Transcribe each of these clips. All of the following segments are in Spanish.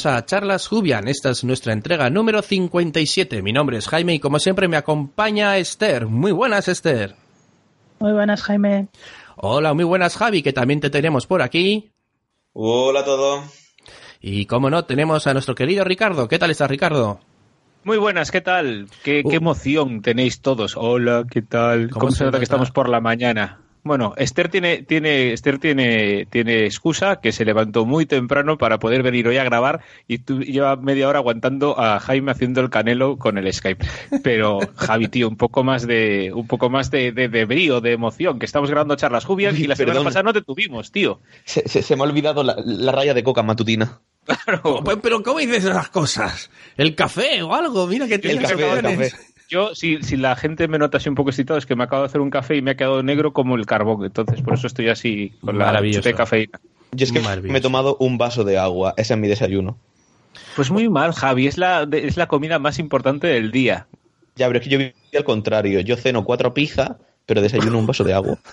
Bienvenidos a Charlas Jubian. Esta es nuestra entrega número 57. Mi nombre es Jaime y como siempre me acompaña Esther. Muy buenas, Esther. Muy buenas, Jaime. Hola, muy buenas, Javi, que también te tenemos por aquí. Hola a todos. Y como no, tenemos a nuestro querido Ricardo. ¿Qué tal estás, Ricardo? Muy buenas, ¿qué tal? ¿Qué, qué emoción tenéis todos? Hola, ¿qué tal? ¿Cómo ¿Cómo, se nota? que estamos por la mañana? Bueno, Esther tiene, tiene, Esther tiene, tiene excusa que se levantó muy temprano para poder venir hoy a grabar y tú lleva media hora aguantando a Jaime haciendo el canelo con el Skype. Pero Javi, tío, un poco más de, un poco más de, de, de brío, de emoción, que estamos grabando charlas jubias y la semana Perdón. pasada no te tuvimos, tío. Se, se- se me ha olvidado la, la raya de coca matutina. Oh, pues, Pero ¿cómo dices esas cosas? ¿El café o algo? Mira que tienes el café. Yo, si, si la gente me nota así un poco excitado, es que me acabo de hacer un café y me ha quedado negro como el carbón. Entonces, por eso estoy así con la de cafeína. Yo es que me he tomado un vaso de agua. Ese es mi desayuno. Pues muy mal, Javi. Es la, es la comida más importante del día. Ya, pero es que yo vi al contrario. Yo ceno cuatro pizzas, pero desayuno un vaso de agua.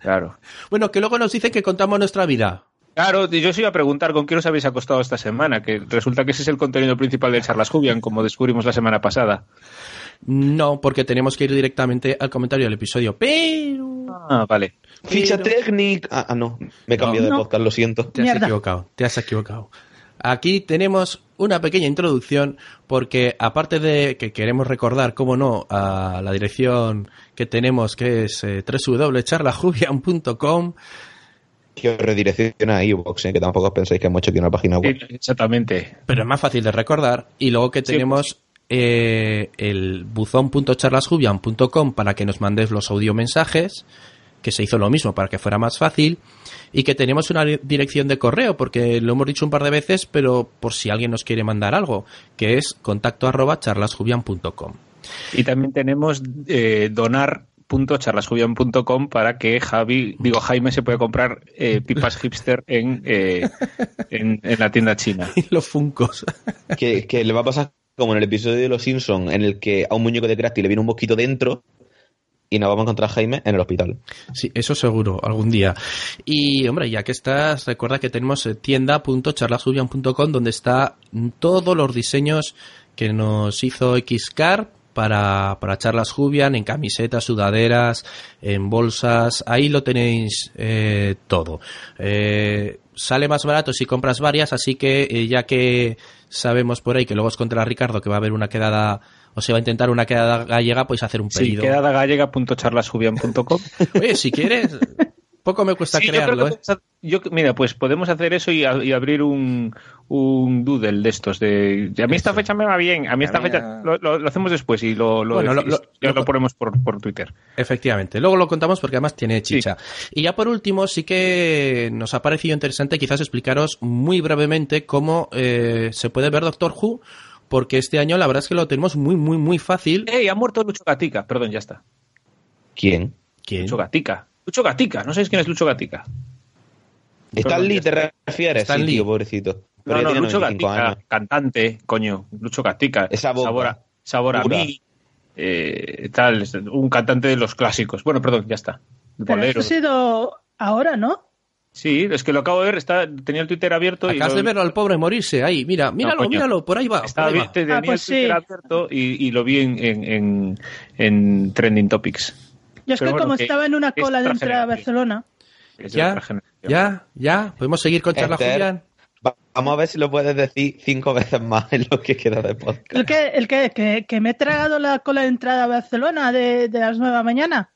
Claro. Bueno, que luego nos dicen que contamos nuestra vida. Claro, y yo os iba a preguntar con quién os habéis acostado esta semana, que resulta que ese es el contenido principal de Charlas Jubian, como descubrimos la semana pasada. No, porque tenemos que ir directamente al comentario del episodio. Pero... Ah, vale. Ficha técnica. Ah, ah, no. Me he cambiado No. de podcast, lo siento. Te has Mierda. equivocado, te has equivocado. Aquí tenemos una pequeña introducción porque aparte de que queremos recordar, cómo no, a la dirección que tenemos que es eh, www.charlajubian.com Que os redirecciona a iVoox, eh, que tampoco os pensáis que hemos hecho aquí una página web. Sí, Exactamente. pero es más fácil de recordar. Y luego que Sí, tenemos eh, el buzón.charlasjubian.com para que nos mandéis los audiomensajes, que se hizo lo mismo para que fuera más fácil. Y que tenemos una di- dirección de correo, porque lo hemos dicho un par de veces, pero por si alguien nos quiere mandar algo, que es contacto arroba charlasjubian.com. Y también tenemos eh, donar.charlasjubian.com para que Javi, digo Jaime, se pueda comprar eh, pipas hipster en, eh, en, en la tienda china. Y los funcos. Que, que le va a pasar como en el episodio de Los Simpsons, en el que a un muñeco de Krusty le viene un mosquito dentro y nos vamos a encontrar a Jaime en el hospital. Sí, eso seguro, algún día. Y, hombre, ya que estás, recuerda que tenemos eh, tienda.charlasjubian.com donde está todos los diseños que nos hizo Xcar para, para charlas Jubian, en camisetas, sudaderas, en bolsas, ahí lo tenéis eh, todo. Eh, sale más barato si compras varias, así que eh, ya que sabemos por ahí que luego os contará Ricardo que va a haber una quedada, o se va a intentar una quedada gallega, pues hacer un Sí, pedido. quedadagallega.charlasjubian.com Oye, si quieres, poco me cuesta Sí, yo creo crearlo, que ¿eh? yo- mira, pues podemos hacer eso y, a- y abrir un, un doodle de estos. De, de, a mí esta fecha me va bien, a mí esta A mí, fecha lo, lo- lo hacemos después y lo, lo, Bueno, lo- decís. lo- Ya lo- lo ponemos por, por Twitter. Efectivamente. Luego lo contamos porque además tiene chicha. Y ya por último, sí que nos ha parecido interesante quizás explicaros muy brevemente cómo eh, se puede ver Doctor Who, porque este año la verdad es que lo tenemos muy, muy, muy fácil. ¡Ey! Ha muerto Lucho Gatica. Perdón, ya está. ¿Quién? ¿Quién? Lucho Gatica. Lucho Gatica. ¿No sabéis quién es Lucho Gatica? ¿Stan Lee te está. refieres? Stan sí, Lee. tío, pobrecito. Pero No, no, Lucho 95 Gatica, años. cantante, coño. Lucho Gatica. Esa boca. Sabor a, sabor a mí. eh, tal, un cantante de los clásicos. Bueno, perdón, ya está. Pero esto ha sido ahora, ¿no? Sí, es que lo acabo de ver, está, tenía el Twitter abierto y Acabas lo- de verlo al pobre morirse ahí. Mira, míralo, coño. míralo, por ahí va. Estaba ahí bien, va. tenía Ah, pues el Twitter sí. abierto y, y lo vi en, en, en, en Trending Topics. Yo es Pero que bueno, como que estaba en una cola de entrada a. Barcelona, Ya, ya, ya. Podemos seguir con charla. Julián. Va- Vamos a ver si lo puedes decir cinco veces más en lo que queda de podcast. el que, el que, que, que me he tragado la cola de entrada a Barcelona de, de las nueve de la mañana.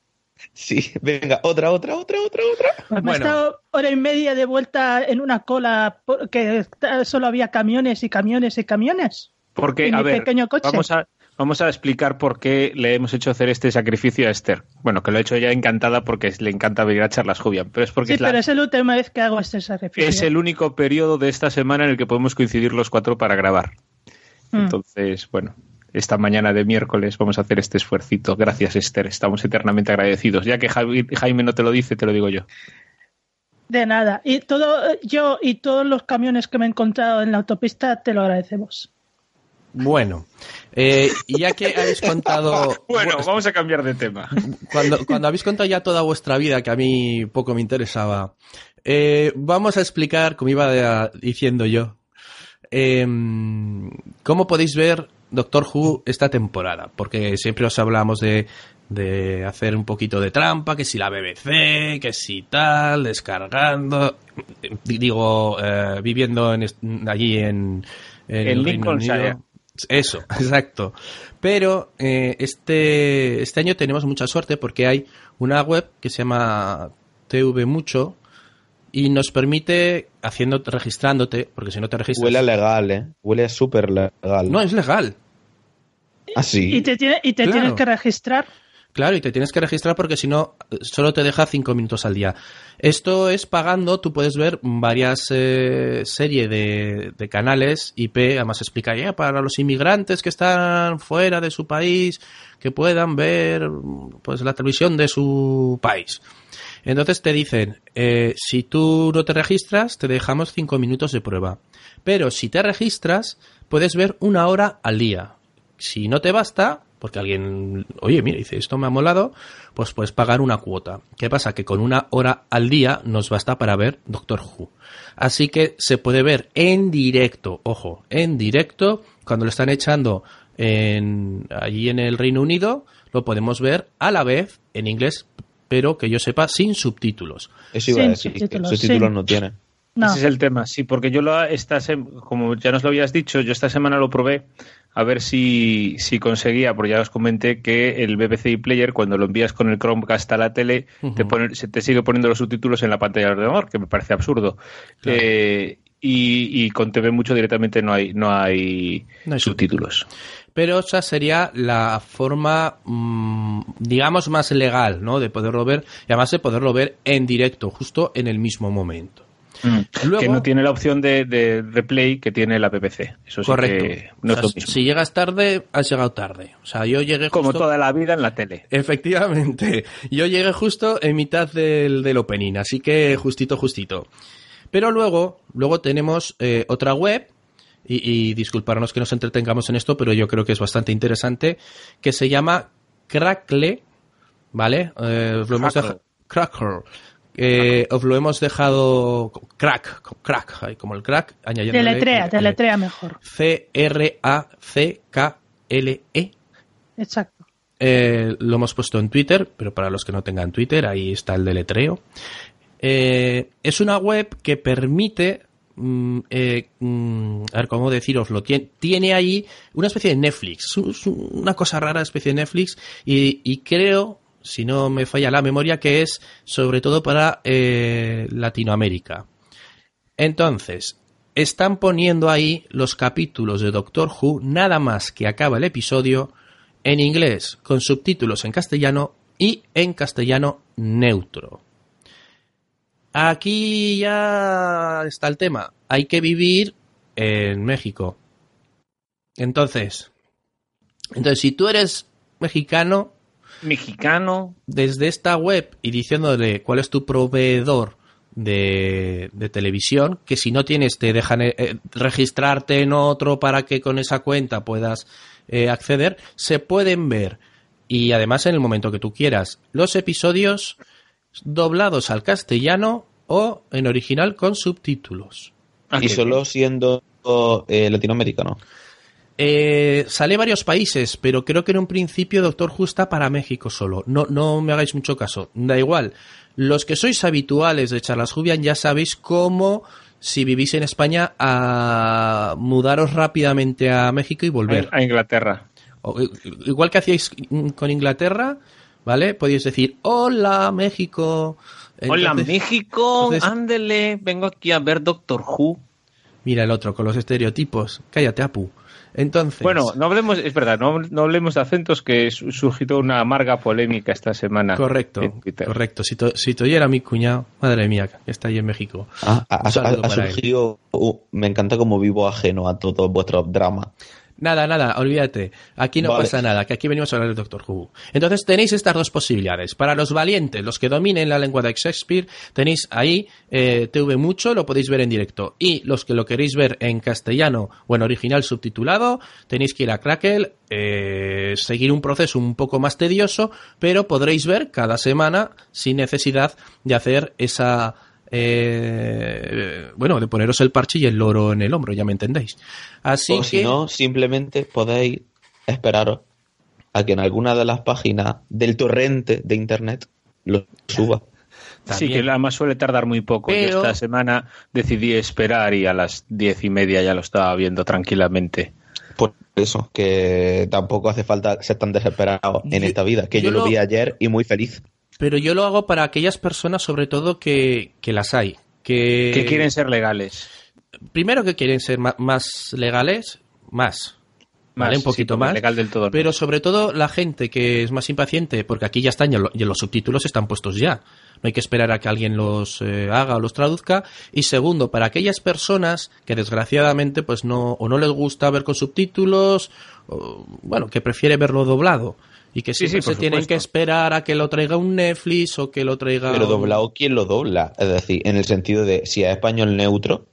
Sí, venga, otra, otra, otra, otra, otra. Pues me he estado hora y media de vuelta en una cola que solo había camiones y camiones y camiones. Porque, en a mi ver, pequeño coche. vamos a, vamos a explicar por qué le hemos hecho hacer este sacrificio a Esther. Bueno, que lo he hecho ya encantada porque le encanta venir a charlas Jubian, pero es porque Sí, es, la- pero es la última vez que hago este sacrificio. es el único periodo de esta semana en el que podemos coincidir los cuatro para grabar. Mm. Entonces, bueno, esta mañana de miércoles vamos a hacer este esfuercito. Gracias, Esther. Estamos eternamente agradecidos. Ya que Jaime no te lo dice, te lo digo yo. De nada. Y todo, yo y todos los camiones que me he encontrado en la autopista te lo agradecemos. Bueno, eh, ya que habéis contado... Bueno, vamos a cambiar de tema. cuando, cuando habéis contado ya toda vuestra vida, que a mí poco me interesaba, eh, vamos a explicar, como iba de- diciendo yo, em, ¿cómo podéis ver Doctor Who esta temporada? Porque siempre os hablamos de, de hacer un poquito de trampa, que si la BBC, que si tal, descargando, digo, eh, viviendo en, allí en, en Lincolnshire. Eso, exacto. Pero eh, este, este año tenemos mucha suerte porque hay una web que se llama TV Mucho y nos permite, haciendo, registrándote, porque si no te registras... Huele a legal, ¿eh? Huele súper legal. No, es legal. Ah, sí. Y te, tiene- y te Claro. tienes que registrar. Claro, y te tienes que registrar porque si no, eh, solo te deja cinco minutos al día. Esto es pagando, tú puedes ver varias eh, series de, canales IP, además explica ya para los inmigrantes que están fuera de su país, que puedan ver pues la televisión de su país. Entonces te dicen, eh, si tú no te registras, te dejamos cinco minutos de prueba. Pero si te registras, puedes ver una hora al día. Si no te basta, porque alguien, oye, mira, dice, esto me ha molado, pues puedes pagar una cuota. ¿Qué pasa? Que con una hora al día nos basta para ver Doctor Who. Así que se puede ver en directo, ojo, en directo, cuando lo están echando en, allí en el Reino Unido, lo podemos ver a la vez en inglés, pero que yo sepa, sin subtítulos. Eso iba a Sin decir, que subtítulos, subtítulos sí. no tiene. No. Ese es el tema, sí, porque yo lo, esta como ya nos lo habías dicho, yo esta semana lo probé a ver si, si conseguía, porque ya os comenté que el BBC Player, cuando lo envías con el Chromecast a la tele, te, pone- se te sigue poniendo los subtítulos en la pantalla del ordenador, que me parece absurdo. Claro. Eh, y, y con TV mucho directamente no hay, no hay, No hay subtítulos. Pero esa sería la forma, mm, digamos, más legal, ¿no? De poderlo ver, y además de poderlo ver en directo, justo en el mismo momento. Luego- que no tiene la opción de, de replay que tiene la BBC. Eso sí Correcto. que no O es sea, lo mismo. si llegas tarde, has llegado tarde. O sea, yo llegué Como justo... toda la vida en la tele. Efectivamente. Yo llegué justo en mitad del, del opening, así que justito, justito. Pero luego, luego tenemos eh, otra web, y, y disculparnos que nos entretengamos en esto, pero yo creo que es bastante interesante, que se llama Crackle, ¿vale? Eh, lo hemos Crackle. dejado- Crackle. Eh, os lo hemos dejado crack, crack, como el crack, añadiéndole Deletrea, el- deletrea mejor. C-R-A-C-K-L-E. Exacto. Eh, lo hemos puesto en Twitter, pero para los que no tengan Twitter, ahí está el deletreo. Eh, es una web que permite, mm, eh, mm, a ver cómo deciroslo, tiene, tiene ahí una especie de Netflix, es una cosa rara, especie de Netflix, y, y creo, si no me falla la memoria, que es sobre todo para eh, Latinoamérica. Entonces, están poniendo ahí los capítulos de Doctor Who, nada más que acaba el episodio, en inglés, con subtítulos en castellano y en castellano neutro. Aquí ya está el tema. Hay que vivir en México. Entonces, entonces si tú eres mexicano, Mexicano. desde esta web y diciéndole cuál es tu proveedor de, de televisión, que si no tienes te dejan eh, eh, registrarte en otro para que con esa cuenta puedas eh, acceder, se pueden ver y además en el momento que tú quieras los episodios doblados al castellano o en original con subtítulos. Ah, y solo siendo eh, Latinoamérica, ¿no? Eh, sale varios países, pero creo que en un principio Doctor Who está para México solo. No, no me hagáis mucho caso. Da igual. Los que sois habituales de Charlas Jubian ya sabéis cómo, si vivís en España, a mudaros rápidamente a México y volver. a Inglaterra. O, igual que hacíais con Inglaterra, ¿vale? Podéis decir, hola México. Hola México, entonces- ándele, vengo aquí a ver Doctor Who. Mira el otro, con los estereotipos. Cállate, Apu. Entonces. Bueno, no hablemos, es verdad, no, no hablemos de acentos que su- surgió una amarga polémica esta semana. Correcto, correcto. Si, to, si te oyera mi cuñado, madre mía, que está ahí en México. Ah, ha, surgido. uh, me encanta como vivo ajeno a todo vuestro drama. Nada, nada, olvídate. Aquí no Vale. pasa nada, que aquí venimos a hablar de Doctor Who. Entonces tenéis estas dos posibilidades. Para los valientes, los que dominen la lengua de Shakespeare, tenéis ahí eh, TV mucho, lo podéis ver en directo. Y los que lo queréis ver en castellano o en original subtitulado, tenéis que ir a Crackle, eh, seguir un proceso un poco más tedioso, pero podréis ver cada semana sin necesidad de hacer esa eh, bueno, de poneros el parche y el loro en el hombro, ya me entendéis. Así o que... si no, simplemente podéis esperaros a que en alguna de las páginas del torrente de internet lo suba. Sí, que además suele tardar muy poco. Yo esta semana decidí esperar y a las diez y media ya lo estaba viendo tranquilamente. Por eso, que tampoco hace falta ser tan desesperado en Yo- esta vida, que yo yo, lo lo- vi ayer y muy feliz. Pero yo lo hago para aquellas personas, sobre todo, que, que las hay. Que, Que quieren ser legales. Primero que quieren ser más legales, más. Vale, Más, un poquito sí, más. Legal del todo. Pero sobre todo la gente que es más impaciente, porque aquí ya están, ya los subtítulos están puestos ya. No hay que esperar a que alguien los eh, haga o los traduzca. Y segundo, para aquellas personas que desgraciadamente pues no, o no les gusta ver con subtítulos, o, bueno, que prefiere verlo doblado. Y que Sí, siempre sí, se tienen que esperar a que lo traiga un Netflix o que lo traiga. Pero doblado, ¿quién lo dobla? Es decir, en el sentido de si es español neutro,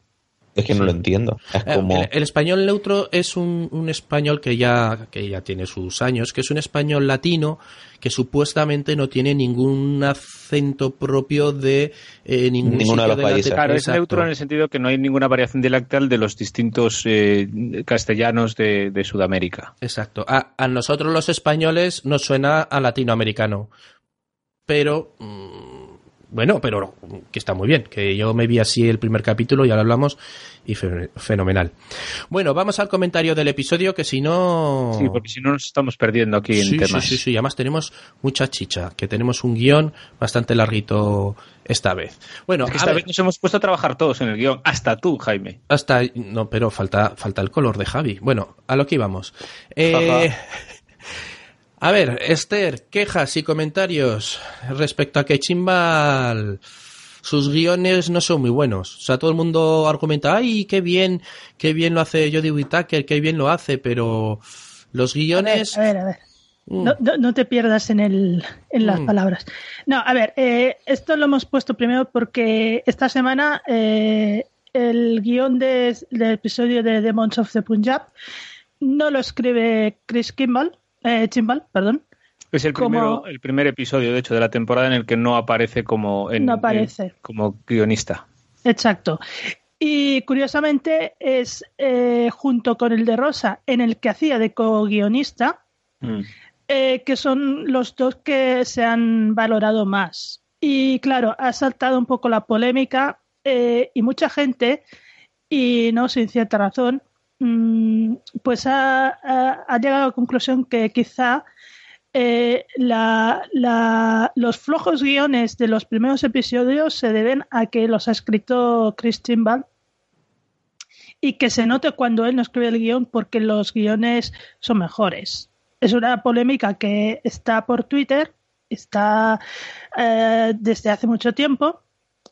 es que no lo entiendo. Es Eh, como. El, el español neutro es un, un español que ya, que ya tiene sus años, que es un español latino que supuestamente no tiene ningún acento propio de eh, ningún Ninguno de los países. Late- Claro, es neutro en el sentido que no hay ninguna variación dialectal de los distintos eh, castellanos de, de Sudamérica. Exacto. A, a nosotros los españoles nos suena a latinoamericano. Pero, mm, bueno, pero que está muy bien. Que yo me vi así el primer capítulo, ya lo hablamos, y fe- fenomenal. Bueno, vamos al comentario del episodio, que si no... Sí, porque si no nos estamos perdiendo aquí en sí, temas. Sí, sí, sí, además tenemos mucha chicha, que tenemos un guion bastante larguito esta vez. Bueno, Es que esta vez nos hemos puesto a trabajar todos en el guion, hasta tú, Jaime. hasta... No, pero falta, falta el color de Javi. Bueno, a lo que íbamos. Eh, a ver, Esther, quejas y comentarios respecto a que Chimbal... Sus guiones no son muy buenos. O sea, todo el mundo argumenta, ay, qué bien, qué bien lo hace Jodie Whittaker, qué bien lo hace, pero los A ver, guiones... a ver, a ver. Mm. No, no- no te pierdas en, el, en las Mm. palabras. No, a ver, eh, esto lo hemos puesto primero porque esta semana eh, el guion de- del episodio de Demons of the Punjab no lo escribe Chris Kimball, eh, Chimbal, perdón, Es el, Como- primero, el primer episodio, de hecho, de la temporada en el que no aparece como, en- No aparece. en- como guionista. exacto. Y curiosamente es eh, junto con el de Rosa, en el que hacía de co-guionista, Mm. eh, que son los dos que se han valorado más. Y claro, ha saltado un poco la polémica eh, y mucha gente, y no sin cierta razón, pues ha, ha- ha llegado a la conclusión que quizá eh, la- la- los flojos guiones de los primeros episodios se deben a que los ha escrito Chris Timbal y que se note cuando él no escribe el guion porque los guiones son mejores. Es una polémica que está por Twitter, está eh, desde hace mucho tiempo.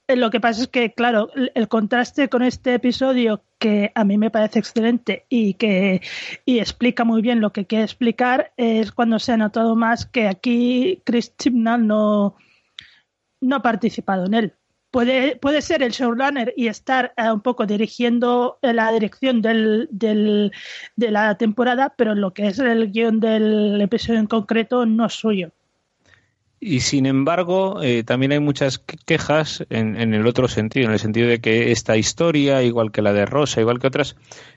Eh, Lo que pasa es que, claro, el, contraste con este episodio, que a mí me parece excelente y que y explica muy bien lo que quiere explicar, es cuando se ha notado más que aquí Chris Chibnall no, no ha participado en él. Puede, puede ser el showrunner y estar eh, un poco dirigiendo la dirección del, del- de la temporada, pero lo que es el guion del episodio en concreto no es suyo. Y sin embargo, eh, también hay muchas que- quejas en, en el otro sentido, en el sentido de que esta historia, igual que la de Rosa, igual que otras,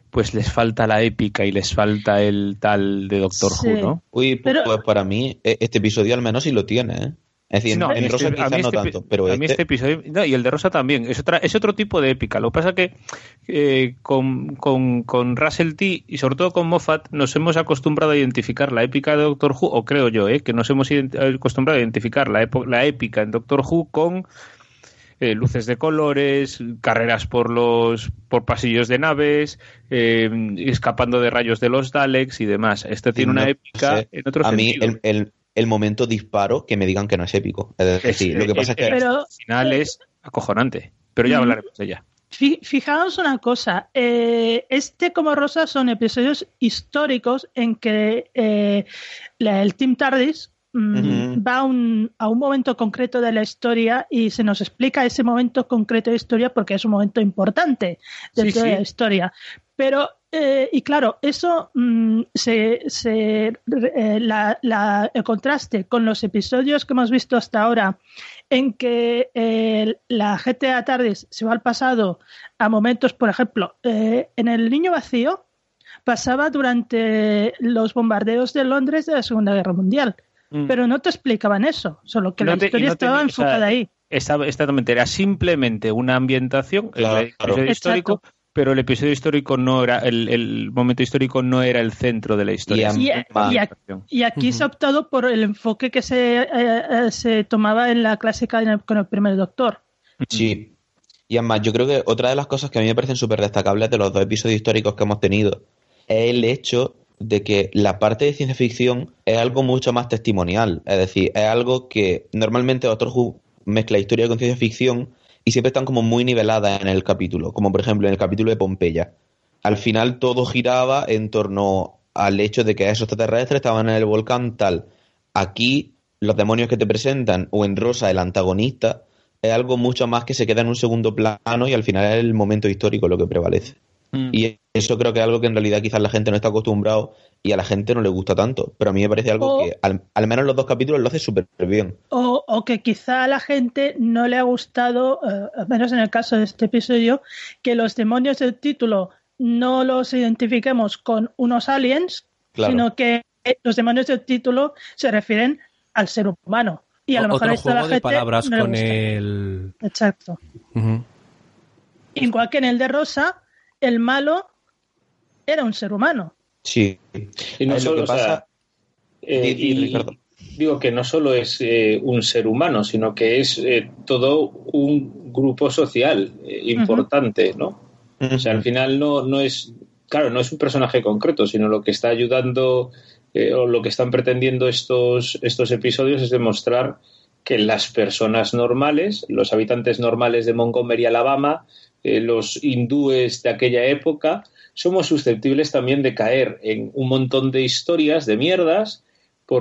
pues les falta la épica y les falta el tal de Doctor Sí. Who, ¿no? Uy, pues Pero- para mí, e- este episodio al menos sí lo tiene, ¿eh? Es decir, no, en este- Rosa a quizás mí no este epi- tanto, pero a mí este, este episodio no, y el de Rosa también es otra es otro tipo de épica lo que pasa que eh, con, con, con Russell T y sobre todo con Moffat nos hemos acostumbrado a identificar la épica de Doctor Who o creo yo eh, que nos hemos acostumbrado a identificar la, la épica en Doctor Who con eh, luces de colores, carreras por los por pasillos de naves, eh, escapando de rayos de los Daleks y demás. Este tiene no una épica sé. en otro a mí sentido. el, el, el momento disparo que me digan que no es épico. Es decir, lo que pasa es que... Pero- al final es acojonante. Pero ya Mm. hablaremos de ella. Fi- Fijaos una cosa, eh, este como Rosa son episodios históricos en que eh, la- el Team TARDIS mm, va a un, a un momento concreto de la historia y se nos explica ese momento concreto de historia porque es un momento importante Sí, dentro de sí. la historia. Pero eh, y claro, eso mm, se, se eh, la, la- el contraste con los episodios que hemos visto hasta ahora, en que eh, la GTA TARDIS se va al pasado a momentos, por ejemplo, eh, en el Niño Vacío pasaba durante los bombardeos de Londres de la Segunda Guerra Mundial, Mm. pero no te explicaban eso, solo que No la te- historia no te- estaba o sea, enfocada ahí. Esa- exactamente, era simplemente una ambientación, Claro. el histórico, pero el episodio histórico no era, el, el momento histórico no era el centro de la historia. Y Y, am- y a- y aquí se ha optado por el enfoque que se, eh, eh, se tomaba en la clásica en el- con el primer doctor. Sí. Y además, yo creo que otra de las cosas que a mí me parecen súper destacables de los dos episodios históricos que hemos tenido es el hecho de que la parte de ciencia ficción es algo mucho más testimonial. Es decir, es algo que normalmente Doctor Who mezcla historia con ciencia ficción y siempre están como muy niveladas en el capítulo. Como por ejemplo en el capítulo de Pompeya. Al final todo giraba en torno al hecho de que esos extraterrestres estaban en el volcán tal. Aquí los demonios que te presentan o en Rosa el antagonista es algo mucho más que se queda en un segundo plano y al final es el momento histórico lo que prevalece. Mm. Y eso creo que es algo que en realidad quizás la gente no está acostumbrado y a la gente no le gusta tanto. Pero a mí me parece algo O- que al, al menos los dos capítulos lo hace súper bien. O, o que quizá a la gente no le ha gustado, eh, al menos en el caso de este episodio, que los demonios del título no los identifiquemos con unos aliens, Claro. sino que los demonios del título se refieren al ser humano. Y a lo mejor esto a la de gente palabras no le con gusta. el... Exacto. Ujú. Igual que en el de Rosa, el malo era un ser humano. Sí. Y no lo solo, que o sea, pasa- eh, y- Ricardo. digo que no solo es eh, un ser humano, sino que es eh, todo un grupo social eh, importante, ¿no? O sea, al final no, no es, claro, no es un personaje concreto, sino lo que está ayudando eh, o lo que están pretendiendo estos, estos episodios es demostrar que las personas normales, los habitantes normales de Montgomery, Alabama, eh, los hindúes de aquella época, somos susceptibles también de caer en un montón de historias, de mierdas,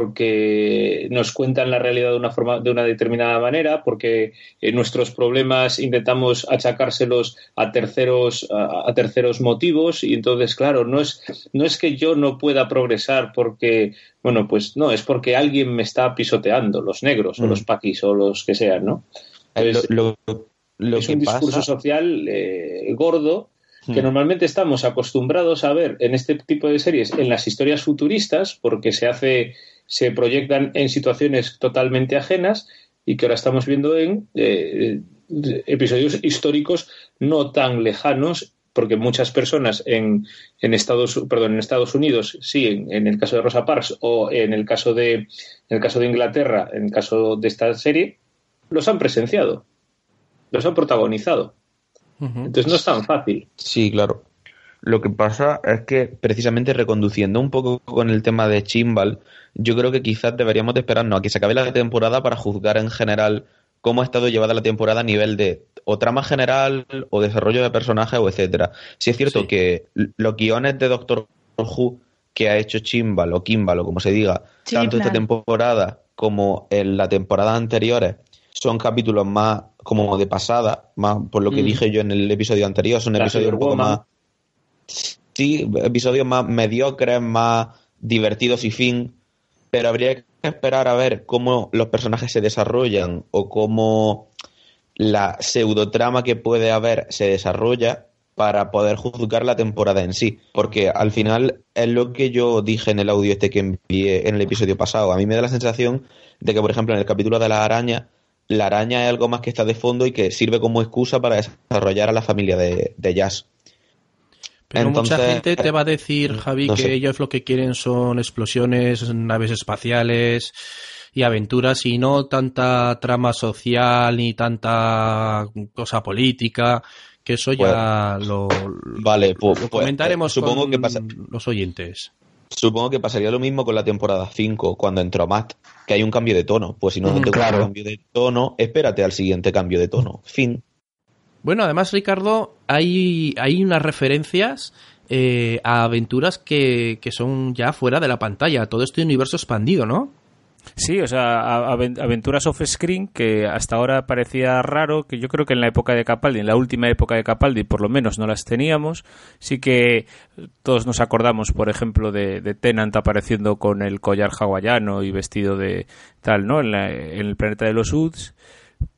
porque nos cuentan la realidad de una forma, de una determinada manera, porque eh, nuestros problemas intentamos achacárselos a terceros, a, a terceros motivos, y entonces, claro, no es, no es que yo no pueda progresar porque, bueno, pues no, es porque alguien me está pisoteando, los negros, o Mm. los paquis, o los que sean, ¿no? Eh, Pues, lo, lo- lo es que un discurso pasa- social eh, gordo que Hmm. normalmente estamos acostumbrados a ver en este tipo de series en las historias futuristas porque se hace se proyectan en situaciones totalmente ajenas y que ahora estamos viendo en eh, episodios históricos no tan lejanos porque muchas personas en, en Estados perdón en Estados Unidos sí en, en el caso de Rosa Parks o en el caso de en el caso de Inglaterra en el caso de esta serie los han presenciado los han protagonizado entonces no es tan fácil Sí, claro. Lo que pasa es que precisamente reconduciendo un poco con el tema de Chimbal, yo creo que quizás deberíamos de esperarnos a que se acabe la temporada para juzgar en general cómo ha estado llevada la temporada a nivel de o trama general o desarrollo de personajes o etcétera. Sí es cierto Sí. que los guiones de Doctor Who que ha hecho Chimbal o Kimbal o como se diga, tanto esta temporada como en la temporada anteriores son capítulos más como de pasada, más por lo que Mm. dije yo en el episodio anterior, son episodios un poco más sí, episodios más mediocres, más divertidos y fin, pero habría que esperar a ver cómo los personajes se desarrollan o cómo la pseudotrama que puede haber se desarrolla para poder juzgar la temporada en sí, porque al final es lo que yo dije en el audio este que envié en el episodio pasado. A mí me da la sensación de que, por ejemplo, en el capítulo de la araña, la araña es algo más que está de fondo y que sirve como excusa para desarrollar a la familia de, de Jazz. Pero mucha gente te va a decir, Javi, no que sé. ellos lo que quieren son explosiones, naves espaciales y aventuras y no tanta trama social ni tanta cosa política, que eso ya lo, Vale, pues, lo pues, comentaremos eh, supongo con que pasa- los oyentes. Supongo que pasaría lo mismo con la temporada 5, cuando entró Matt, que hay un cambio de tono. Pues si no Mm, te claro. el cambio de tono, espérate al siguiente cambio de tono. Fin. Bueno, además, Ricardo, hay, hay unas referencias eh, a aventuras que, que son ya fuera de la pantalla, todo este universo expandido, ¿no? Sí, o sea, aventuras off-screen que hasta ahora parecía raro, que yo creo que en la época de Capaldi, en la última época de Capaldi, por lo menos no las teníamos. Sí que todos nos acordamos, por ejemplo, de, de Tenant apareciendo con el collar hawaiano y vestido de tal, ¿no? En, en el planeta de los Uds.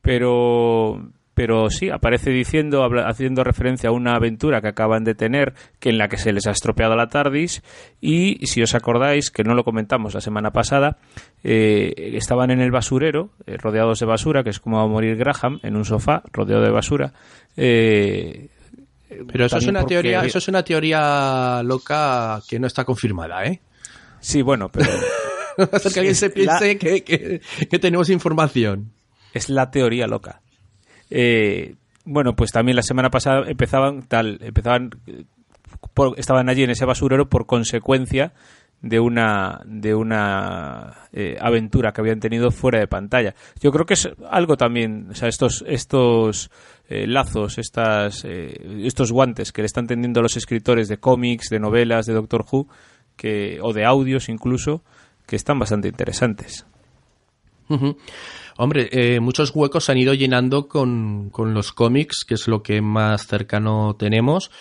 Pero pero sí aparece diciendo, haciendo referencia a una aventura que acaban de tener, que en la que se les ha estropeado la TARDIS, y si os acordáis, que no lo comentamos la semana pasada, eh, estaban en el basurero, eh, rodeados de basura, que es como a morir Graham, en un sofá, rodeado de basura. Eh, pero eso es una teoría, eso es una teoría loca que no está confirmada, ¿eh? Sí, bueno, pero que alguien se piense que tenemos información. Es la teoría loca. Bueno, pues también la semana pasada empezaban tal, empezaban estaban allí en ese basurero por consecuencia de una de una eh, aventura que habían tenido fuera de pantalla. Yo creo que es algo también, o sea, estos estos eh, lazos, estas estos guantes que le están tendiendo los escritores de cómics, de novelas, de Doctor Who, que o de audios incluso, que están bastante interesantes. Hombre, eh, muchos huecos se han ido llenando con, con los cómics, que es lo que más cercano tenemos.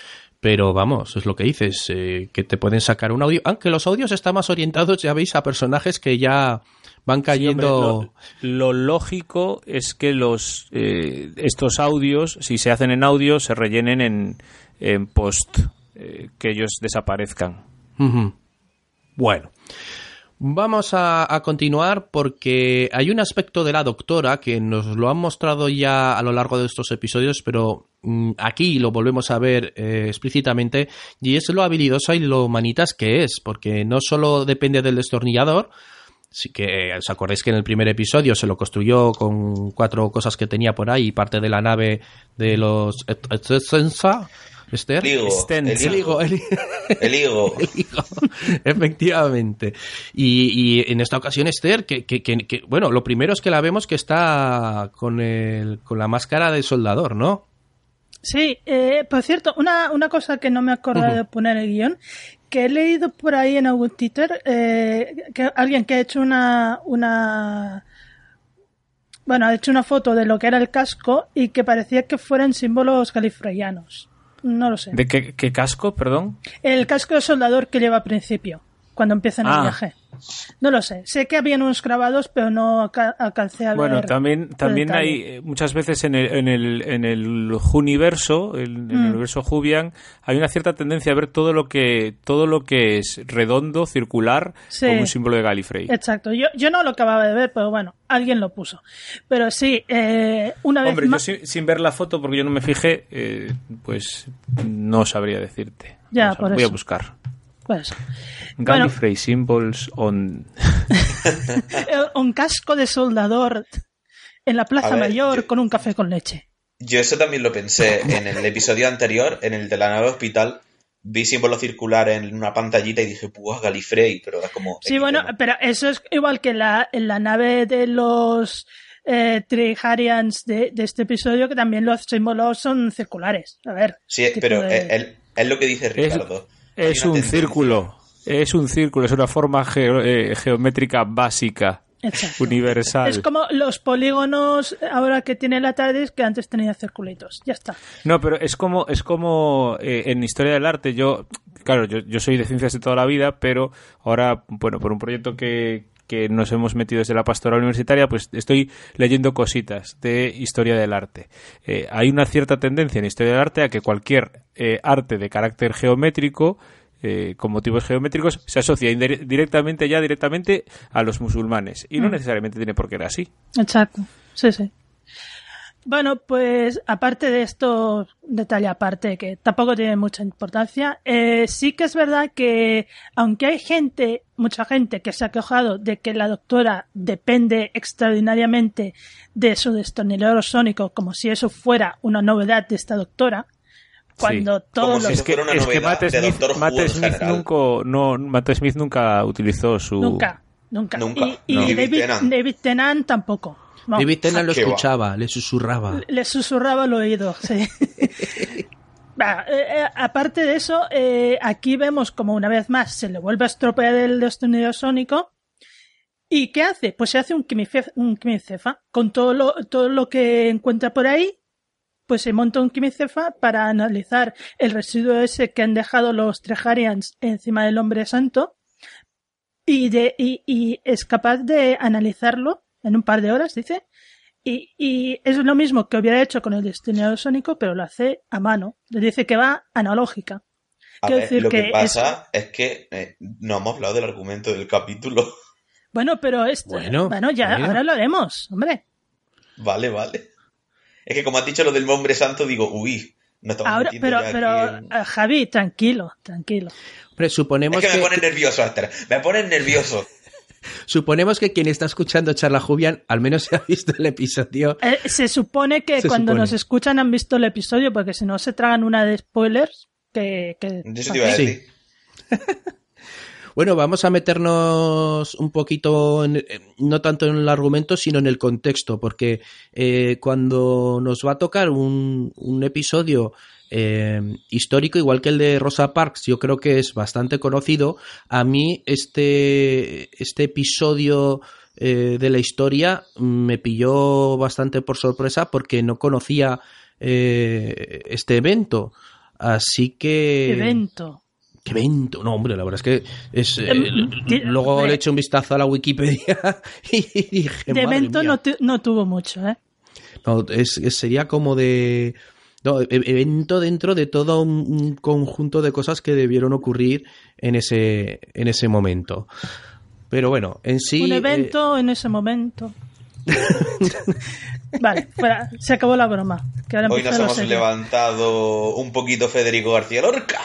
Pero vamos, es lo que dices, eh, que te pueden sacar un audio. Aunque los audios están más orientados, ya veis, a personajes que ya van cayendo. lo, lógico es que los eh, estos audios, si se hacen en audio, se rellenen en, en post, que ellos desaparezcan. Bueno. Vamos a, continuar porque hay un aspecto de la doctora que nos lo han mostrado ya a lo largo de estos episodios, pero aquí lo volvemos a ver eh, explícitamente y es lo habilidosa y lo manitas que es, porque no solo depende del destornillador, sí que os acordáis que en el primer episodio se lo construyó con cuatro cosas que tenía por ahí, parte de la nave de los Esther. El higo. El higo. El higo. Efectivamente. Y, en esta ocasión, Esther, que, bueno, lo primero es que la vemos que está con, el, con la máscara de soldador, ¿no? Sí, eh, por cierto, una, una cosa que no me acuerdo de poner en el guion, que he leído por ahí en algún Twitter, eh, que alguien que ha hecho una, una bueno, ha hecho una foto de lo que era el casco y que parecía que fueran símbolos califreyanos. No lo sé. ¿De qué, qué casco, perdón? El casco de soldador que lleva al principio, cuando empiezan el ah. viaje. No lo sé. Sé que habían unos grabados, pero no alcancé a ver. Bueno, también, también hay eh, muchas veces en el, en el, en el universo, en el mm. universo Jubian, hay una cierta tendencia a ver todo lo que, todo lo que es redondo, circular, como un símbolo de Gallifrey. Exacto. Yo, yo no lo acababa de ver, pero bueno, alguien lo puso. Pero sí, eh, una vez Hombre, yo sin, ver la foto, porque yo no me fijé, eh, pues no sabría decirte. Ya, por voy a buscar. Pues. Gallifrey symbols on. un casco de soldador en la Plaza Mayor con un café con leche. Yo eso también lo pensé en el episodio anterior, en el de la nave hospital. Vi símbolo circular en una pantallita y dije, pues Gallifrey, pero era como. Sí, bueno, pero eso es igual que la, en la nave de los eh, Triharians de, este episodio, que también los símbolos son circulares. A ver. Sí, pero es, lo que dice Ricardo. Es un círculo. Es un círculo, es una forma eh, geométrica básica. Universal. Es como los polígonos ahora que tiene la TARDIS que antes tenía circulitos. Ya está. No, pero es como, es como eh, en historia del arte. Yo, claro, yo, yo soy de ciencias de toda la vida, pero ahora, bueno, por un proyecto que, que nos hemos metido desde la pastoral universitaria, pues estoy leyendo cositas de historia del arte. Eh, hay una cierta tendencia en historia del arte a que cualquier eh, arte de carácter geométrico eh, con motivos geométricos se asocia directamente ya directamente a los musulmanes y no mm. necesariamente tiene por qué ser así. Exacto, sí, sí. Bueno, pues aparte de esto, detalle aparte que tampoco tiene mucha importancia, eh, sí que es verdad que aunque hay gente, mucha gente que se ha quejado de que la doctora depende extraordinariamente de su destornillador sónico, como si eso fuera una novedad de esta doctora, cuando todos es que, es que Matt Smith, Smith nunca, no, Matt Smith nunca utilizó su... Nunca, nunca. Y, David, David Tennant tampoco. David Tennant lo escuchaba, le susurraba. Le, susurraba al oído, sí. Eh, eh, aparte de eso, eh, aquí vemos como una vez más se le vuelve a estropear el destornillador sónico ¿Y qué hace? Pues se hace un, quimice- un quimicefa. Con todo lo, todo lo que encuentra por ahí, pues se monta un quimicefa para analizar el residuo ese que han dejado los Trejarians encima del hombre santo y, de, y, y es capaz de analizarlo en un par de horas, dice. Y, y es lo mismo que hubiera hecho con el destinador sónico, pero lo hace a mano. Le dice que va analógica. A Quiero ver, decir lo que, que pasa es que eh, no hemos hablado del argumento del capítulo. Bueno, pero este, Bueno, bueno, ya, mira. ahora lo haremos, hombre. vale, vale. Es que como has dicho lo del hombre santo, digo, uy, no estamos Ahora, pero, ya pero, aquí en- eh, Javi, tranquilo, tranquilo. Hombre, suponemos Es que me que, pone nervioso, Aster. Me pone nervioso. Suponemos que quien está escuchando Charla Jubian al menos se ha visto el episodio. Eh, se supone que Se cuando supone. nos escuchan han visto el episodio, porque si no se tragan una de spoilers, que... que Eso te iba a Sí. decir. Bueno, vamos a meternos un poquito, en- no tanto en el argumento, sino en el contexto, porque eh, cuando nos va a tocar un, un episodio eh, histórico, igual que el de Rosa Parks, yo creo que es bastante conocido, a mí este, este episodio eh, de la historia me pilló bastante por sorpresa porque no conocía eh, este evento. Así que... evento. ¿Qué evento? No, hombre, la verdad es que es. eh, Em, luego le eché un vistazo a la Wikipedia y dije. De "Madre evento mía". no, tu- no tuvo mucho, ¿eh? No, es- es- sería como de. No, e- evento dentro de todo un, un conjunto de cosas que debieron ocurrir en ese, en ese momento. Pero bueno, en sí. Un eh, evento en ese momento. vale, fuera, se acabó la broma. Que ahora Hoy nos hemos serio. levantado un poquito Federico García Lorca.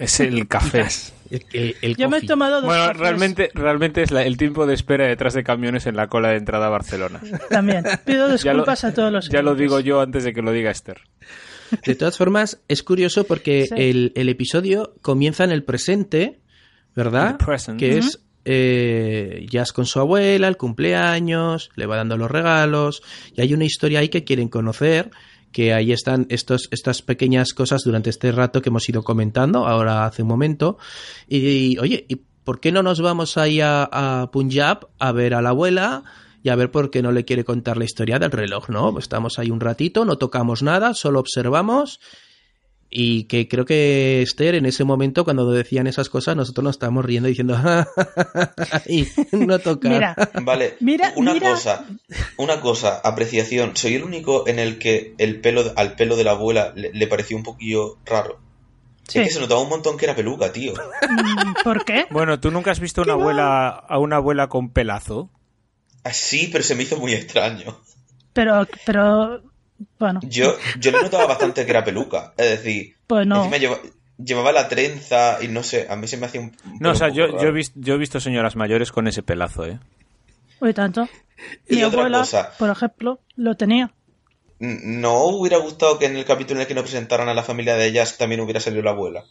Es el café. el- el- el Yo me he tomado dos Bueno, cafés realmente, realmente es la- el tiempo de espera detrás de camiones en la cola de entrada a Barcelona. también. Pido lo, disculpas a todos los ya lo digo yo antes de que lo diga Esther. De todas formas, es curioso porque Sí. el, el episodio comienza en el presente, ¿verdad? Que es eh, Jazz con su abuela, el cumpleaños, le va dando los regalos, y hay una historia ahí que quieren conocer, que ahí están estos, estas pequeñas cosas durante este rato que hemos ido comentando, ahora hace un momento, y, oye, ¿y por qué no nos vamos ahí a, a Punjab a ver a la abuela? Y a ver por qué no le quiere contar la historia del reloj, ¿no? Estamos ahí un ratito, no tocamos nada, solo observamos y que creo que Esther en ese momento cuando decían esas cosas nosotros nos estábamos riendo diciendo y no tocar. Mira, Vale, Mira, una mira. cosa, una cosa, apreciación. Soy el único en el que el pelo al pelo de la abuela le, le pareció un poquillo raro. sí. Es que se notaba un montón que era peluca, tío. Mm, ¿por qué? Bueno, ¿tú nunca has visto una abuela, a una abuela con pelazo? Ah, Sí, pero se me hizo muy extraño. Pero, pero, bueno, Yo, yo le notaba bastante que era peluca. Es decir, pues no. encima lleva- llevaba la trenza y no sé, a mí se me hacía un. un No, o sea, yo, yo, he visto, yo he visto señoras mayores con ese pelazo, ¿eh? Uy, tanto. Y Mi otra abuela, cosa. por ejemplo, lo tenía. ¿No hubiera gustado que en el capítulo en el que nos presentaran a la familia de ellas también hubiera salido la abuela?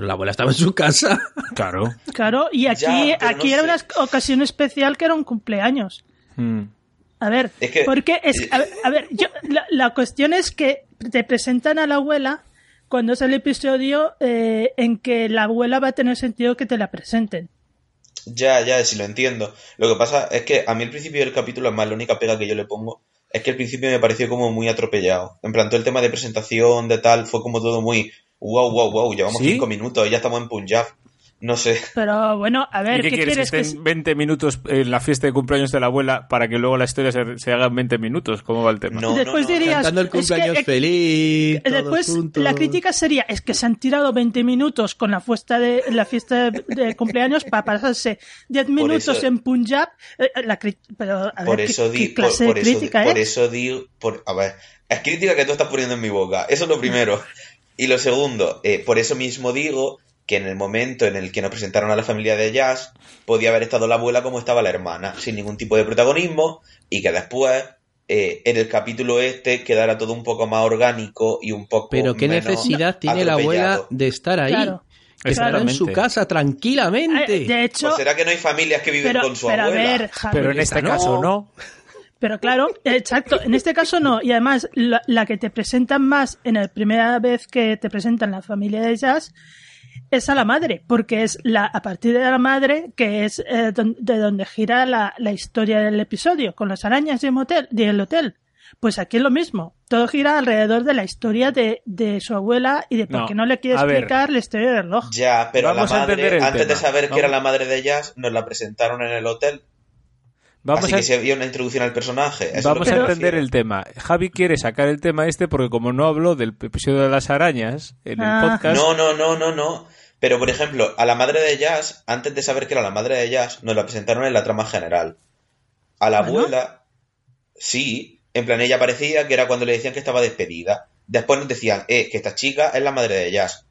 Pero la abuela estaba en su casa. Claro. Claro, y aquí, Ya, aquí no era sé. una ocasión especial que era un cumpleaños. Mm. A ver, Es que- porque es, a ver, a ver, yo, la, la cuestión es que te presentan a la abuela cuando es el episodio eh, en que la abuela va a tener sentido que te la presenten. Ya, ya, sí lo entiendo. Lo que pasa es que a mí el principio del capítulo, además, la única pega que yo le pongo es que el principio me pareció como muy atropellado. En plan, todo el tema de presentación, de tal, fue como todo muy wow, wow, wow, llevamos ¿Sí? cinco minutos y ya estamos en Punjab. No sé. Pero bueno, a ver, ¿Y qué, quieres? quieres ¿Que que estén 20 minutos en la fiesta de cumpleaños de la abuela para que luego la historia se, se haga en 20 minutos? ¿Cómo va el tema? No, Después no, no. dirías, Cantando el es que, cumpleaños eh, feliz. todos Después, juntos. la crítica sería, es que se han tirado 20 minutos con la fiesta de, la fiesta de, de cumpleaños para pasarse 10 minutos eso- en Punjab. Eh, La, pero, a Por ver, ¿qué- eso, ¿qué, di, por, clase por de eso, por es? eso digo, por, a ver, es crítica que tú estás poniendo en mi boca, eso es lo primero. Y lo segundo, eh, por eso mismo digo que en el momento en el que nos presentaron a la familia de Jazz, podía haber estado la abuela como estaba la hermana, sin ningún tipo de protagonismo, y que después, eh, en el capítulo este, quedara todo un poco más orgánico y un poco Pero qué menos necesidad tiene la abuela de estar ahí. Claro. Que está en su casa tranquilamente. Eh, De hecho, será que no hay familias que viven pero, con su pero a abuela. ver, Javi, Pero en este no. caso no. Pero claro, exacto, en este caso no. Y además, la, la que te presentan más en la primera vez que te presentan la familia de Jazz es a la madre, porque es la, a partir de la madre que es eh, de donde gira la, la, historia del episodio, con las arañas y el, motel, y el hotel. Pues aquí es lo mismo. Todo gira alrededor de la historia de, de su abuela y de por No, qué no le quiere ver. explicar la historia del reloj. Ya, pero Vamos a la madre, antes de saber que era la madre de Jazz, nos la presentaron en el hotel. Vamos así a, que sí había una introducción al personaje. Eso vamos a entender el tema. Javi quiere sacar el tema este porque como no habló del episodio de las arañas en el Ah. podcast, No, no, no, no, no. Pero, por ejemplo, a la madre de Jazz, antes de saber que era la madre de Jazz, nos la presentaron en la trama general. A la Bueno. abuela, sí, en plan, ella parecía que era cuando le decían que estaba despedida. Después nos decían, eh, que esta chica es la madre de Jazz.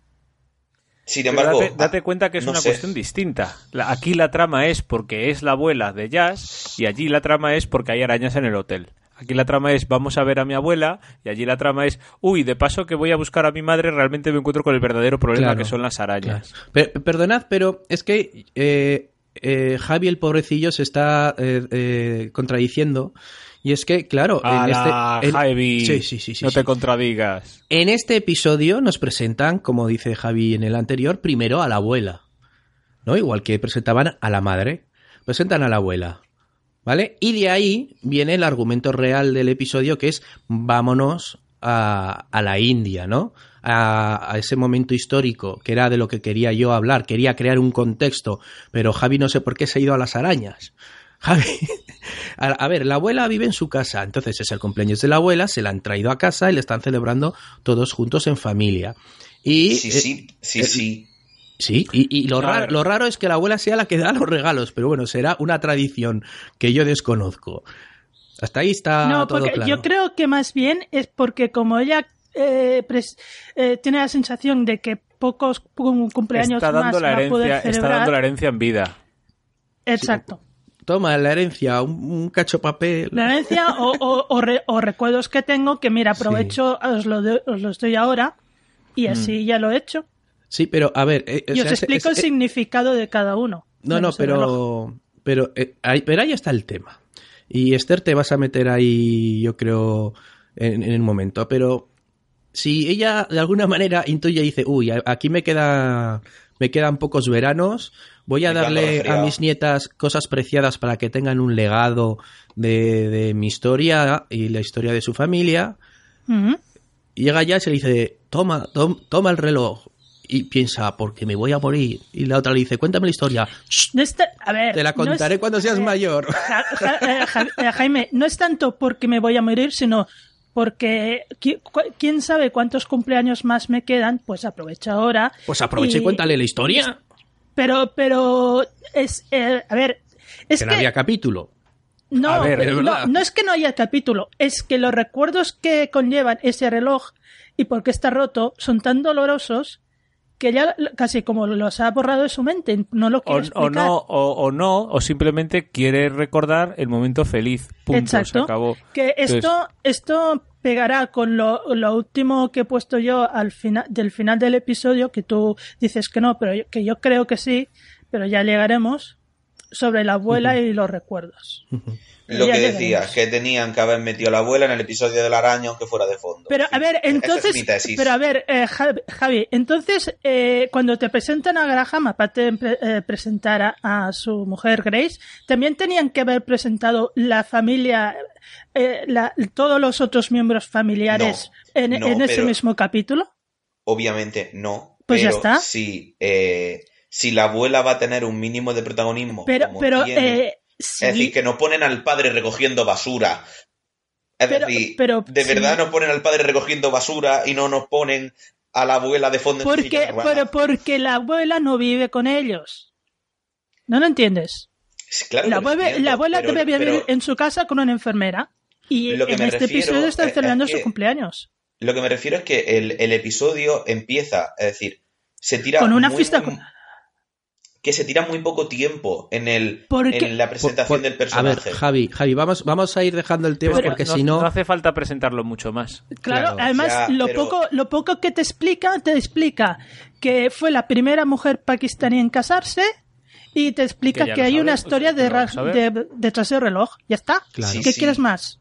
Sin Pero embargo, date, date cuenta que es no una sé. cuestión distinta. La- aquí la trama es porque es la abuela de Jazz y allí la trama es porque hay arañas en el hotel. Aquí la trama es vamos a ver a mi abuela y allí la trama es uy, de paso que voy a buscar a mi madre realmente me encuentro con el verdadero problema Claro. que son las arañas. Per- perdonad, pero es que eh, eh, Javi, el pobrecillo, se está eh, eh, contradiciendo. Y es que, claro, en Ala, este, en- Javi, Sí, sí, sí, sí, no te contradigas. En este episodio nos presentan, como dice Javi en el anterior, primero a la abuela. ¿No? Igual que presentaban a la madre. Presentan a la abuela. ¿Vale? Y de ahí viene el argumento real del episodio que es vámonos a, a la India, ¿no? A, a ese momento histórico, que era de lo que quería yo hablar. Quería crear un contexto, pero Javi no sé por qué se ha ido a las arañas. Javi, a, a ver, la abuela vive en su casa, entonces es el cumpleaños de la abuela, se la han traído a casa y le están celebrando todos juntos en familia. Y, Sí, eh, sí, sí, eh, sí. Sí, y, y lo, raro, lo raro es que la abuela sea la que da los regalos, pero bueno, será una tradición que yo desconozco. Hasta ahí está no, todo porque claro. yo creo que más bien es porque como ella eh, pres- eh, tiene la sensación de que pocos cum- cumpleaños Está dando, más la va a poder herencia, está celebrar. dando la herencia en vida. Exacto. Toma la herencia, un, un cacho papel. La herencia o, o- o re- o recuerdos que tengo que, mira, aprovecho, os, lo de- os los doy ahora y Mm. así ya lo he hecho. Sí, pero a ver. eh, Y os sea, explico es- el significado de cada uno. No, no, pero, pero, eh, ahí, pero ahí está el tema. Y Esther te vas a meter ahí, yo creo, en, en un momento. Pero si ella de alguna manera intuye y dice, uy, aquí me queda, me quedan pocos veranos, voy a darle a resfriado". mis nietas cosas preciadas para que tengan un legado de, de mi historia y la historia de su familia. Y llega ya y se le dice, toma, tom- toma el reloj. Y piensa, porque me voy a morir. Y la otra le dice, cuéntame la historia. "Shh, No está- a ver, te la no es- contaré cuando seas eh, mayor. Ja- ja- eh, Ja- eh, Jaime, no es tanto porque me voy a morir, sino porque quién sabe cuántos cumpleaños más me quedan, pues aprovecha ahora. Pues aprovecha y Y- cuéntale la historia. Pero, pero es, eh, a ver, es que que no había capítulo. no, ver, no, no es que no haya capítulo, es que los recuerdos que conllevan ese reloj y por qué está roto son tan dolorosos que ya casi como los ha borrado de su mente, no lo O, quiere o explicar. no, o, o no, o simplemente quiere recordar el momento feliz. Punto, se Exacto. acabó. Que esto, Entonces- esto pegará con lo, lo último que he puesto yo al final del final del episodio, que tú dices que no, pero yo- que yo creo que sí, pero ya llegaremos sobre la abuela y los recuerdos. Lo Ya que decías, que tenían que haber metido a la abuela en el episodio de la araña, aunque fuera de fondo. Pero a ver, es entonces, mi tesis. pero a ver, eh, Javi, entonces eh, cuando te presentan a Graham, aparte de pre- eh, presentar a, a su mujer Grace, también tenían que haber presentado la familia, eh, la- todos los otros miembros familiares No, en, no, en ese mismo capítulo. Obviamente no. Pues ya está. Si, eh, si la abuela va a tener un mínimo de protagonismo. Pero, como pero, tiene, eh, sí, Es decir, que no ponen al padre recogiendo basura. Es Pero- decir, pero de sí. verdad nos ponen al padre recogiendo basura y no nos ponen a la abuela de fondo en porque, ruedas. pero porque la abuela no vive con ellos. ¿No lo entiendes? Claro La abuela, entiendo, la abuela pero- debe vivir en su casa con una enfermera. Y Lo que en este episodio están es- celebrando es su cumpleaños. Lo que me refiero es que el, el episodio empieza, es decir, se tira Con una muy, fiesta con- que se tira muy poco tiempo en el Porque- en la presentación Por- del A personaje. ver, Javi, Javi, vamos, vamos a ir dejando el tema Pero- porque no, si no... no hace falta presentarlo mucho más. Claro, Claro, además ya, lo pero- poco lo poco que te explica, te explica que fue la primera mujer pakistaní en casarse y te explica Que hay una historia que de, a ver. de- detrás del reloj. Ya está. Claro. Sí, ¿Qué sí. quieres más?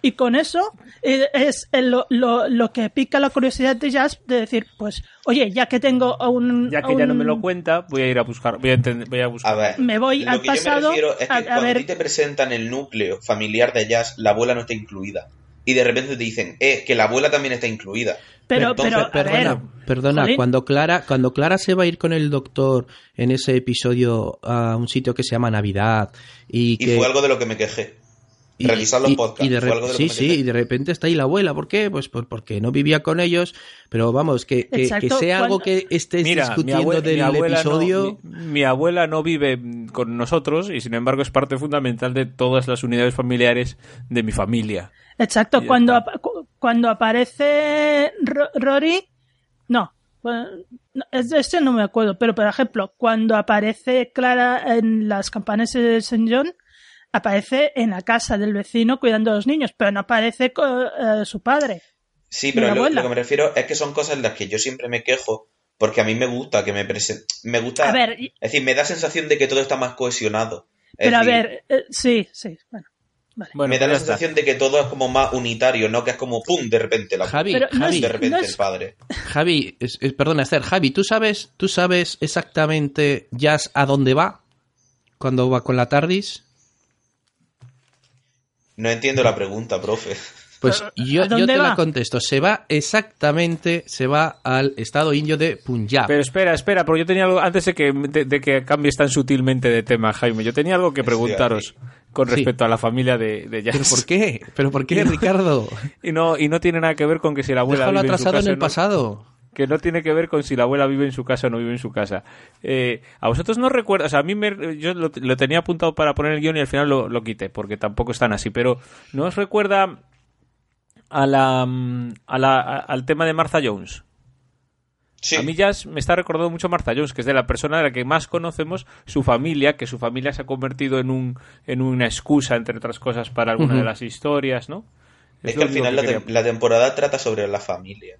Y con eso eh, es lo, lo, lo, que pica la curiosidad de Jazz de decir, pues, oye, ya que tengo un... Ya que un... ya no me lo cuenta, voy a ir a buscar. Voy a, entender, voy a buscar. A ver, me voy lo al que pasado. Yo me es que a, a cuando ver... a ti te presentan el núcleo familiar de Jazz, la abuela no está incluida. Y de repente te dicen, eh, que la abuela también está incluida. Pero, Entonces, pero, a Perdona, ver, perdona Jolín. cuando Clara, cuando Clara se va a ir con el doctor en ese episodio a un sitio que se llama Navidad y Y que fue algo de lo que me quejé. Revisar los podcasts. y de fue re- algo de lo sí, que me sí, quejé. y de repente está ahí la abuela. ¿Por qué? Pues por- porque no vivía con ellos. Pero vamos, que, que, que sea algo que estés Mira, mi, discutiendo abue- del mi abuela episodio. No, mi, mi abuela no vive con nosotros y sin embargo es parte fundamental de todas las unidades familiares de mi familia. Exacto, cuando, ap- cuando aparece Ro- Rory, no, bueno, no, es de este no me acuerdo, pero por ejemplo, cuando aparece Clara en las campanas de St. John, aparece en la casa del vecino cuidando a los niños, pero no aparece co- eh, su padre. Sí, pero lo, lo que me refiero es que son cosas en las que yo siempre me quejo porque a mí me gusta que me presenten. Me gusta. A ver, y- Es decir, me da sensación de que todo está más cohesionado. Es pero a ver, eh, sí, sí, bueno, vale. Bueno, me da pues la está. sensación de que todo es como más unitario, no que es como ¡pum! de repente la Javi, Pero no Javi, es- de repente no es- el padre. Javi, es- es- perdona, Esther, Javi, ¿tú sabes, ¿tú sabes exactamente Jazz a dónde va? Cuando va con la TARDIS. No entiendo la pregunta, profe. Pues ¿A yo, te va? la contesto. Se va exactamente, se va al estado indio de Punjab. Pero espera, espera, porque yo tenía algo, antes de que, de, de que cambies tan sutilmente de tema, Jaime, yo tenía algo que preguntaros con Sí. respecto a la familia de, de Jazz. ¿Pero por qué? ¿Pero por qué, Ricardo? Y no, y no tiene nada que ver con que si la abuela Déjalo vive en su atrasado en casa el no. pasado. Que no tiene que ver con si la abuela vive en su casa o no vive en su casa. Eh, a vosotros no recuerdo, o sea, a mí me, yo lo, lo tenía apuntado para poner el guion y al final lo, lo quité, porque tampoco están así, pero ¿no os recuerda a la, mm, a la, a- al tema de Martha Jones? Sí. A mí ya me está recordando mucho Martha Jones, que es de la persona de la que más conocemos su familia, que su familia se ha convertido en, un, en una excusa, entre otras cosas, para alguna de las historias, ¿no? Es que al final la temporada trata sobre la familia.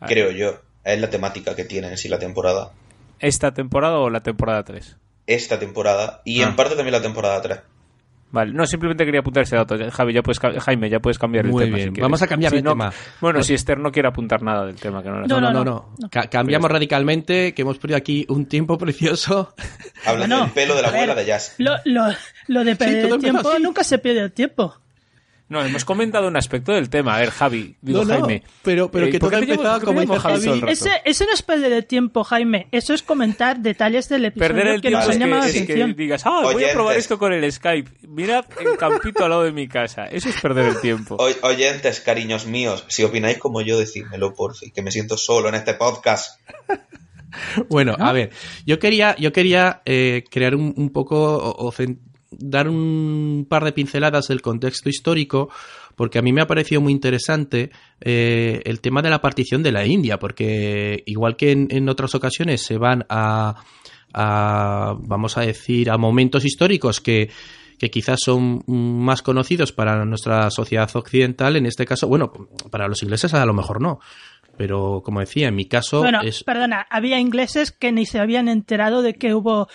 Ah. Creo yo. Es la temática que tiene en sí la temporada. ¿Esta temporada o la temporada 3? Esta temporada. Y Ah. en parte también la temporada 3. Vale, no, simplemente quería apuntar ese dato. Javi, ya puedes, Jaime, ya puedes cambiar el Muy tema. bien, si vamos a cambiar Si no- tema. Bueno, si Esther no quiere apuntar nada del tema, que no, la No, No, no, no, no. no. no. Ca- cambiamos radicalmente, que hemos perdido aquí un tiempo precioso. Hablando del pelo de la abuela de Jazz. Lo, lo, lo de perder el tiempo así. nunca se pierde el tiempo. No, hemos comentado un aspecto del tema. A ver, Javi, digo No, no, Jaime. pero- pero Eh, que ¿por todo qué como dice Javi todo el Javi. rato? Ese, ese no es perder el tiempo, Jaime. Eso es comentar detalles del episodio Perder el que nos tiempo es han llamado la que, es que atención. digas, ah, voy a Oyentes. probar esto con el Skype. Mirad el campito al lado de mi casa. Eso es perder el tiempo. O- oyentes, cariños míos, si opináis como yo, decídmelo, por fin, que me siento solo en este podcast. Bueno, a ver, yo quería, yo quería eh, crear un, un poco o, o dar un par de pinceladas del contexto histórico, porque a mí me ha parecido muy interesante eh, el tema de la partición de la India, porque igual que en, en otras ocasiones se van a, a, vamos a decir, a momentos históricos que que quizás son más conocidos para nuestra sociedad occidental, en este caso, bueno, para los ingleses a lo mejor no, pero como decía, en mi caso Bueno, es perdona, había ingleses que ni se habían enterado de que hubo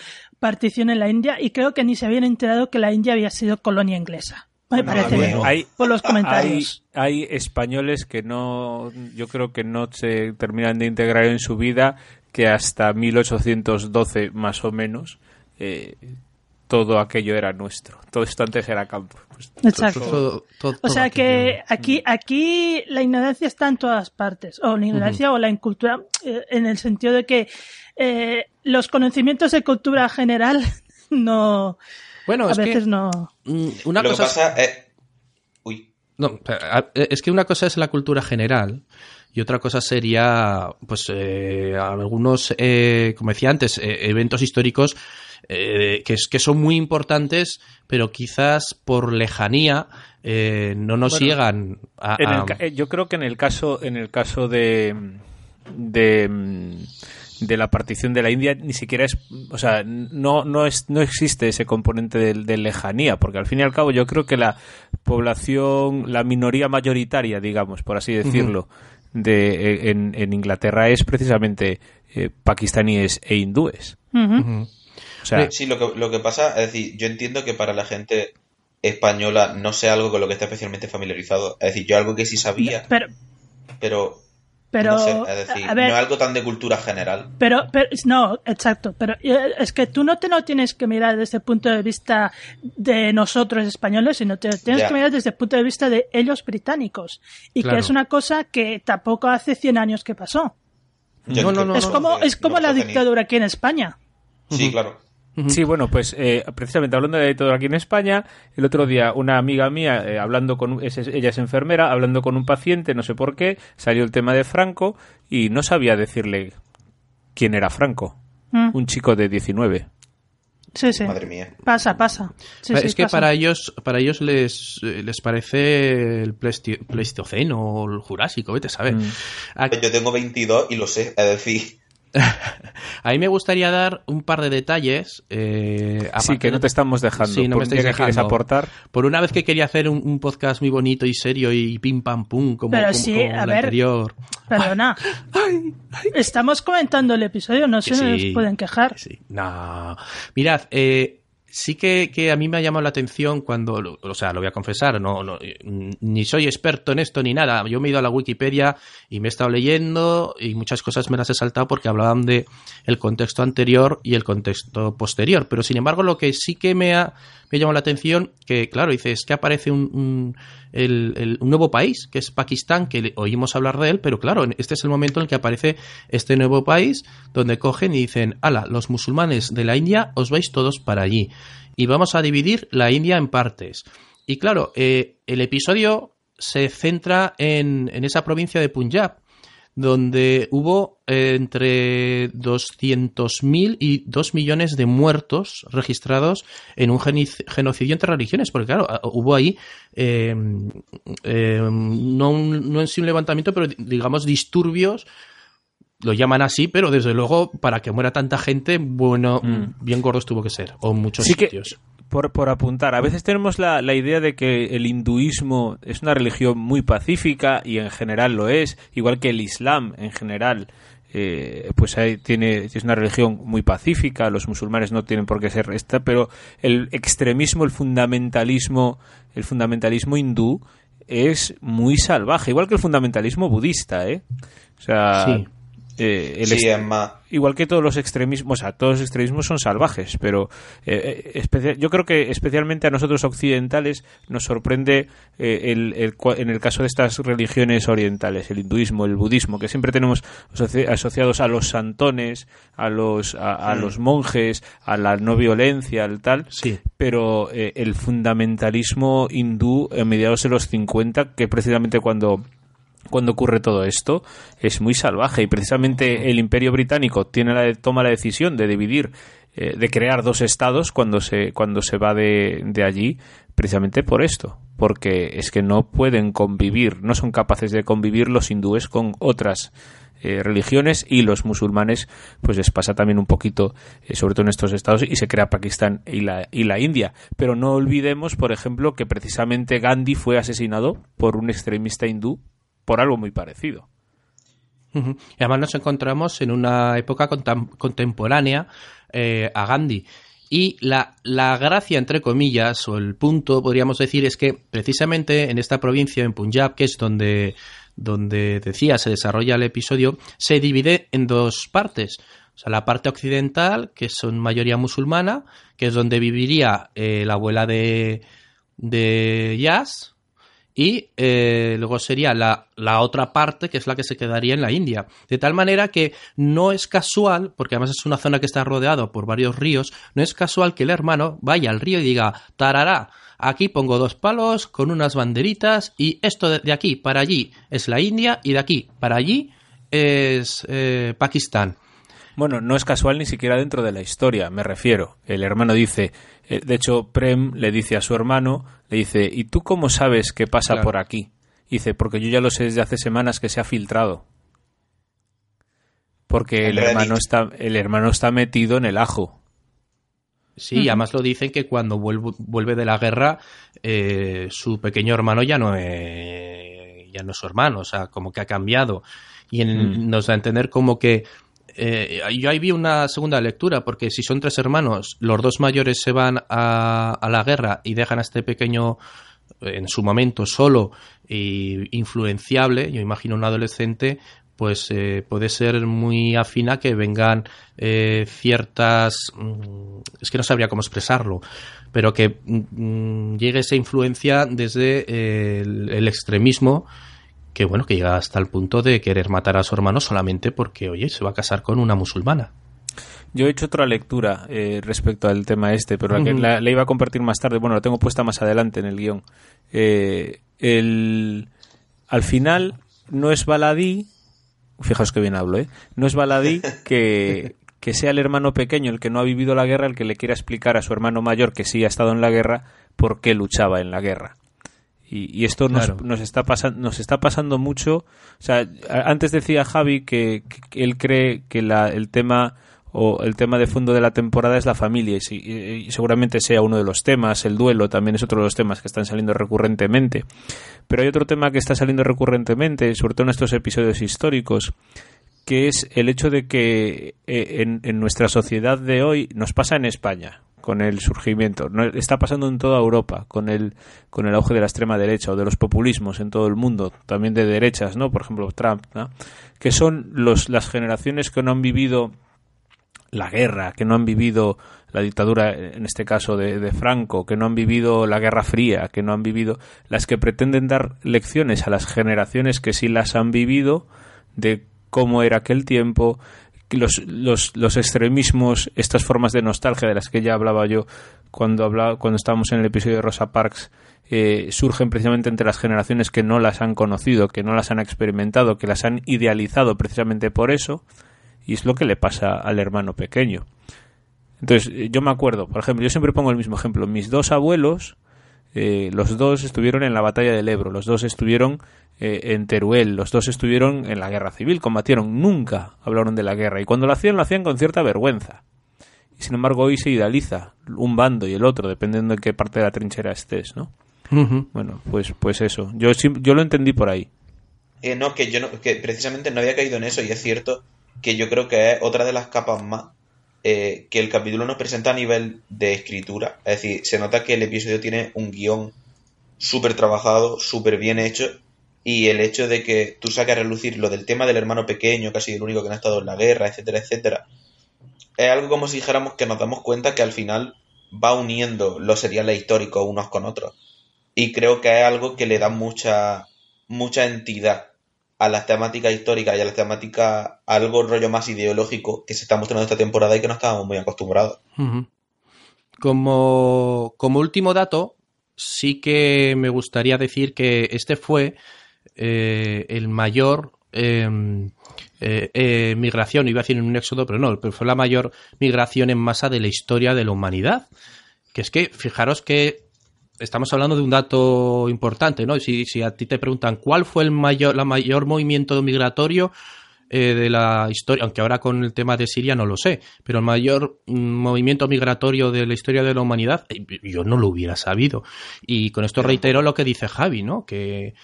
partición en la India y creo que ni se habían enterado que la India había sido colonia inglesa. Me parece bueno. bien. Hay, Por los comentarios. hay españoles que no, yo creo que no se terminan de integrar en su vida, que hasta 1812 más o menos, eh, todo aquello era nuestro. Todo esto antes era campo. Pues, Exacto. todo- todo- O todo sea que aquí, aquí la ignorancia está en todas partes, o la ignorancia o la incultura, eh, en el sentido de que eh, los conocimientos de cultura general no, Bueno, a es veces que no. mm, una Lo cosa es- pasa es... Uy, no, a- es que una cosa es la cultura general y otra cosa sería, pues, eh, algunos, eh, como decía antes, eh, eventos históricos eh, que, es- que son muy importantes, pero quizás por lejanía eh, no nos Bueno, llegan a, En el a- ca- eh, yo creo que en el caso, en el caso de, de, mm, de la partición de la India ni siquiera es, o sea, no, no es, no existe ese componente de, de lejanía, porque al fin y al cabo yo creo que la población, la minoría mayoritaria, digamos, por así decirlo, de eh, en, en Inglaterra es precisamente eh, pakistaníes e hindúes. O sea, sí, lo que, lo que pasa, es decir, yo entiendo que para la gente española no sea algo con lo que esté especialmente familiarizado. Es decir, yo algo que sí sabía, Pero, pero pero no sé, es decir, a ver, no es algo tan de cultura general. Pero, pero no, exacto. Pero eh, es que tú no te lo tienes que mirar desde el punto de vista de nosotros españoles, sino te lo tienes que mirar desde el punto de vista de ellos británicos. Y Claro. que es una cosa que tampoco hace 100 años que pasó. No, no, no, es no, como, es como la dictadura aquí en España. Sí, claro. Sí, bueno, pues eh, precisamente hablando de todo aquí en España, el otro día una amiga mía, eh, hablando con, un- es- ella es enfermera, hablando con un paciente, no sé por qué, salió el tema de Franco y no sabía decirle quién era Franco, Mm, un chico de 19. Sí, sí. Madre mía. Pasa, pasa. Sí, es sí, que pasa. para ellos, para ellos les, eh, les parece el Pleistoceno o el Jurásico, vete a saber. Mm. Yo tengo 22 y lo sé, es decir, A mí me gustaría dar un par de detalles. eh, Sí, que no te estamos dejando. Sí, no ¿Por me estáis qué quieres dejando. aportar? Por una vez que quería hacer un, un podcast muy bonito y serio y pim pam pum, como, Pero como- sí, como a el ver. anterior. Perdona. Estamos comentando el episodio, no se Que nos sí, pueden quejar. que sí. No. Mirad, eh, sí que, que a mí me ha llamado la atención cuando, o sea, lo voy a confesar, no, no, ni soy experto en esto ni nada. Yo me he ido a la Wikipedia y me he estado leyendo y muchas cosas me las he saltado porque hablaban de el contexto anterior y el contexto posterior. Pero sin embargo, lo que sí que me ha, me llamado la atención, que claro, dice, es que aparece un, un- nuevo país, que es Pakistán, que le- oímos hablar de él, pero claro, este es el momento en el que aparece este nuevo país, donde cogen y dicen, ala, los musulmanes de la India os vais todos para allí. Y vamos a dividir la India en partes. Y claro, eh, el episodio se centra en, en esa provincia de Punjab, donde hubo eh, entre 200.000 y 2 millones de muertos registrados en un genocidio entre religiones, porque claro, ah, hubo ahí eh, eh, no, no en sí un levantamiento, pero digamos disturbios, lo llaman así, pero desde luego para que muera tanta gente, bueno, Mm. bien gordos tuvo que ser, o en muchos Sí que- sitios. Por, por apuntar, a veces tenemos la, la idea de que el hinduismo es una religión muy pacífica y en general lo es, igual que el islam en general. eh, pues hay- tiene, es una religión muy pacífica, los musulmanes no tienen por qué ser esta, pero el extremismo, el fundamentalismo, el fundamentalismo hindú es muy salvaje, igual que el fundamentalismo budista, ¿eh? O sea, Sí. Eh, el sí, igual que todos los extremismos, o sea, todos los extremismos son salvajes, pero eh, eh, yo creo que especialmente a nosotros occidentales nos sorprende eh, el, el en el caso de estas religiones orientales, el hinduismo, el budismo, que siempre tenemos asoci- asociados a los santones, a los, a, a Mm. los monjes, a la no violencia, al tal, Sí. pero el fundamentalismo hindú a mediados de los 50, que precisamente cuando cuando ocurre todo esto es muy salvaje. Y precisamente el Imperio Británico tiene la, toma la decisión de dividir eh, de crear dos estados cuando se cuando se va de, de allí precisamente por esto. Porque es que no pueden convivir no son capaces de convivir los hindúes con otras eh, religiones y los musulmanes pues les pasa también un poquito eh, sobre todo en estos estados y se crea Pakistán y la, y la India. Pero no olvidemos por ejemplo que precisamente Gandhi fue asesinado por un extremista hindú por algo muy parecido. Y además nos encontramos en una época contemporánea eh, a Gandhi. Y la, la gracia, entre comillas, o el punto, podríamos decir, es que precisamente en esta provincia, en Punjab, que es donde, donde decía se desarrolla el episodio, se divide en dos partes. O sea, la parte occidental, que son mayoría musulmana, que es donde viviría eh, la abuela de, de Yas, y eh, luego sería la, la otra parte, que es la que se quedaría en la India. De tal manera que no es casual, porque además es una zona que está rodeada por varios ríos, no es casual que el hermano vaya al río y diga, tarará, aquí pongo dos palos con unas banderitas y esto de, aquí para allí es la India y de aquí para allí es eh, Pakistán. Bueno, no es casual ni siquiera dentro de la historia, me refiero. El hermano dice, eh, de hecho, Prem le dice a su hermano, le dice, ¿y tú cómo sabes qué pasa Claro. por aquí? Dice, porque yo ya lo sé desde hace semanas que se ha filtrado. Porque el hermano está, el hermano está metido en el ajo. Sí, y además lo dicen que cuando vuelvo- vuelve de la guerra, eh, su pequeño hermano ya no es, ya no es su hermano, o sea, como que ha cambiado. Y en- Mm. nos da a entender como que eh, yo ahí vi una segunda lectura, porque si son tres hermanos, los dos mayores se van a, a la guerra y dejan a este pequeño en su momento solo e influenciable, yo imagino un adolescente, pues eh, puede ser muy afina que vengan eh, ciertas mm, es que no sabría cómo expresarlo pero que mm, llegue esa influencia desde eh, el, extremismo que bueno que llega hasta el punto de querer matar a su hermano solamente porque oye se va a casar con una musulmana yo he hecho otra lectura respecto al tema este, pero la, iba a compartir más tarde. Bueno, la tengo puesta más adelante en el guion. el, al final no es baladí, fijaos que bien hablo, ¿eh? No es baladí que, que sea el hermano pequeño, el que no ha vivido la guerra, el que le quiera explicar a su hermano mayor, que sí ha estado en la guerra, por qué luchaba en la guerra. Y, esto nos, nos, está pasando, nos está pasando mucho. O sea, antes decía Javi que, él cree que la, el tema o el tema de fondo de la temporada es la familia y, seguramente sea uno de los temas, el duelo también es otro de los temas que están saliendo recurrentemente. Pero hay otro tema que está saliendo recurrentemente, sobre todo en estos episodios históricos, que es el hecho de que eh, en, nuestra sociedad de hoy nos pasa en España con el surgimiento, está pasando en toda Europa con el con el auge de la extrema derecha o de los populismos en todo el mundo, también de derechas, ¿no? Por ejemplo, Trump, que son los las generaciones que no han vivido la guerra, que no han vivido la dictadura, en este caso de, Franco, que no han vivido la Guerra Fría, que no han vivido, las que pretenden dar lecciones a las generaciones que sí las han vivido de cómo era aquel tiempo, los, los, los extremismos, estas formas de nostalgia de las que ya hablaba yo cuando, hablaba, cuando estábamos en el episodio de Rosa Parks, eh, surgen precisamente entre las generaciones que no las han conocido, que no las han experimentado, que las han idealizado precisamente por eso, y es lo que le pasa al hermano pequeño. Entonces, eh, yo me acuerdo, por ejemplo, yo siempre pongo el mismo ejemplo. Mis dos abuelos, eh, los dos estuvieron en la batalla del Ebro, los dos estuvieron eh, en Teruel, los dos estuvieron en la guerra civil, combatieron, nunca hablaron de la guerra. Y cuando lo hacían, lo hacían con cierta vergüenza. Y sin embargo, hoy se idealiza un bando y el otro, dependiendo de qué parte de la trinchera estés, ¿no? Bueno, pues, pues eso. Yo, yo lo entendí por ahí. no, que yo no, que precisamente no había caído en eso, y es cierto que yo creo que es otra de las capas más eh, que el capítulo nos presenta a nivel de escritura. Es decir, se nota que el episodio tiene un guion súper trabajado, súper bien hecho, y el hecho de que tú saques a relucir lo del tema del hermano pequeño, casi el único que no ha estado en la guerra, etcétera, etcétera, es algo como si dijéramos que nos damos cuenta que al final va uniendo los seriales históricos unos con otros. Y creo que es algo que le da mucha, mucha entidad a las temáticas históricas y a las temáticas algo rollo más ideológico que se está mostrando esta temporada y que no estábamos muy acostumbrados. como, como último dato, sí que me gustaría decir que este fue eh, el mayor em, eh, eh, migración, iba a decir en un éxodo, pero no, pero fue la mayor migración en masa de la historia de la humanidad. Que es que, fijaros que estamos hablando de un dato importante, ¿no? Si, si a ti te preguntan cuál fue el mayor, la mayor movimiento migratorio eh, de la historia, aunque ahora con el tema de Siria no lo sé, pero el mayor mm, movimiento migratorio de la historia de la humanidad, eh, yo no lo hubiera sabido. Y con esto reitero lo que dice Javi, ¿no? Que,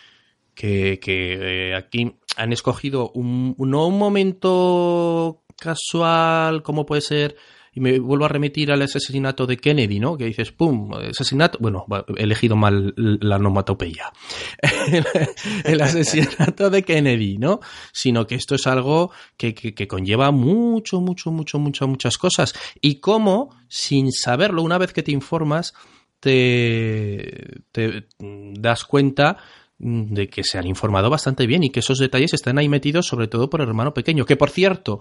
que, que eh, aquí han escogido un, no un momento casual como puede ser y me vuelvo a remitir al asesinato de Kennedy, ¿no? Que dices, ¡pum! Asesinato. Bueno, he elegido mal la onomatopeya. el, asesinato de Kennedy, ¿no? Sino que esto es algo que, que, conlleva mucho, mucho, mucho, mucho, muchas cosas. Y cómo, sin saberlo, una vez que te informas, te, te das cuenta de que se han informado bastante bien y que esos detalles están ahí metidos sobre todo por el hermano pequeño, que por cierto,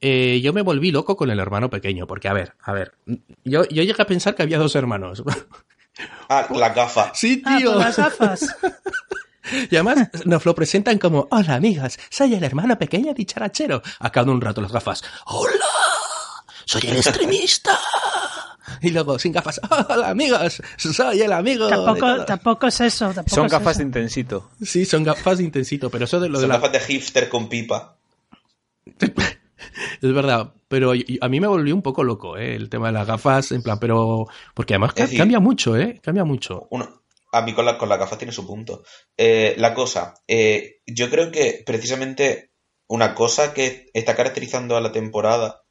eh, yo me volví loco con el hermano pequeño, porque a ver, a ver, yo, yo llegué a pensar que había dos hermanos. Ah, la gafa. Sí, ah, tío. las gafas. Y además nos lo presentan como, hola amigas, soy el hermano pequeño dicharachero. A cada un rato las gafas, hola, soy el extremista. Y luego sin gafas, hola amigas, soy el amigo. Tampoco, tampoco es eso. son gafas de intensito. Sí, son gafas de intensito, pero eso de lo son de gafas de hipster con pipa. Es verdad, pero a mí me volvió un poco loco ¿eh? el tema de las gafas, en plan, pero. Porque además cambia mucho, ¿eh? Cambia mucho. Uno, a mí con, la, con las gafas tiene su punto. Eh, la cosa, eh, yo creo que precisamente una cosa que está caracterizando a la temporada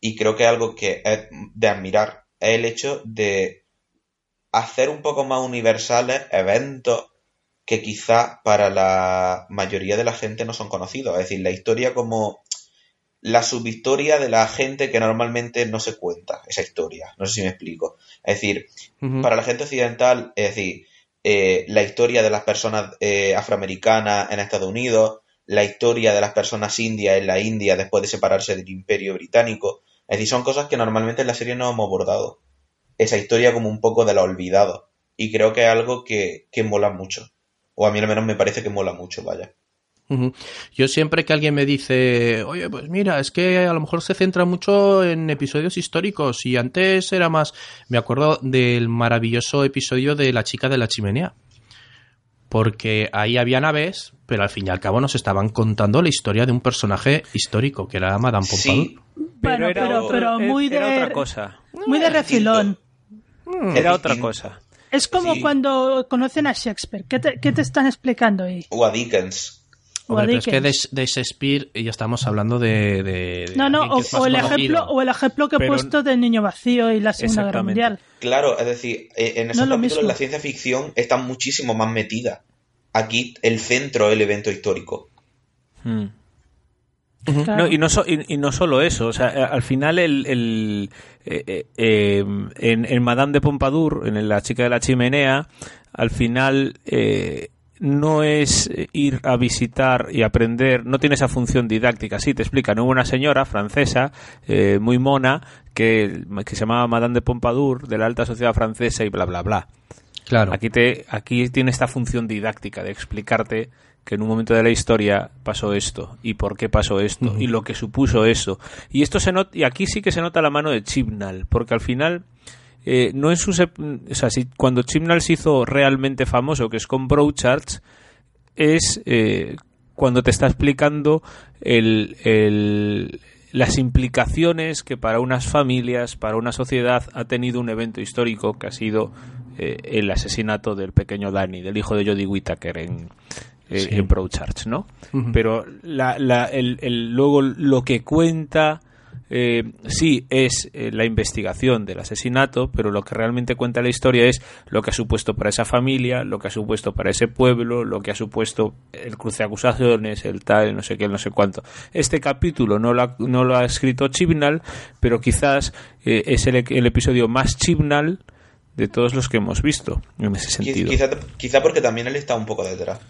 y creo que es algo que es de admirar es el hecho de hacer un poco más universales eventos que quizá para la mayoría de la gente no son conocidos. Es decir, la historia como la subhistoria de la gente que normalmente no se cuenta esa historia. No sé si me explico. Es decir, para la gente occidental, es decir, eh, la historia de las personas eh, afroamericanas en Estados Unidos, la historia de las personas indias en la India después de separarse del imperio británico. Es decir, son cosas que normalmente en la serie no hemos abordado. Esa historia como un poco de la olvidado. Y creo que es algo que, que mola mucho. O a mí al menos me parece que mola mucho, vaya. Yo siempre que alguien me dice, oye, pues mira, es que a lo mejor se centra mucho en episodios históricos y antes era más, me acuerdo del maravilloso episodio de La chica de la chimenea. Porque ahí había naves, pero al fin y al cabo nos estaban contando la historia de un personaje histórico, que era Madame Pompadour. Sí, pero, pero, muy de otra cosa. Muy de refilón. Era otra cosa. Es como cuando conocen a Shakespeare. ¿Qué te, ¿Qué te, están explicando ahí? O a Dickens. Hombre, es que de, de, Shakespeare ya estamos hablando de. de no, no, o, o, el ejemplo, o el ejemplo que he pero, puesto del niño vacío y la Segunda Guerra Mundial. Claro, es decir, eh, en esos no capítulos la ciencia ficción está muchísimo más metida. Aquí el centro es el evento histórico. Hmm. Claro. No, y, no so, y, y, no solo eso, o sea, al final el, el eh, eh, en, en, Madame de Pompadour, en La chica de la chimenea, al final eh, no es ir a visitar y aprender, no tiene esa función didáctica. Sí, te explican, hubo una señora francesa eh, muy mona que, que, se llamaba Madame de Pompadour, de la alta sociedad francesa y bla, bla, bla. Claro. Aquí, te, aquí tiene esta función didáctica de explicarte que en un momento de la historia pasó esto y por qué pasó esto uh -huh. y lo que supuso eso. Y esto se nota, y aquí sí que se nota la mano de Chibnall, porque al final eh, no sus o sea, si, cuando Chibnall se hizo realmente famoso, que es con Broadchurch, es eh, cuando te está explicando el, el, las implicaciones que para unas familias, para una sociedad ha tenido un evento histórico que ha sido eh, el asesinato del pequeño Danny, del hijo de Jodie Whittaker en, sí. en Broadchurch, ¿no? Uh -huh. Pero la, la, el, el, luego lo que cuenta eh, sí es eh, la investigación del asesinato, pero lo que realmente cuenta la historia es lo que ha supuesto para esa familia, lo que ha supuesto para ese pueblo, lo que ha supuesto el cruce de acusaciones, el tal, no sé qué, no sé cuánto. Este capítulo no lo ha, no lo ha escrito Chibnall, pero quizás eh, es el, el, episodio más Chibnall de todos los que hemos visto en ese sentido. Quizá, quizá porque también él está un poco detrás.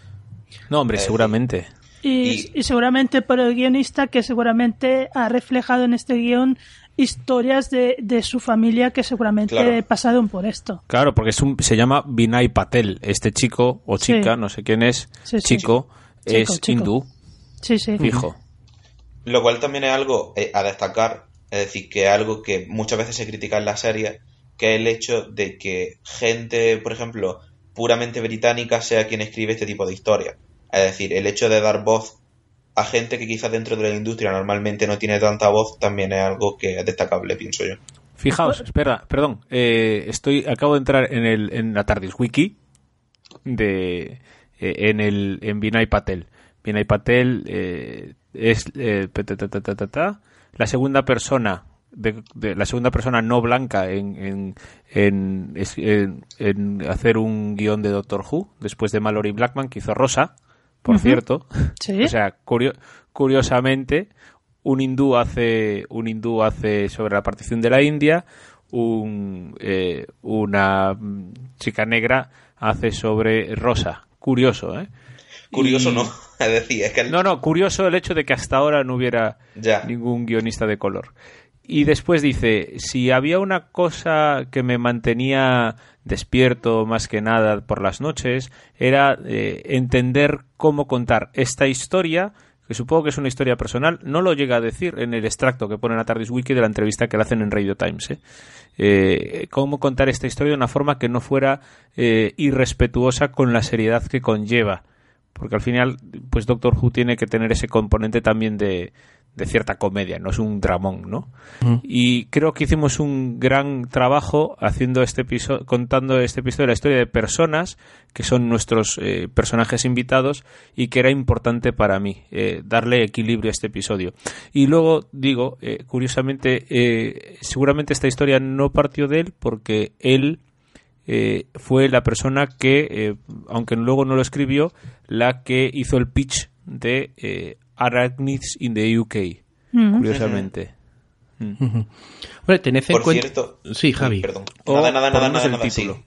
No, hombre, seguramente. Y, y, y, seguramente por el guionista que seguramente ha reflejado en este guion historias de, de su familia que seguramente claro. pasaron por esto. Claro, porque es un, se llama Vinay Patel. Este chico o chica, sí. no sé quién es, sí, sí. chico, es chico, hindú. Sí, sí. Fijo. Lo cual también es algo eh, a destacar, es decir, que es algo que muchas veces se critica en la serie, que es el hecho de que gente, por ejemplo, puramente británica sea quien escribe este tipo de historias es decir, el hecho de dar voz a gente que quizás dentro de la industria normalmente no tiene tanta voz también es algo que es destacable, pienso yo. Fijaos, espera, perdón, eh, estoy acabo de entrar en el en la Tardis Wiki de eh, en el en Vinay Patel. Vinay Patel eh, es eh, la segunda persona de, de, la segunda persona no blanca en, en, en, en, en hacer un guion de Doctor Who después de Mallory Blackman que hizo Rosa por uh -huh. cierto. ¿Sí? O sea, curio curiosamente, un hindú hace un hindú hace sobre la partición de la India, un, eh, una chica negra hace sobre Rosa. Curioso, ¿eh? Curioso y... no, decir, es que... El... No, no, curioso el hecho de que hasta ahora no hubiera ya. ningún guionista de color. Y después dice, si había una cosa que me mantenía despierto más que nada por las noches, era eh, entender cómo contar esta historia, que supongo que es una historia personal, no lo llega a decir en el extracto que pone en Tardis Wiki de la entrevista que le hacen en Radio Times. ¿eh? Eh, cómo contar esta historia de una forma que no fuera irrespetuosa con la seriedad que conlleva. Porque al final, pues Doctor Who tiene que tener ese componente también de, de cierta comedia, no es un dramón, ¿no? Y creo que hicimos un gran trabajo haciendo este episodio, contando este episodio de la historia de personas que son nuestros eh, personajes invitados y que era importante para mí eh, darle equilibrio a este episodio. Y luego digo, eh, curiosamente, seguramente esta historia no partió de él porque él fue la persona que, aunque luego no lo escribió, la que hizo el pitch de Arachnids in the UK, curiosamente. Bueno, tened en Por cuenta... cierto, Sí, Javi. Perdón. O Nada, nada, nada, nada, el nada, título. sí.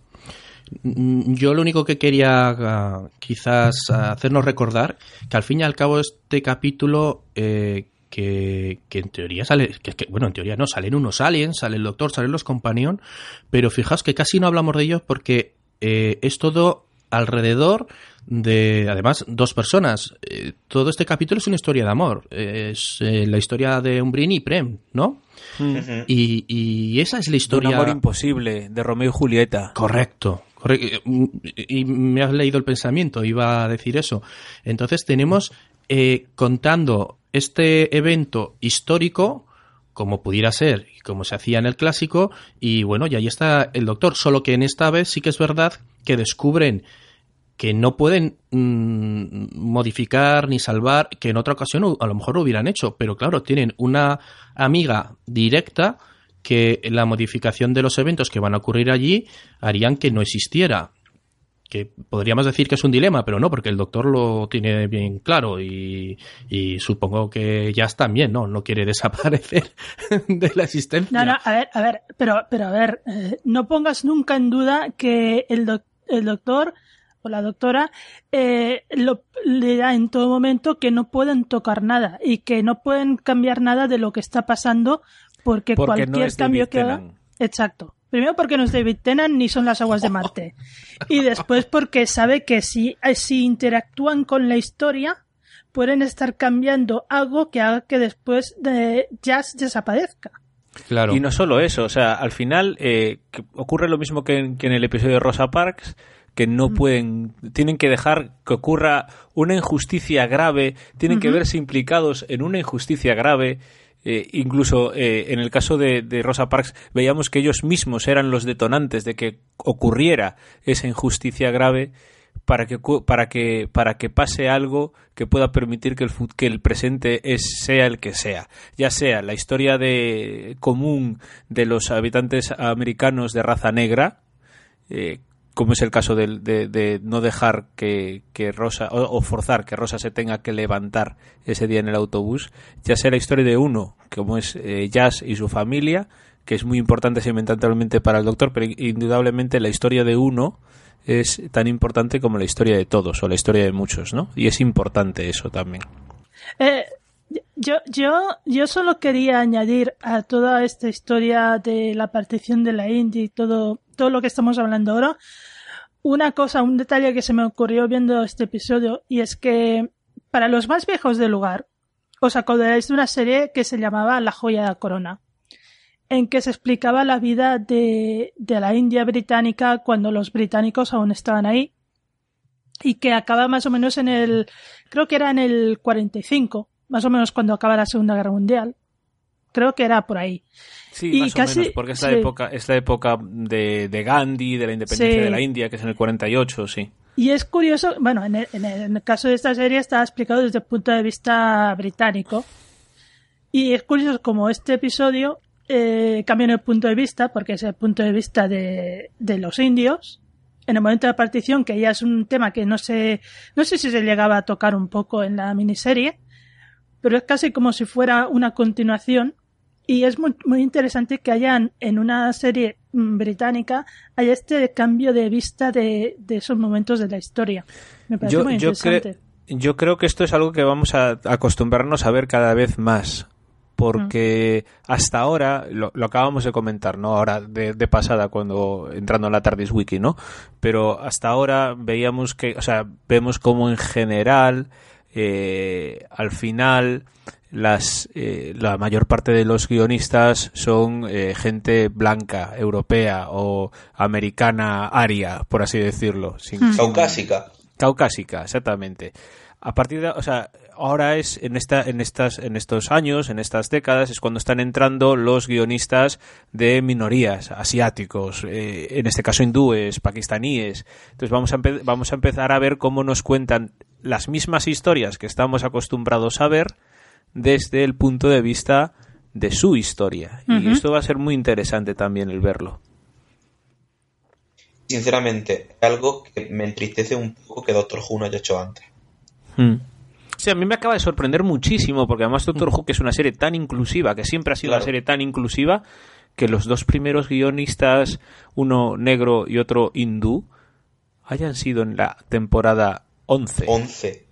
Mm, Yo lo único que quería ah, quizás ah, hacernos recordar que al fin y al cabo este capítulo eh, que, que en teoría sale, que, que, bueno, en teoría no, salen unos aliens, sale el doctor, salen los companion, pero fijaos que casi no hablamos de ellos porque eh, es todo alrededor de, además, dos personas. Eh, todo este capítulo es una historia de amor. Es eh, la historia de Umbrini y Prem, ¿no? Ujú. Y, y esa es la De un historia... amor imposible, de Romeo y Julieta. Correcto. correcto. Y me has leído el pensamiento, iba a decir eso. Entonces tenemos eh, contando este evento histórico, como pudiera ser y como se hacía en el clásico, y bueno, y ahí está el doctor, solo que en esta vez sí que es verdad que descubren que no pueden mm, modificar ni salvar, que en otra ocasión a lo mejor lo hubieran hecho, pero claro, tienen una amiga directa que la modificación de los eventos que van a ocurrir allí harían que no existiera. Que podríamos decir que es un dilema, pero no, porque el doctor lo tiene bien claro y, y supongo que Jazz también, ¿no? No quiere desaparecer de la existencia. No, no, a ver, a ver, pero, pero a ver, eh, no pongas nunca en duda que el, doc- el doctor o la doctora eh, lo, le da en todo momento que no pueden tocar nada y que no pueden cambiar nada de lo que está pasando porque, Porque cualquier no es cambio que haga. Exacto. Primero porque no es David Tennant ni son las aguas de Marte. Y después porque sabe que si, eh, si interactúan con la historia pueden estar cambiando algo que haga que después de Jazz desaparezca. Claro. Y no solo eso, o sea, al final eh, que ocurre lo mismo que en, que en el episodio de Rosa Parks, que no pueden, tienen que dejar que ocurra una injusticia grave, tienen que verse implicados en una injusticia grave. Eh, incluso eh, en el caso de, Rosa Parks veíamos que ellos mismos eran los detonantes de que ocurriera esa injusticia grave para que para que para que pase algo que pueda permitir que el que el presente es sea el que sea. Ya sea la historia de común de los habitantes americanos de raza negra eh, como es el caso del- de, de no dejar que, que Rosa o, o forzar que Rosa se tenga que levantar ese día en el autobús ya sea la historia de uno como es eh, Jazz y su familia que es muy importante sentimentalmente para el doctor pero indudablemente la historia de uno es tan importante como la historia de todos o la historia de muchos, ¿no? Y es importante eso también. Eh, yo, yo, yo solo quería añadir a toda esta historia de la partición de la India y todo, todo lo que estamos hablando ahora, una cosa, un detalle que se me ocurrió viendo este episodio, y es que para los más viejos del lugar, os acordaréis de una serie que se llamaba La joya de la corona, en que se explicaba la vida de, de la India británica cuando los británicos aún estaban ahí, y que acaba más o menos en el, creo que era en el 45, más o menos cuando acaba la Segunda Guerra Mundial. Creo que era por ahí. Sí, Y más casi- o menos, porque es la sí. época, es la época de, de Gandhi, de la independencia Sí. de la India, que es en el 48, sí. Y es curioso, bueno, en el, en caso de esta serie está explicado desde el punto de vista británico. Y es curioso como este episodio eh, cambia el punto de vista, porque es el punto de vista de, de los indios. En el momento de la partición, que ya es un tema que no sé, no sé si se llegaba a tocar un poco en la miniserie, pero es casi como si fuera una continuación. Y es muy, muy interesante que hayan en una serie mm, británica haya este cambio de vista de, de esos momentos de la historia. Me parece Yo, muy yo, interesante. cre- yo creo que esto es algo que vamos a acostumbrarnos a ver cada vez más. Porque hasta ahora, lo, lo acabamos de comentar, ¿no? Ahora de, de pasada, cuando entrando en la TARDIS Wiki, ¿no? Pero hasta ahora veíamos que, o sea, vemos como en general, eh, al final, las, eh, la mayor parte de los guionistas son eh, gente blanca, europea o americana aria, por así decirlo. sin- Hmm. sin- Caucásica. Caucásica, exactamente. A partir de, o sea, ahora es en esta en estas en estos años en estas décadas es cuando están entrando los guionistas de minorías asiáticos eh, en este caso hindúes pakistaníes entonces vamos a vamos a empezar a ver cómo nos cuentan las mismas historias que estamos acostumbrados a ver desde el punto de vista de su historia. Y esto va a ser muy interesante también el verlo. Sinceramente algo que me entristece un poco que Doctor Who no haya hecho antes. Hmm. Sí, a mí me acaba de sorprender muchísimo, porque además Doctor Who, que es una serie tan inclusiva, que siempre ha sido una serie tan inclusiva, que los dos primeros guionistas, uno negro y otro hindú, hayan sido en la temporada 11. 11.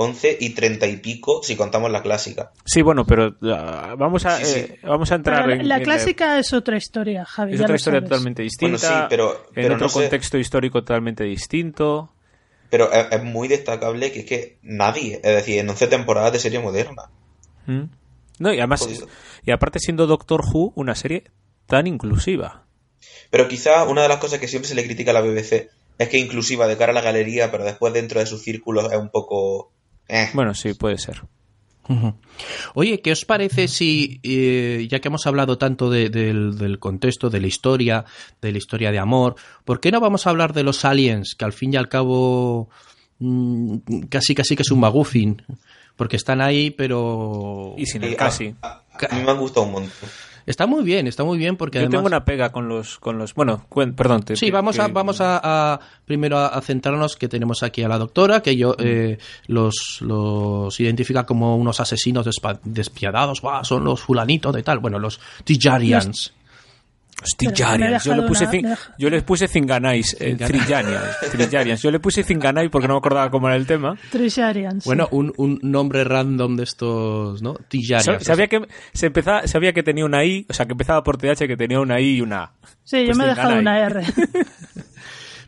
11 y 30 y pico si contamos la clásica. Sí, bueno, pero uh, vamos, a, eh, vamos a entrar en... La clásica es otra historia, Javi. Es otra historia totalmente distinta. Bueno, sí, pero, en otro contexto histórico totalmente distinto. Pero es, muy destacable que es que nadie, es decir, en 11 temporadas de serie moderna. Mm. No, y además, y aparte siendo Doctor Who una serie tan inclusiva. Pero quizá una de las cosas que siempre se le critica a la BBC es que inclusiva de cara a la galería, pero después dentro de sus círculos es un poco... Eh. Bueno, sí, puede ser. Oye, ¿qué os parece si, eh, ya que hemos hablado tanto del, contexto, de la historia, de la historia de amor, ¿por qué no vamos a hablar de los aliens, que al fin y al cabo mm, casi casi que es un maguffin? Porque están ahí, pero... Y sin el casi. A, mí me ha gustado un montón. Está muy bien, está muy bien porque Yo tengo una pega con los, con los, bueno, perdón. sí, vamos a, vamos a, primero a, centrarnos que tenemos aquí a la doctora, que yo eh, los, los identifica como unos asesinos despiadados, son los fulanitos de tal, bueno, los Tijarians. Tijarians. Yo, le puse yo les puse Zinganais, eh, Trillarians. Yo le puse Zinganai porque no me acordaba cómo era el tema. Trillarians. Bueno, un, un, nombre random de estos, ¿no? Tijarians. Sabía que, se empezaba, sabía que tenía una I, o sea, que empezaba por TH, que tenía una I y una A. Sí, yo pues me he dejado una R.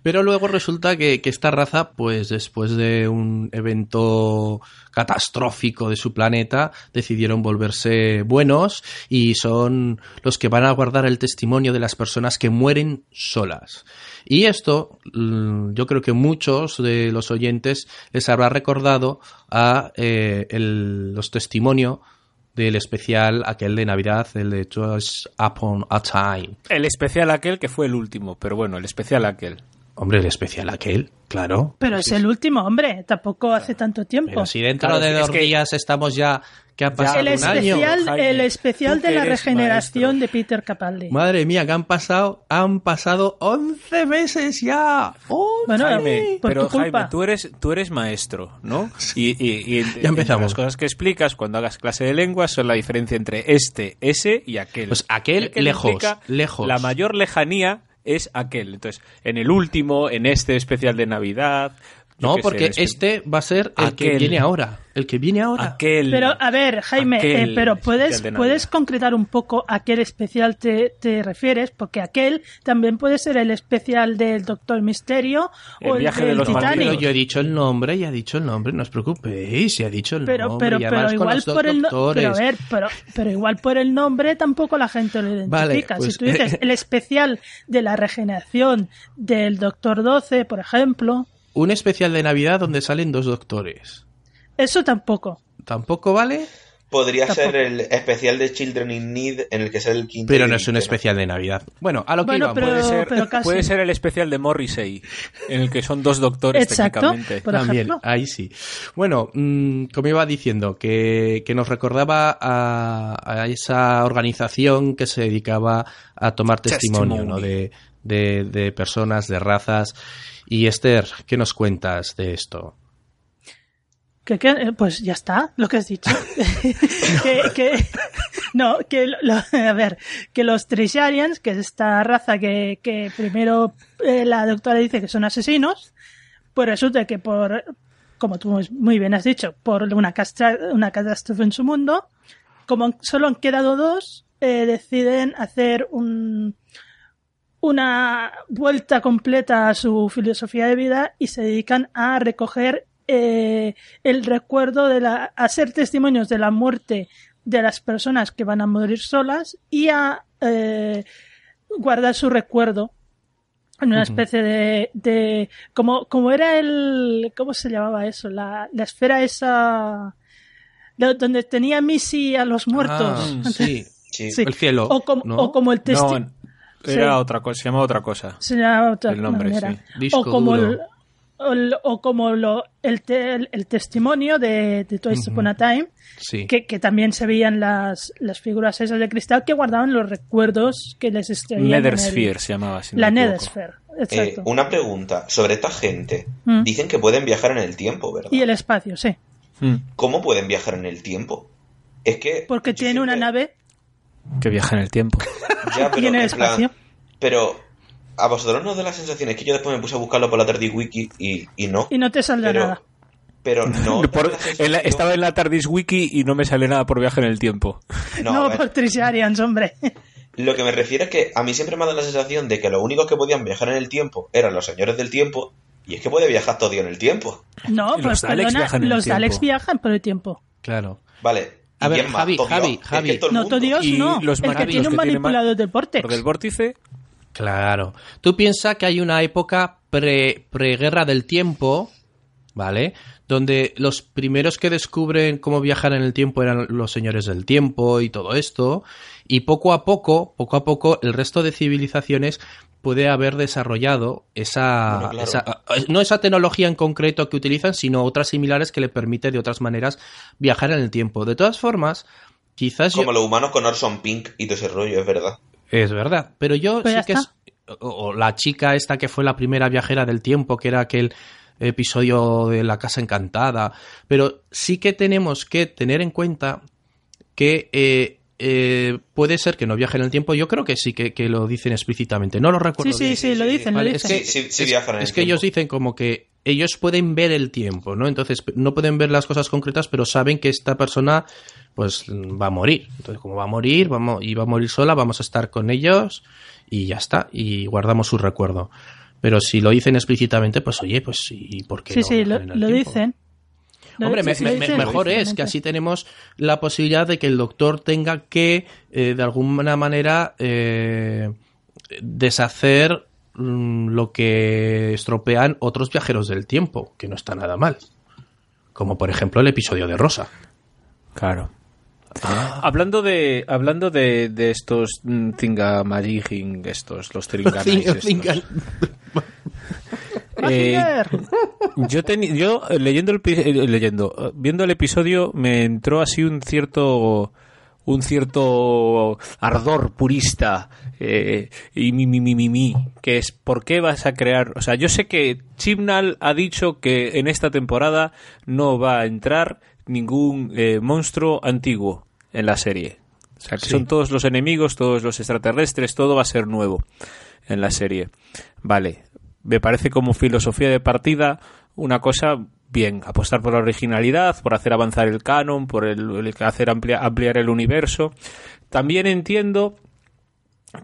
Pero luego resulta que, esta raza, pues después de un evento catastrófico de su planeta, decidieron volverse buenos y son los que van a guardar el testimonio de las personas que mueren solas. Y esto, mm, yo creo que muchos de los oyentes les habrá recordado a eh, los testimonios del especial aquel de Navidad, el de Just Upon a Time. El especial aquel que fue el último, pero bueno, el especial aquel. Hombre, el especial aquel, claro. Pero es el último, hombre, tampoco hace tanto tiempo. Pero si dentro de dos días estamos ya que ha pasado el un especial, año. El especial de la regeneración de Peter Capaldi. Madre mía, que han pasado, han pasado 11 meses ya. bueno, Jaime, pero Jaime, tú eres, tú eres maestro, ¿no? Y, y, ya empezamos. Las cosas que explicas cuando hagas clase de lengua son la diferencia entre este, ese y aquel. Pues aquel, lejos, lejos. La mayor lejanía es aquel. Entonces, en el último, en este especial de Navidad. No, porque este va a ser el que viene ahora. El que viene ahora. Aquel, pero, a ver, Jaime, eh, pero puedes, puedes concretar un poco a qué especial te, te, refieres, porque aquel también puede ser el especial del Doctor Misterio o el del de Titanic. yo he dicho el nombre, ya he dicho el nombre, no os preocupéis, ya he dicho el pero, nombre. Pero, pero igual por el pero, a ver, pero, pero igual por el nombre tampoco la gente lo identifica. si pues, tú dices el especial de la regeneración del Doctor 12, por ejemplo. Un especial de Navidad donde salen dos doctores. Eso tampoco. ¿Tampoco vale? Podría ser el especial de Children in Need en el que sea el quinto. Pero no es un especial de Navidad. Bueno, a lo que bueno, puede, ser, puede ser el especial de Morrissey, en el que son dos doctores Exacto, técnicamente. Por También, ahí sí. Bueno, mmm, como iba diciendo, que, que nos recordaba a, a, esa organización que se dedicaba a tomar testimonio ¿no? de, de, de personas, de razas. Y Esther, ¿qué nos cuentas de esto? Que, eh, pues ya está, lo que has dicho. que, no, que a ver, que los Trisharians, que es esta raza que, que primero eh, la doctora dice que son asesinos, pues resulta que por, como tú muy bien has dicho, por una, una catástrofe en su mundo, como solo han quedado dos, eh, deciden hacer un, una vuelta completa a su filosofía de vida y se dedican a recoger eh, el recuerdo de la, a ser testimonios de la muerte de las personas que van a morir solas y a eh, guardar su recuerdo en una especie de, de como, como era el, ¿cómo se llamaba eso? La, la esfera esa, de- donde tenía Missy a los muertos. Ah, sí. Sí. Sí. El cielo. O como, ¿no? o como el No, testimonio. Era Sí. otra cosa, se llama otra cosa. se llama otra El nombre, manera. sí. Disco o como duro. el, o, el- o como lo, el, te- el, el testimonio de, de Twice Upon a Time, Sí. que, que también se veían las, las figuras esas de cristal que guardaban los recuerdos que les extraían. Nethersphere se llamaba. si no la. Nethersphere, Eh, exacto. una pregunta sobre esta gente. Mm. Dicen que pueden viajar en el tiempo, ¿verdad? Y el espacio, sí. Mm, ¿Cómo pueden viajar en el tiempo? Es que. Porque tiene una nave Que viaja en el tiempo. Ya, pero y en el en plan- espacio. pero a vosotros no os da la sensación, es que yo después me puse a buscarlo por la Tardis Wiki y, y no. Y no te saldrá pero, nada. pero no. Por- en la- estaba en la TARDIS Wiki y no me sale nada por viaje en el tiempo. No, por Trisharians, hombre. Lo que me refiero es que a mí siempre me ha dado la sensación de que los únicos que podían viajar en el tiempo eran los señores del tiempo. Y es que puede viajar todo Dios en el tiempo. No, pues los Daleks perdona, viajan en el los Daleks tiempo. viajan por el tiempo. Claro. Vale. A ¿y ver? Javi, ¿Todo Javi, Dios? Es que Javi. No, todo Dios Y no. los el que maravillos tiene un que tiene manipulador del Lo Vortex. del vórtice, Claro. Tú piensas que hay una época pre, preguerra del tiempo, ¿vale? Donde los primeros que descubren cómo viajar en el tiempo eran los señores del tiempo y todo esto. Y poco a poco, poco a poco, el resto de civilizaciones puede haber desarrollado esa, Bueno, claro. esa- no esa tecnología en concreto que utilizan, sino otras similares que le permite de otras maneras viajar en el tiempo. De todas formas, quizás yo- Como los humanos con Orson Pink y todo ese rollo, es verdad. es verdad, pero yo Pues sí que está. es. O, o la chica esta que fue la primera viajera del tiempo, que era aquel episodio de la casa encantada. Pero sí que tenemos que tener en cuenta que eh, eh, puede ser que no viaje en el tiempo. Yo creo que sí que, que lo dicen explícitamente. No lo recuerdo. Sí, sí, bien. sí, lo dicen, lo Vale, dicen. es que, Sí, sí, sí es- viajan en es el que ellos dicen como que ellos pueden ver el tiempo, ¿no? Entonces no pueden ver las cosas concretas, pero saben que esta persona pues va a morir. Entonces, como va a morir, vamos, y va a morir sola, vamos a estar con ellos y ya está, y guardamos su recuerdo. Pero si lo dicen explícitamente, pues oye, pues ¿y por qué Sí, no sí, lo, lo dicen. Lo- Hombre, me- me- me- mejor es que así tenemos la posibilidad de que el doctor tenga que, eh, de alguna manera, eh, deshacer mm, lo que estropean otros viajeros del tiempo, que no está nada mal. Como por ejemplo el episodio de Rosa. Claro. Hablando de hablando de, de estos mm, Thingamajiging, estos, los Tringanais estos. Eh, yo, yo eh, leyendo el eh, leyendo viendo el episodio me entró así un cierto un cierto ardor purista eh, y mi, mi, mi, mi, mi, que es ¿por qué vas a crear? O sea, yo sé que Chibnall ha dicho que en esta temporada no va a entrar ningún eh, monstruo antiguo en la serie. O sea, que Sí. son todos los enemigos, todos los extraterrestres, todo va a ser nuevo en la serie. Vale, me parece como filosofía de partida una cosa bien, apostar por la originalidad, por hacer avanzar el canon, por el, hacer amplia- ampliar el universo. También entiendo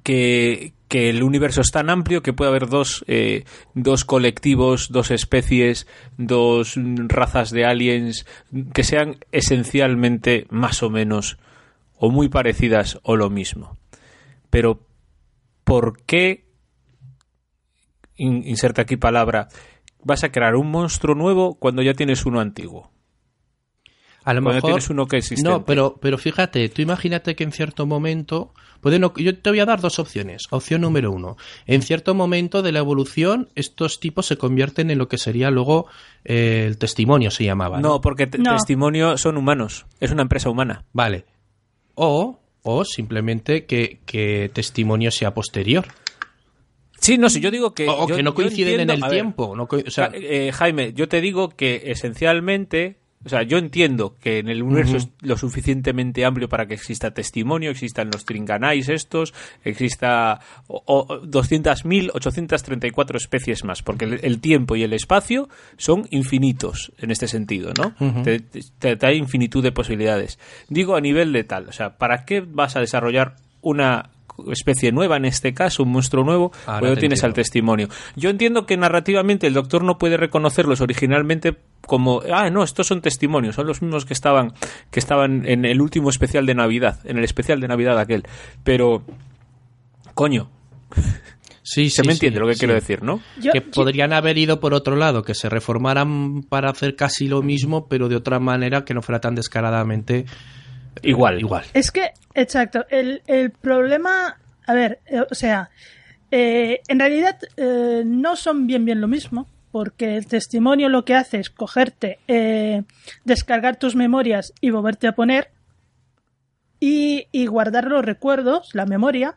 que, que el universo es tan amplio que puede haber dos, eh, dos colectivos, dos especies, dos razas de aliens que sean esencialmente más o menos o muy parecidas o lo mismo. Pero, ¿por qué, in- inserta aquí palabra, vas a crear un monstruo nuevo cuando ya tienes uno antiguo? A lo Cuando mejor tienes uno que existe. No, pero, pero fíjate, tú imagínate que en cierto momento. Puede no- yo te voy a dar dos opciones. Opción número uno. En cierto momento de la evolución, estos tipos se convierten en lo que sería luego eh, el testimonio, se llamaba. No, porque te- No. testimonio son humanos. Es una empresa humana. Vale. O, o simplemente que, que testimonio sea posterior. Sí, no sé, yo digo que. O, o yo- que no coinciden entiendo- en el ver, tiempo. no co- o sea, Eh, Jaime, yo te digo que esencialmente, o sea, yo entiendo que en el universo es lo suficientemente amplio para que exista testimonio, existan los tringanais estos, exista o- o 200.000, 834 especies más, porque el, el tiempo y el espacio son infinitos en este sentido, ¿no? te, te- te da infinitud de posibilidades. Digo a nivel de tal, o sea, ¿para qué vas a desarrollar una especie nueva en este caso, un monstruo nuevo, Ahora cuando te tienes al testimonio. Yo entiendo que narrativamente el doctor no puede reconocerlos originalmente como, ah, no, estos son testimonios, son los mismos que estaban, que estaban en el último especial de Navidad, en el especial de Navidad aquel. Pero, coño, Sí, Se sí, me sí, entiende lo que sí. quiero decir, ¿no? Yo- que yo- podrían haber ido por otro lado, que se reformaran para hacer casi lo mismo, pero de otra manera que no fuera tan descaradamente Igual. igual. Es que, exacto, el, el problema, a ver, eh, o sea, eh, en realidad eh, no son bien bien lo mismo, porque el testimonio lo que hace es cogerte, eh, descargar tus memorias y volverte a poner y, y guardar los recuerdos, la memoria.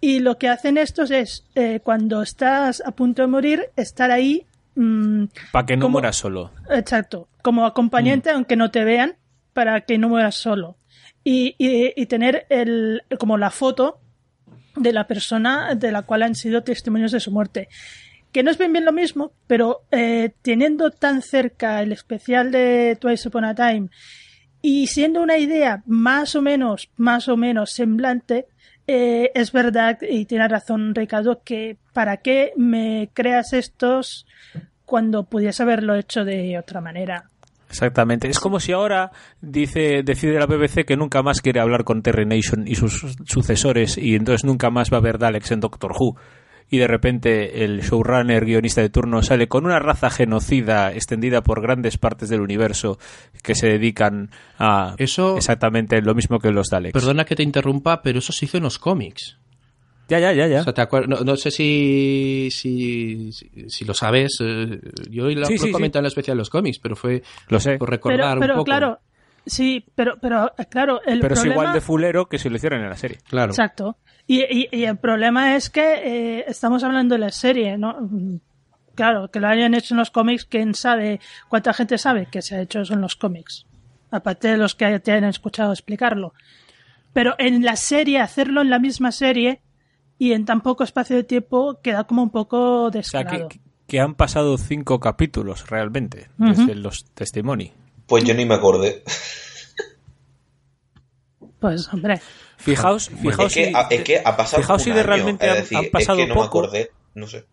Y lo que hacen estos es, eh, cuando estás a punto de morir, estar ahí mm, Para que no mueras solo. Exacto, como acompañante, aunque no te vean, para que no mueras solo. Y, y- y tener el, como la foto de la persona de la cual han sido testimonios de su muerte. Que no es bien bien lo mismo, pero eh, teniendo tan cerca el especial de Twice Upon a Time y siendo una idea más o menos, más o menos semblante, eh, es verdad, y tiene razón Ricardo, que para qué me creas estos cuando pudiese haberlo hecho de otra manera. Exactamente. Es como si ahora dice, decide la BBC que nunca más quiere hablar con Terry Nation y sus sucesores y entonces nunca más va a haber Daleks en Doctor Who. Y de repente el showrunner guionista de turno sale con una raza genocida extendida por grandes partes del universo que se dedican a Eso- exactamente lo mismo que los Daleks. Perdona que te interrumpa, pero eso se hizo en los cómics. Ya, ya, ya, ya. O sea, ¿te no, no sé si, si, si, si lo sabes. eh, yo lo, Sí, lo sí, he comentado en la especial de los cómics, pero fue lo sé. por Pero, recordar pero un poco. claro, sí, pero, pero claro, el Pero es igual de fulero que si lo hicieran en la serie. Claro. Exacto. Y, y- y el problema es que eh, estamos hablando de la serie, ¿no? Claro, que lo hayan hecho en los cómics, ¿quién sabe? ¿Cuánta gente sabe que se ha hecho eso en los cómics? Aparte de los que te han escuchado explicarlo. Pero en la serie, hacerlo en la misma serie y en tan poco espacio de tiempo queda como un poco O sea, descarado. que, que han pasado cinco capítulos realmente Ujú. desde los testimonios. Pues yo ni me acordé. Pues, hombre, Fijaos, fijaos es, que, si- ha- es que ha pasado fijaos si año, realmente han- decir, han pasado es que no poco. me acordé, no sé.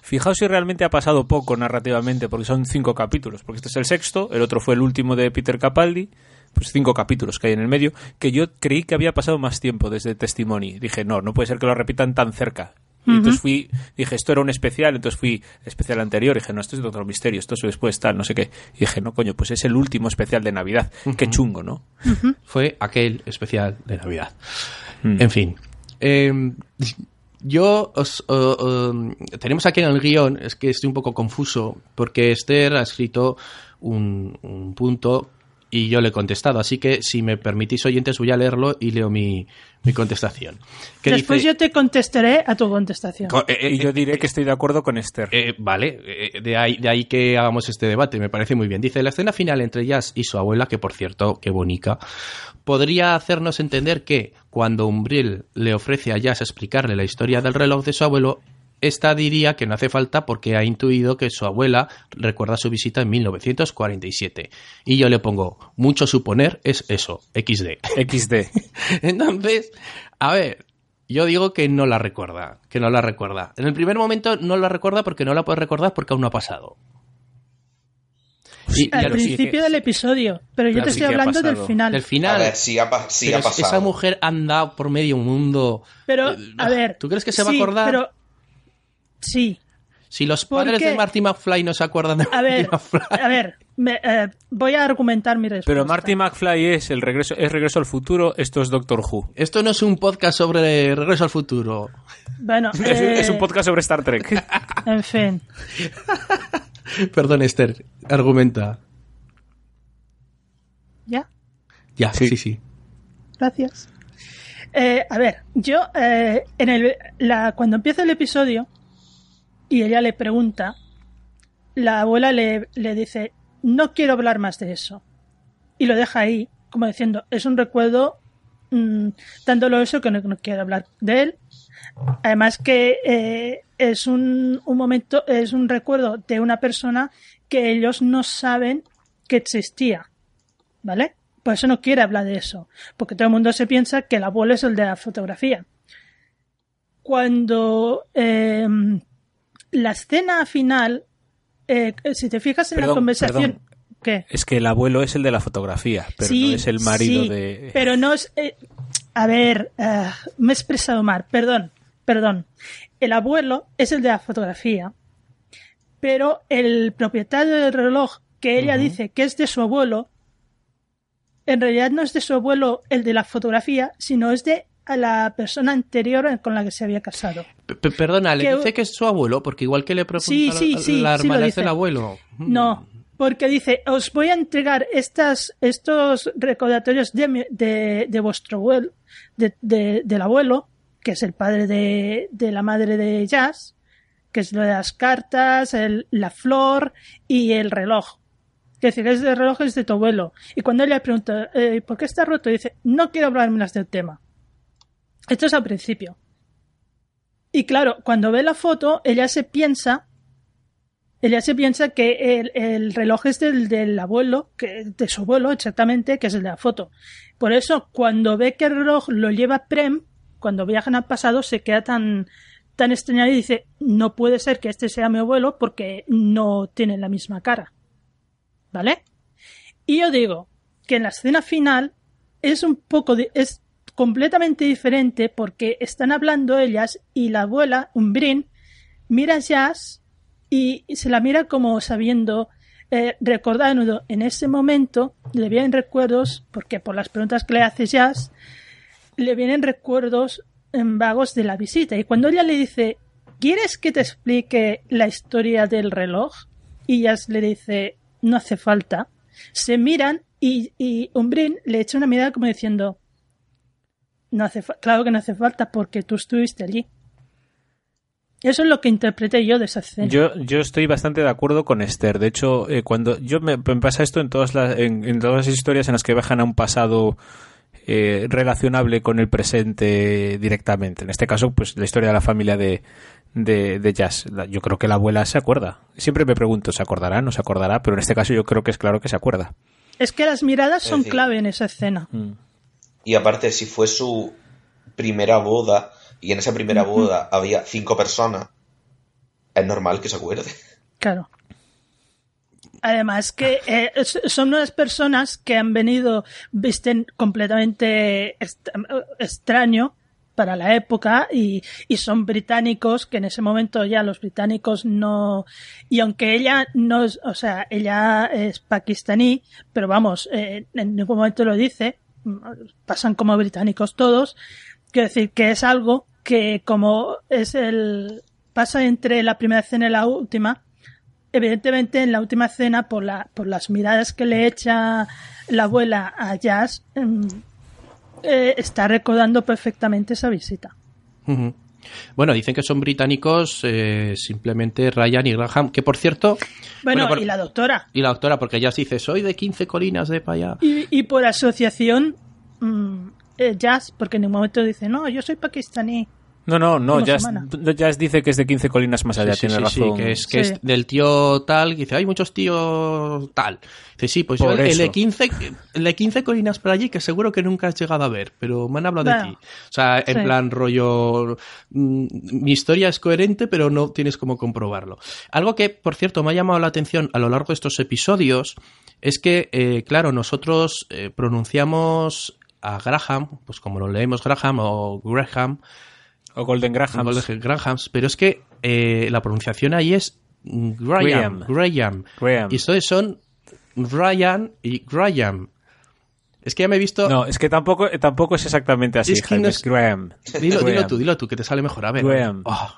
Fijaos si realmente ha pasado poco narrativamente, porque son cinco capítulos, porque este es el sexto, el otro fue el último de Peter Capaldi, pues cinco capítulos que hay en el medio, que yo creí que había pasado más tiempo desde Testimony. Dije, no, no puede ser que lo repitan tan cerca. Y entonces fui, dije, esto era un especial, entonces fui especial anterior, y dije, no, esto es de otro misterio, esto es después, tal, no sé qué. Y dije, no, coño, pues es el último especial de Navidad. Qué chungo, ¿no? Fue aquel especial de Navidad. Mm. En fin. Eh, yo os, tenemos aquí en el guion, es que estoy un poco confuso, porque Esther ha escrito un, un punto y yo le he contestado. Así que, si me permitís, oyentes, voy a leerlo y leo mi, mi contestación. Que después dice- yo te contestaré a tu contestación. Co- eh, eh, Y yo diré que estoy de acuerdo con Esther. eh, vale, eh, de ahí, de ahí que hagamos este debate, me parece muy bien. Dice, la escena final entre Jazz y su abuela, que por cierto, qué bonita, podría hacernos entender que cuando Umbriel le ofrece a Jazz explicarle la historia del reloj de su abuelo, esta diría que no hace falta porque ha intuido que su abuela recuerda su visita en 1947. Y yo le pongo, mucho suponer es eso, XD. XD. Entonces, a ver, yo digo que no la recuerda, que no la recuerda. En el primer momento no la recuerda porque no la puede recordar porque aún no ha pasado. Y- y Al a principio del episodio, pero yo Claro, te estoy hablando del final. del A final. ver, sí ha, sí es- pasado. esa mujer anda por medio mundo. Pero, Eh, a ver. ¿Tú crees que se va a acordar? Pero, sí. Si los ¿Por padres de Marty McFly no se acuerdan de A Marty ver, McFly. a ver, me- eh, voy a argumentar mi respuesta. Pero Marty McFly es el regreso, es regreso al futuro, esto es Doctor Who. Esto no es un podcast sobre Regreso al Futuro. Bueno, Es, eh, es un podcast sobre Star Trek. En fin. Perdón, Esther, argumenta. ¿Ya? Ya, sí, sí. Gracias. Eh, a ver, yo eh, en el, la, cuando empieza el episodio y ella le pregunta, la abuela le, le dice, no quiero hablar más de eso. Y lo deja ahí, como diciendo, es un recuerdo mm, tan doloroso que no, no quiero hablar de él. Además que eh, es un, un momento, es un recuerdo de una persona que ellos no saben que existía. ¿Vale? Por eso no quiere hablar de eso. Porque todo el mundo se piensa que el abuelo es el de la fotografía. Cuando eh, la escena final, eh, si te fijas en la conversación. perdón. ¿Qué? Es que el abuelo es el de la fotografía, pero Sí, no es el marido sí, de... Pero no es. eh, a ver, eh, me he expresado mal, perdón, perdón. el abuelo es el de la fotografía, pero el propietario del reloj que ella dice que es de su abuelo, en realidad no es de su abuelo el de la fotografía, sino es de la persona anterior con la que se había casado. perdona, le dice que es su abuelo, porque igual que le pregunta la, hermana es el abuelo. No, porque dice, os voy a entregar estas, estos recordatorios de, de, vuestro abuelo, de, del abuelo, que es el padre de, la madre de Jazz, que es lo de las cartas, el, la flor y el reloj. Es decir, ese reloj es de tu abuelo. Y cuando él le pregunta, eh, ¿por qué está roto? Dice, no quiero hablar más del tema. Esto es al principio. Y claro, cuando ve la foto, ella se piensa ella se piensa que el, reloj es del, del, abuelo, que, de su abuelo exactamente, que es el de la foto. Por eso, cuando ve que el reloj lo lleva Prem, cuando viajan al pasado, se queda tan, tan extrañado y dice, no puede ser que este sea mi abuelo porque no tiene la misma cara. ¿Vale? Y yo digo que en la escena final es un poco, es completamente diferente porque están hablando ellas y la abuela, Umbrin, mira a Jazz y se la mira como sabiendo, eh, recordando en ese momento, le vienen recuerdos, porque por las preguntas que le hace Jazz, le vienen recuerdos en vagos de la visita. Y cuando ella le dice, ¿quieres que te explique la historia del reloj? Y Jazz le dice, no hace falta. Se miran y, y Umbrin le echa una mirada como diciendo, no hace claro que no hace falta porque tú estuviste allí. Eso es lo que interpreté yo de esa escena. Yo, yo estoy bastante de acuerdo con Esther. De hecho, eh, cuando yo me, pasa esto en todas las, en, todas las historias en las que viajan a un pasado eh, relacionable con el presente directamente. En este caso, pues la historia de la familia de, de, Jazz. Yo creo que la abuela se acuerda. Siempre me pregunto, ¿se acordará? ¿No se acordará? Pero en este caso yo creo que es claro que se acuerda. Es que las miradas son clave en esa escena. Mm. Y aparte, si fue su primera boda y en esa primera boda había cinco personas, es normal que se acuerde. Claro. Además que eh, son unas personas que han venido, visten completamente extraño para la época y, son británicos que en ese momento ya los británicos no y aunque ella no es o sea ella es pakistaní pero vamos eh, en ningún momento lo dice pasan como británicos todos quiero decir que es algo que como es el pasa entre la primera escena y la última, evidentemente en la última escena por la por las miradas que le echa la abuela a Jazz em, eh, está recordando perfectamente esa visita. Bueno, dicen que son británicos eh, simplemente Ryan y Graham, que por cierto... Bueno, y la doctora. Y la doctora, porque Jazz dice, soy de 15 colinas de para allá. Y, por asociación, mm, eh, Jazz, porque en un momento dice, no, yo soy pakistaní. No, no, no, Jazz, Jazz, dice que es de 15 colinas más allá, tiene razón. que es, que es del tío tal, dice, hay muchos tíos tal. Dice, sí, pues yo el, de 15, el de 15 colinas por allí que seguro que nunca has llegado a ver, pero me han hablado de ti. O sea, en plan rollo, mm, mi historia es coherente, pero no tienes cómo comprobarlo. Algo que, por cierto, me ha llamado la atención a lo largo de estos episodios es que, eh, claro, nosotros eh, pronunciamos a Graham, pues como lo leemos Graham o Graham. O Golden Graham. Golden Grahams, pero es que eh, la pronunciación ahí es Graham. Graham. Y estos son Ryan y Graham. Es que ya me he visto. No, es que tampoco, tampoco es exactamente así. Es, Graham. Dilo, dilo, tú, dilo tú, que te sale mejor. A ver. Graham. Oh.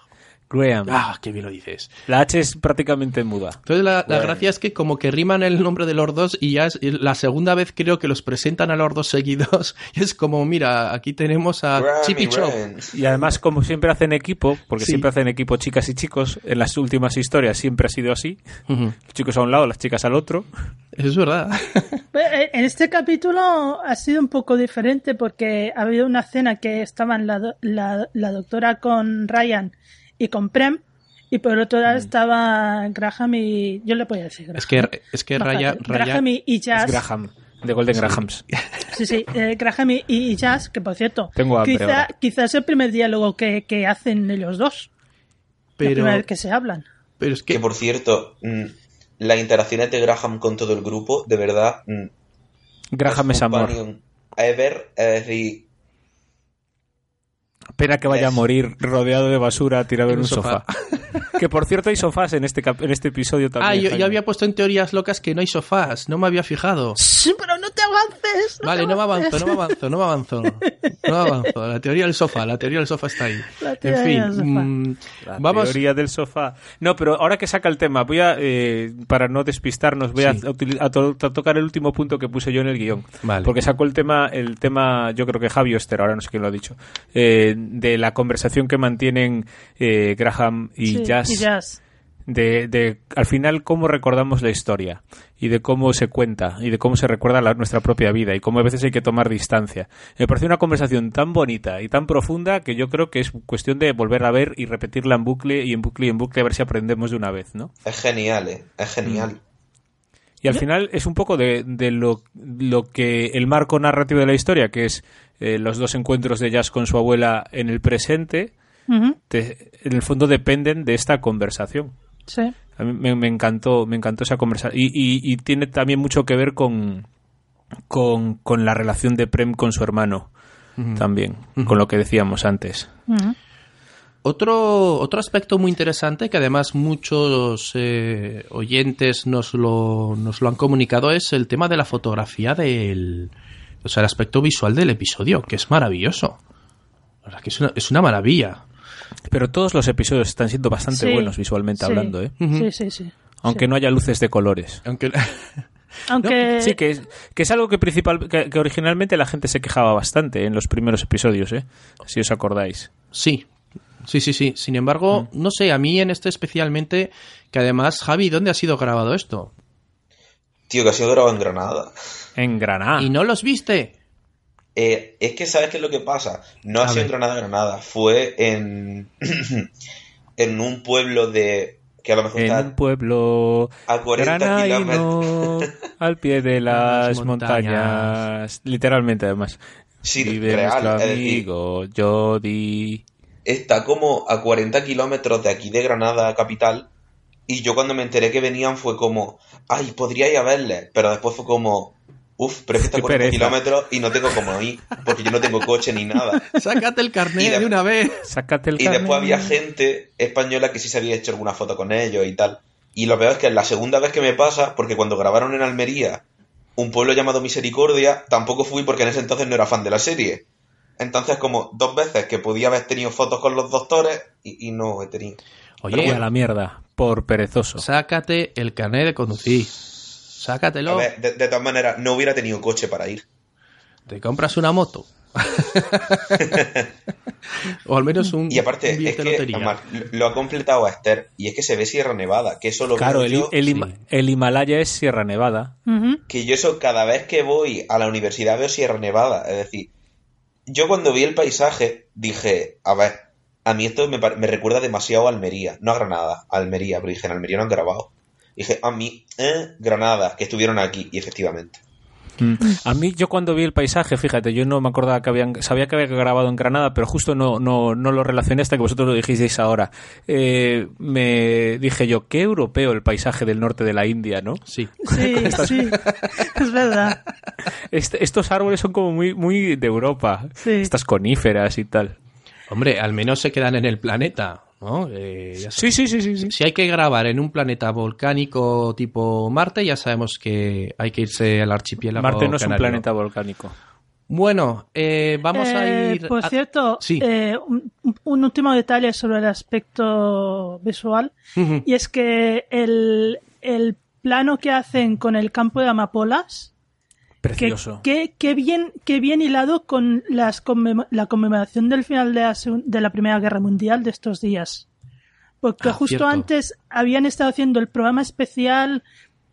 Graham. Ah, qué bien lo dices. La H es prácticamente muda. Entonces la, gracia es que como que riman el nombre de los dos y ya es la segunda vez creo que los presentan a los dos seguidos y es como, mira, aquí tenemos a Chip y Chop. Y además como siempre hacen equipo, porque siempre hacen equipo chicas y chicos, en las últimas historias siempre ha sido así. Los chicos a un lado, las chicas al otro. Eso es verdad. Eh, en este capítulo ha sido un poco diferente porque ha habido una cena que estaban la, la, la doctora con Ryan y con Prem. Y por otro lado mm. estaba Graham y. Yo le podía decir Graham. Es que, es que Raya, Graham y, Jazz. Graham, de Golden Grahams. Sí, sí, eh, Graham y, Jazz, que por cierto. Tengo quizá, quizás es el primer diálogo que, que hacen ellos dos. Pero, la primera vez que se hablan. Pero es que... que por cierto, mm, la interacción de Graham con todo el grupo, de verdad. Mm, Graham es, amor. Ever, es decir, Pena que vaya a morir rodeado de basura tirado en En un sofá. sofá. que por cierto hay sofás en este cap- en este episodio también. Ah, yo, yo había puesto en teorías locas que no hay sofás, no me había fijado. Sí, pero no te avances. no Vale, te no me avanzo, no me avanzo, no me avanzo. No me avanzo. La teoría del sofá, la teoría del sofá está ahí. La En teoría fin, del sofá. mm, La vamos. teoría del sofá. No, pero ahora que saca el tema, voy a, eh, para no despistarnos, voy a, Sí. utili- a to- a tocar el último punto que puse yo en el guion. Vale. Porque sacó el tema, el tema, yo creo que Javi Oster, ahora no sé quién lo ha dicho, eh, de la conversación que mantienen eh, Graham y Sí, Jazz. y Jazz. de, de al final cómo recordamos la historia y de cómo se cuenta y de cómo se recuerda la- nuestra propia vida y cómo a veces hay que tomar distancia. Me pareció una conversación tan bonita y tan profunda que yo creo que es cuestión de volver a ver y repetirla en bucle y en bucle y en bucle a ver si aprendemos de una vez, ¿no? Es genial, ¿eh? Es genial. Y al final es un poco de, de lo, lo que el marco narrativo de la historia, que es eh, los dos encuentros de Jazz con su abuela en el presente, te- en el fondo dependen de esta conversación. Sí. A mí me, me encantó, me encantó esa conversación. Y, y- y tiene también mucho que ver con, con, con la relación de Prem con su hermano. También, con lo que decíamos antes. Otro, otro aspecto muy interesante que además muchos eh, oyentes nos lo, nos lo han comunicado es el tema de la fotografía del. O sea, el aspecto visual del episodio, que es maravilloso. La verdad que es una, es una maravilla. Pero todos los episodios están siendo bastante Sí, buenos visualmente sí. hablando, ¿eh? Sí, sí, sí. Aunque Sí. no haya luces de colores. Aunque. Aunque Sí, que es, que es algo que, principal, que, que originalmente la gente se quejaba bastante en los primeros episodios, ¿eh? Si os acordáis. Sí, sí, sí, sí. Sin embargo, no sé, a mí en este especialmente, que además, Javi, ¿dónde ha sido grabado esto? Tío, que ha sido grabado en Granada. En Granada. ¿Y no los viste? Eh, es que, ¿sabes qué es lo que pasa? No A ha sido ver. en Granada, Granada. Fue en, en un pueblo de. que a lo mejor En está un pueblo a 40 granaíno, kilómetros. al pie de las Las montañas. montañas. Literalmente, además. Sí, Vive real. nuestro amigo Jody. Está como a 40 kilómetros de aquí de Granada capital. Y yo cuando me enteré que venían fue como, ay, podría ir a verles. Pero después fue como, uff, pero es que está a Qué 40 pereza. kilómetros y no tengo como ir. Porque yo no tengo coche ni nada. Sácate el carnet de- de una vez. Sácate el Y carnet. después había gente española que sí se había hecho alguna foto con ellos y tal. Y lo peor es que es la segunda vez que me pasa, porque cuando grabaron en Almería un pueblo llamado Misericordia, tampoco fui porque en ese entonces no era fan de la serie. Entonces, como dos veces que podía haber tenido fotos con los doctores y, y no he tenido. Oye, Y a la mierda, por perezoso. sácate el carnet de conducir. Sácatelo. A ver, de, de todas maneras, no hubiera tenido coche para ir. Te compras una moto. o al menos un, Y aparte, un es que además, lo- lo ha completado a Esther y es que se ve Sierra Nevada, que eso lo Claro, veo el, yo, el Hima- sí. el Himalaya es Sierra Nevada. Que yo eso cada vez que voy a la universidad veo Sierra Nevada. Es decir, yo cuando vi el paisaje dije, a ver, a mí esto me, me recuerda demasiado a Almería, no a Granada, a Almería, pero dije, en Almería no han grabado. Dije, a mí, eh, Granada, que estuvieron aquí, y efectivamente. Mm. A mí, yo cuando vi el paisaje, fíjate, yo no me acordaba que habían, sabía que había grabado en Granada, pero justo no, no, no lo relacioné hasta que vosotros lo dijisteis ahora. Eh, me dije yo, qué europeo el paisaje del norte de la India, ¿no? Sí. Sí, sí, es verdad. Este- estos árboles son como muy, muy de Europa. Sí. Estas coníferas y tal. Hombre, al menos se quedan en el planeta, ¿no? Eh, ya Sí, sí, sí, sí. sí. Si hay que grabar en un planeta volcánico tipo Marte, ya sabemos que hay que irse al archipiélago. Marte no es un planeta volcánico. Bueno, eh, vamos a Eh, ir. Por a- cierto, Sí. eh, un, un último detalle sobre el aspecto visual y es que el, el plano que hacen con el campo de amapolas Precioso. que- que bien, que bien hilado con las conmem- la conmemoración del final de la, de la Primera Guerra Mundial de estos días. Porque Ah, justo cierto. antes habían estado haciendo el programa especial,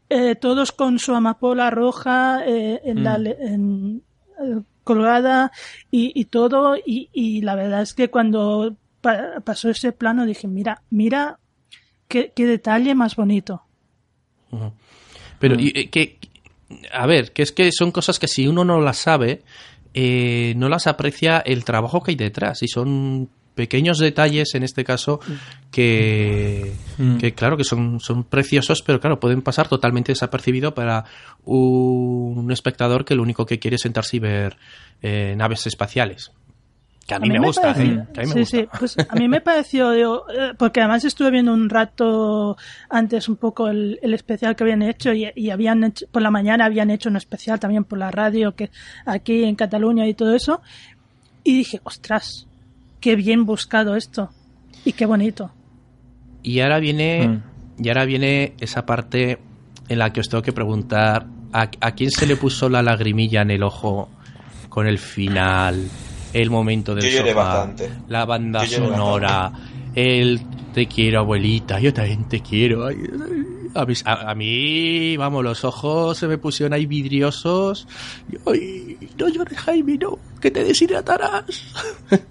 eh, todos con su amapola roja eh, en la, Mm. le- en- eh, colgada y, y todo. Y, y la verdad es que cuando pa- pasó ese plano dije, mira, mira qué, qué detalle más bonito. Ujú. Pero, y, eh, que, a ver, que es que son cosas que si uno no las sabe, eh, no las aprecia el trabajo que hay detrás. Y son pequeños detalles, en este caso, que, Mm. que claro, que son, son preciosos, pero claro, pueden pasar totalmente desapercibido para un espectador que lo único que quiere es sentarse y ver eh, naves espaciales. Que a mí, me, gusta, pareció- ¿eh? Que a mí me sí, gusta. sí, pues a mí me pareció, digo, eh, porque además estuve viendo un rato antes un poco el, el especial que habían hecho y, y habían hecho, por la mañana habían hecho un especial también por la radio que aquí en Cataluña y todo eso y dije, ostras, qué bien buscado esto y qué bonito. Y ahora viene, Mm. y ahora viene esa parte en la que os tengo que preguntar a, a quién se le puso la lagrimilla en el ojo con el final, el momento del Yo lloré sofá, bastante. la banda Yo lloré sonora, el te quiero abuelita, yo también te quiero. A mí, a- a mí, vamos, los ojos se me pusieron ahí vidriosos. Y, Ay, no llores, Jaime, no, que te deshidratarás.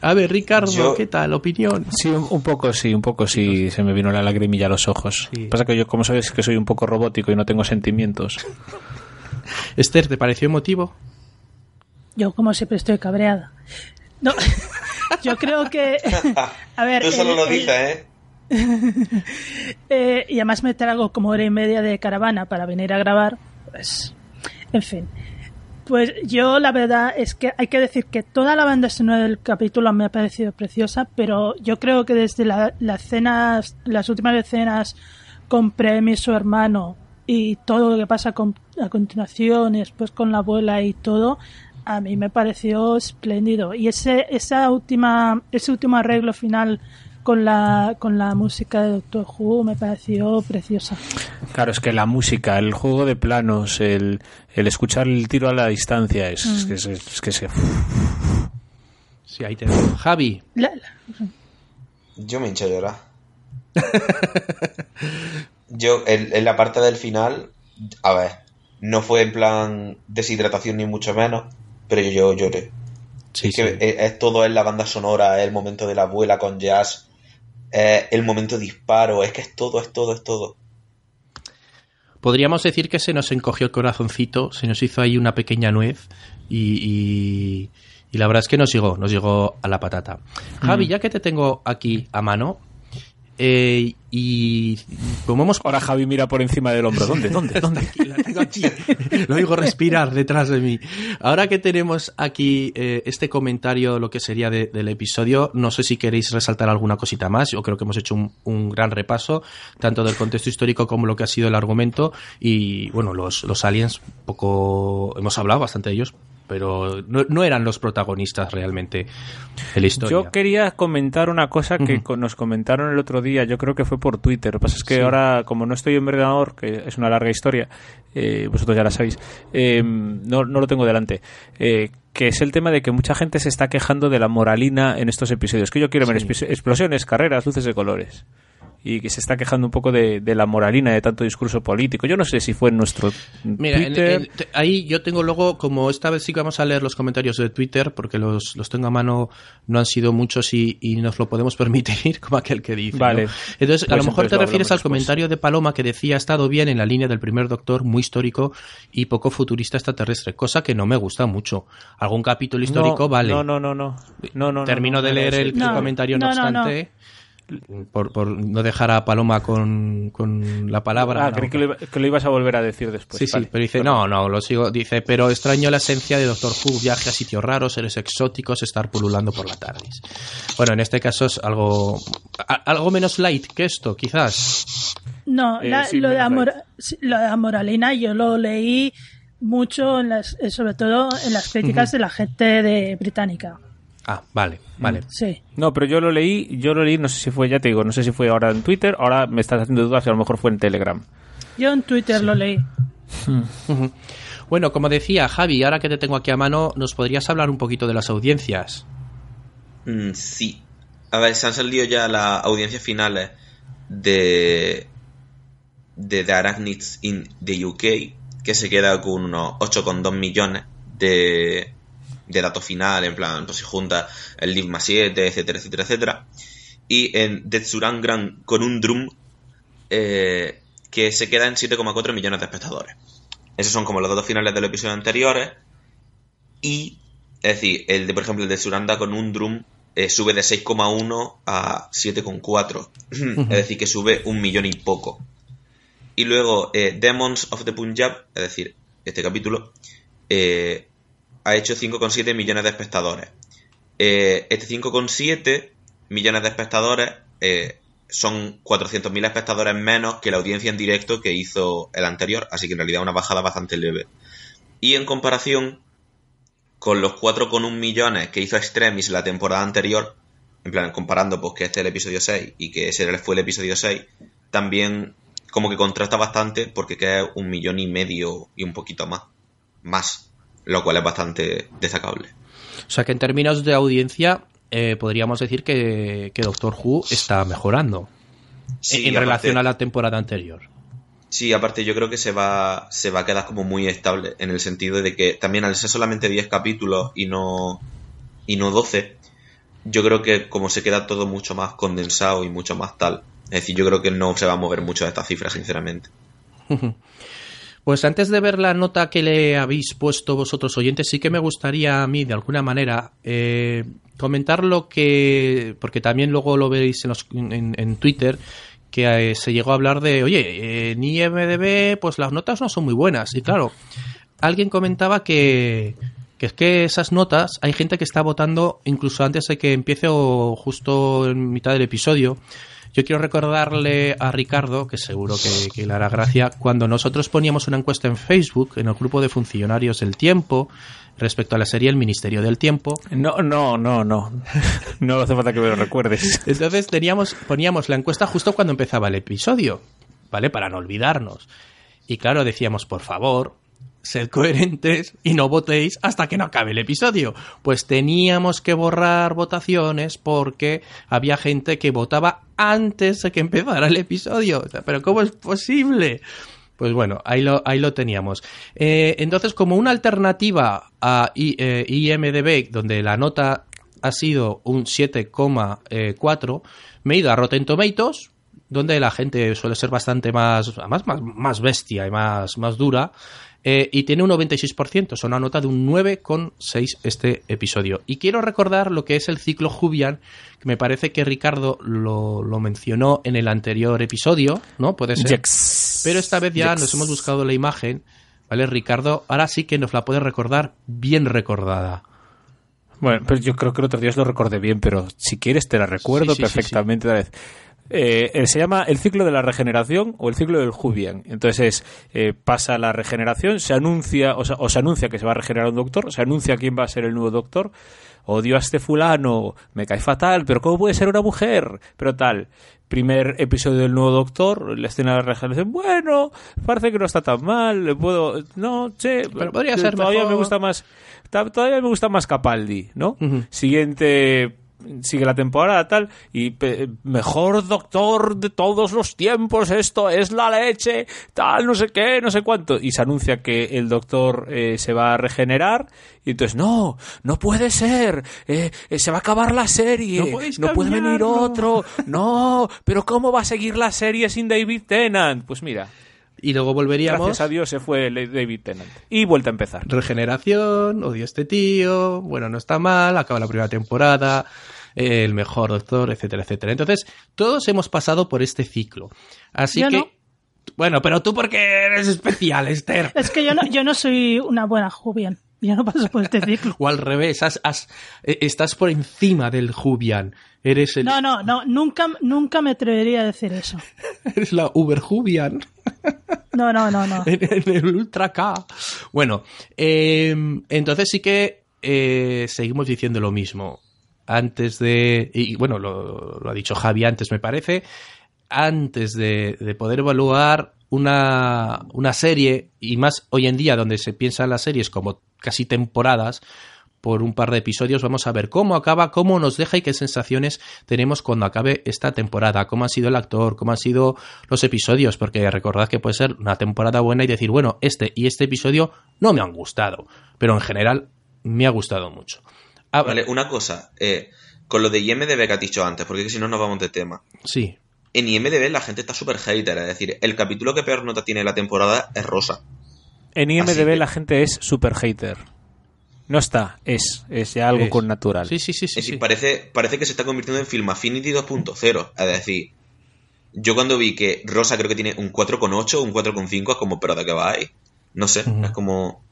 A ver, Ricardo, Yo- ¿qué tal? ¿Opinión? Sí, un, un poco sí, un poco sí, se me vino la lagrimilla a los ojos. Sí. Pasa que yo, como sabes, que soy un poco robótico y no tengo sentimientos. Esther, ¿te pareció emotivo? Yo como siempre estoy cabreada. No, yo creo que... A ver, Tú solo el- lo dices, ¿eh? Eh, y además me trago como hora y media de caravana para venir a grabar. Pues, en fin. Pues yo la verdad es que hay que decir que toda la banda sonora del capítulo me ha parecido preciosa, pero yo creo que desde la- las escenas, las últimas escenas con Premi, su hermano, y todo lo que pasa con- a continuación, y después con la abuela y todo, a mí me pareció espléndido. Y ese, esa última, ese último arreglo final con la, con la música de Doctor Who me pareció preciosa. Claro, es que la música, el juego de planos, el, el escuchar el tiro a la distancia, es, es que, es, es que se... Sí, ahí te veo. Javi, La- la- Yo me hinché a llorar. Yo, en, en la parte del final, a ver, no fue en plan deshidratación ni mucho menos, pero yo, yo lloré. sí, es que sí. es, es todo en la banda sonora, es el momento de la abuela con jazz, es el momento disparo, es que es todo, es todo, es todo. podríamos decir que se nos encogió el corazoncito, se nos hizo ahí una pequeña nuez y, y- y la verdad es que nos llegó, nos llegó a la patata. Javi, ya que te tengo aquí a mano, eh, y como hemos Ahora Javi mira por encima del hombro. ¿Dónde? ¿Dónde? ¿Dónde? la tengo aquí. Lo oigo respirar detrás de mí. Ahora que tenemos aquí eh, este comentario, lo que sería de- del episodio, no sé si queréis resaltar alguna cosita más. Yo creo que hemos hecho un, un gran repaso, tanto del contexto histórico como lo que ha sido el argumento. Y bueno, los, los aliens, poco. Hemos hablado bastante de ellos, pero no, no eran los protagonistas realmente de la historia. Yo quería comentar una cosa que nos comentaron el otro día, yo creo que fue por Twitter. Lo que pasa es que Sí. ahora, como no estoy en ordenador, que es una larga historia, eh, vosotros ya la sabéis, eh, no, no lo tengo delante. eh, que es el tema de que mucha gente se está quejando de la moralina en estos episodios. Que yo quiero ver Sí. explosiones, carreras, luces de colores. Y que se está quejando un poco de, de la moralina, de tanto discurso político. Yo no sé si fue en nuestro Mira, en- Twitter. en- te- ahí yo tengo luego, como esta vez sí que vamos a leer los comentarios de Twitter, porque los, los tengo a mano, no han sido muchos y, y nos lo podemos permitir, como aquel que dice. ¿no? Vale. Entonces, a Pues lo mejor entonces te lo refieres al después. comentario de Paloma que decía, ha estado bien en la línea del primer doctor, muy histórico y poco futurista extraterrestre, cosa que no me gusta mucho. Algún capítulo histórico, no, vale. No, no, no, no. no, no, no, Termino no, de no, leer no, el, el No, comentario, no, no, no, no. obstante. Por, por no dejar a Paloma con, con la palabra. Ah, no. creí que lo, iba- que lo ibas a volver a decir después. Sí, sí, pero dice, no, no, lo sigo, dice, pero extraño la esencia de Doctor Who, viaje a sitios raros, seres exóticos, estar pululando por la tarde. Bueno, en este caso es algo, a- algo menos light que esto, quizás. No, Eh, la- sí, lo, de Amor- lo de Amoralina yo lo leí mucho, en las, eh, sobre todo en las críticas de la gente de británica. Ah, vale, vale. Sí. No, pero yo lo leí, yo lo leí, no sé si fue, ya te digo, no sé si fue ahora en Twitter, ahora me estás haciendo dudas y a lo mejor fue en Telegram. Yo en Twitter lo leí. Bueno, como decía Javi, ahora que te tengo aquí a mano, ¿nos podrías hablar un poquito de las audiencias? Mm, sí. A ver, se han salido ya las audiencias finales de de The Arachnids in the UK, que se queda con unos 8,2 millones de, de datos final, en plan, pues si junta el Ligma 7, etcétera, etcétera, etcétera. Y en Gran con un drum eh, que se queda en 7,4 millones de espectadores. Esos son como los datos finales de los episodios anteriores. Y, es decir, el de, por ejemplo, el de Suranda con un drum eh, sube de 6,1 a 7,4. es decir, que sube un millón y poco. Y luego, eh, Demons of the Punjab, es decir, este capítulo, eh, ha hecho 5,7 millones de espectadores. Eh, este 5,7 millones de espectadores eh, son 400.000 espectadores menos que la audiencia en directo que hizo el anterior, así que en realidad una bajada bastante leve. Y en comparación con los 4,1 millones que hizo Extremis la temporada anterior, en plan comparando pues que este es el episodio 6 y que ese fue el episodio 6, también como que contrasta bastante porque queda un millón y medio y un poquito más. Más. Lo cual es bastante destacable. O sea que en términos de audiencia eh, podríamos decir que, Doctor Who está mejorando en relación a la temporada anterior. Sí, aparte yo creo que se va, se va a quedar como muy estable en el sentido de que también al ser solamente 10 capítulos y no, y no 12, yo creo que como se queda todo mucho más condensado y mucho más tal, es decir, yo creo que no se va a mover mucho de esta cifra, sinceramente. Pues antes de ver la nota que le habéis puesto vosotros oyentes, sí que me gustaría a mí, de alguna manera, eh, comentar lo que, porque también luego lo veréis en, en, Twitter, que eh, se llegó a hablar de, oye, en IMDB, pues las notas no son muy buenas. Y claro, alguien comentaba que, que es que esas notas, hay gente que está votando incluso antes de que empiece o justo en mitad del episodio. Yo quiero recordarle a Ricardo, que seguro que, le hará gracia, cuando nosotros poníamos una encuesta en Facebook, en el grupo de funcionarios del tiempo, respecto a la serie El Ministerio del Tiempo. No, no, no, no. No hace falta que me lo recuerdes. Entonces teníamos, poníamos la encuesta justo cuando empezaba el episodio, ¿vale? Para no olvidarnos. Y claro, decíamos, por favor, sed coherentes y no votéis hasta que no acabe el episodio. Pues teníamos que borrar votaciones porque había gente que votaba antes de que empezara el episodio. Pero ¿cómo es posible? Pues bueno, ahí lo, ahí lo teníamos. Eh, entonces, como una alternativa a IMDB, eh, donde la nota ha sido un 7,4, me he ido a Rotten Tomatoes, donde la gente suele ser bastante más, más, más bestia y más, más dura. Eh, y tiene un 96%, es una nota de un 9,6 este episodio. Y quiero recordar lo que es el ciclo Jubian, que me parece que Ricardo lo, mencionó en el anterior episodio, ¿no? Puede ser. Pero esta vez ya nos hemos buscado la imagen, ¿vale, Ricardo? Ahora sí que nos la puedes recordar bien recordada. Bueno, pero yo creo que el otro día os lo recordé bien, pero si quieres te la recuerdo perfectamente vez. Eh, eh, se llama el ciclo de la regeneración o el ciclo del Jubian. Entonces eh, pasa la regeneración, se anuncia o, se anuncia que se va a regenerar un doctor, se anuncia quién va a ser el nuevo doctor. Odio a este fulano, me cae fatal, pero ¿cómo puede ser una mujer? Pero tal. Primer episodio del nuevo doctor, la escena de la regeneración. Bueno, parece que no está tan mal. Le puedo. No, che. Pero podría ser Todavía me gusta más. Todavía me gusta más Capaldi, ¿no? Siguiente sigue la temporada tal y mejor doctor de todos los tiempos esto es la leche tal no sé qué no sé cuánto y se anuncia que el doctor eh, se va a regenerar y entonces no no puede ser eh, eh, se va a acabar la serie no, puede venir otro no pero cómo va a seguir la serie sin David Tennant pues mira y luego volveríamos. Gracias a Dios se fue David Tennant. Y vuelta a empezar. Regeneración, odio a este tío, bueno, no está mal, acaba la primera temporada, el mejor doctor, etcétera, etcétera. Entonces, todos hemos pasado por este ciclo. Así que. Bueno, pero tú porque eres especial, Esther. Es que yo no, yo no soy una buena Jubian. Yo no paso por este ciclo. o al revés, eh, estás por encima del Jubian. Eres No, no, no, nunca, nunca me atrevería a decir eso. eres la Uber Jubian. no, no, no, no. En, el Ultra K. Bueno, em, entonces sí que eh, seguimos diciendo lo mismo antes de, y bueno, lo, ha dicho Javi antes me parece, antes de, poder evaluar una, una, serie, y más hoy en día donde se piensa en las series como casi temporadas, por un par de episodios vamos a ver cómo acaba, cómo nos deja y qué sensaciones tenemos cuando acabe esta temporada, cómo ha sido el actor, cómo han sido los episodios, porque recordad que puede ser una temporada buena y decir, bueno, este y este episodio no me han gustado, pero en general me ha gustado mucho. Ah, vale, una cosa. Eh, con lo de IMDB que has dicho antes, porque si no nos vamos de tema. Sí. En IMDB la gente está súper hater, es decir, el capítulo que peor nota tiene la temporada es Rosa. En IMDB la gente es súper hater. No está, es, es ya algo con natural. Sí, sí, sí. sí, sí. Parece, parece que se está convirtiendo en Film Affinity 2.0. Es decir, yo cuando vi que Rosa creo que tiene un 4,8 un 4,5 es como, pero ¿de qué va ahí? No sé, es como...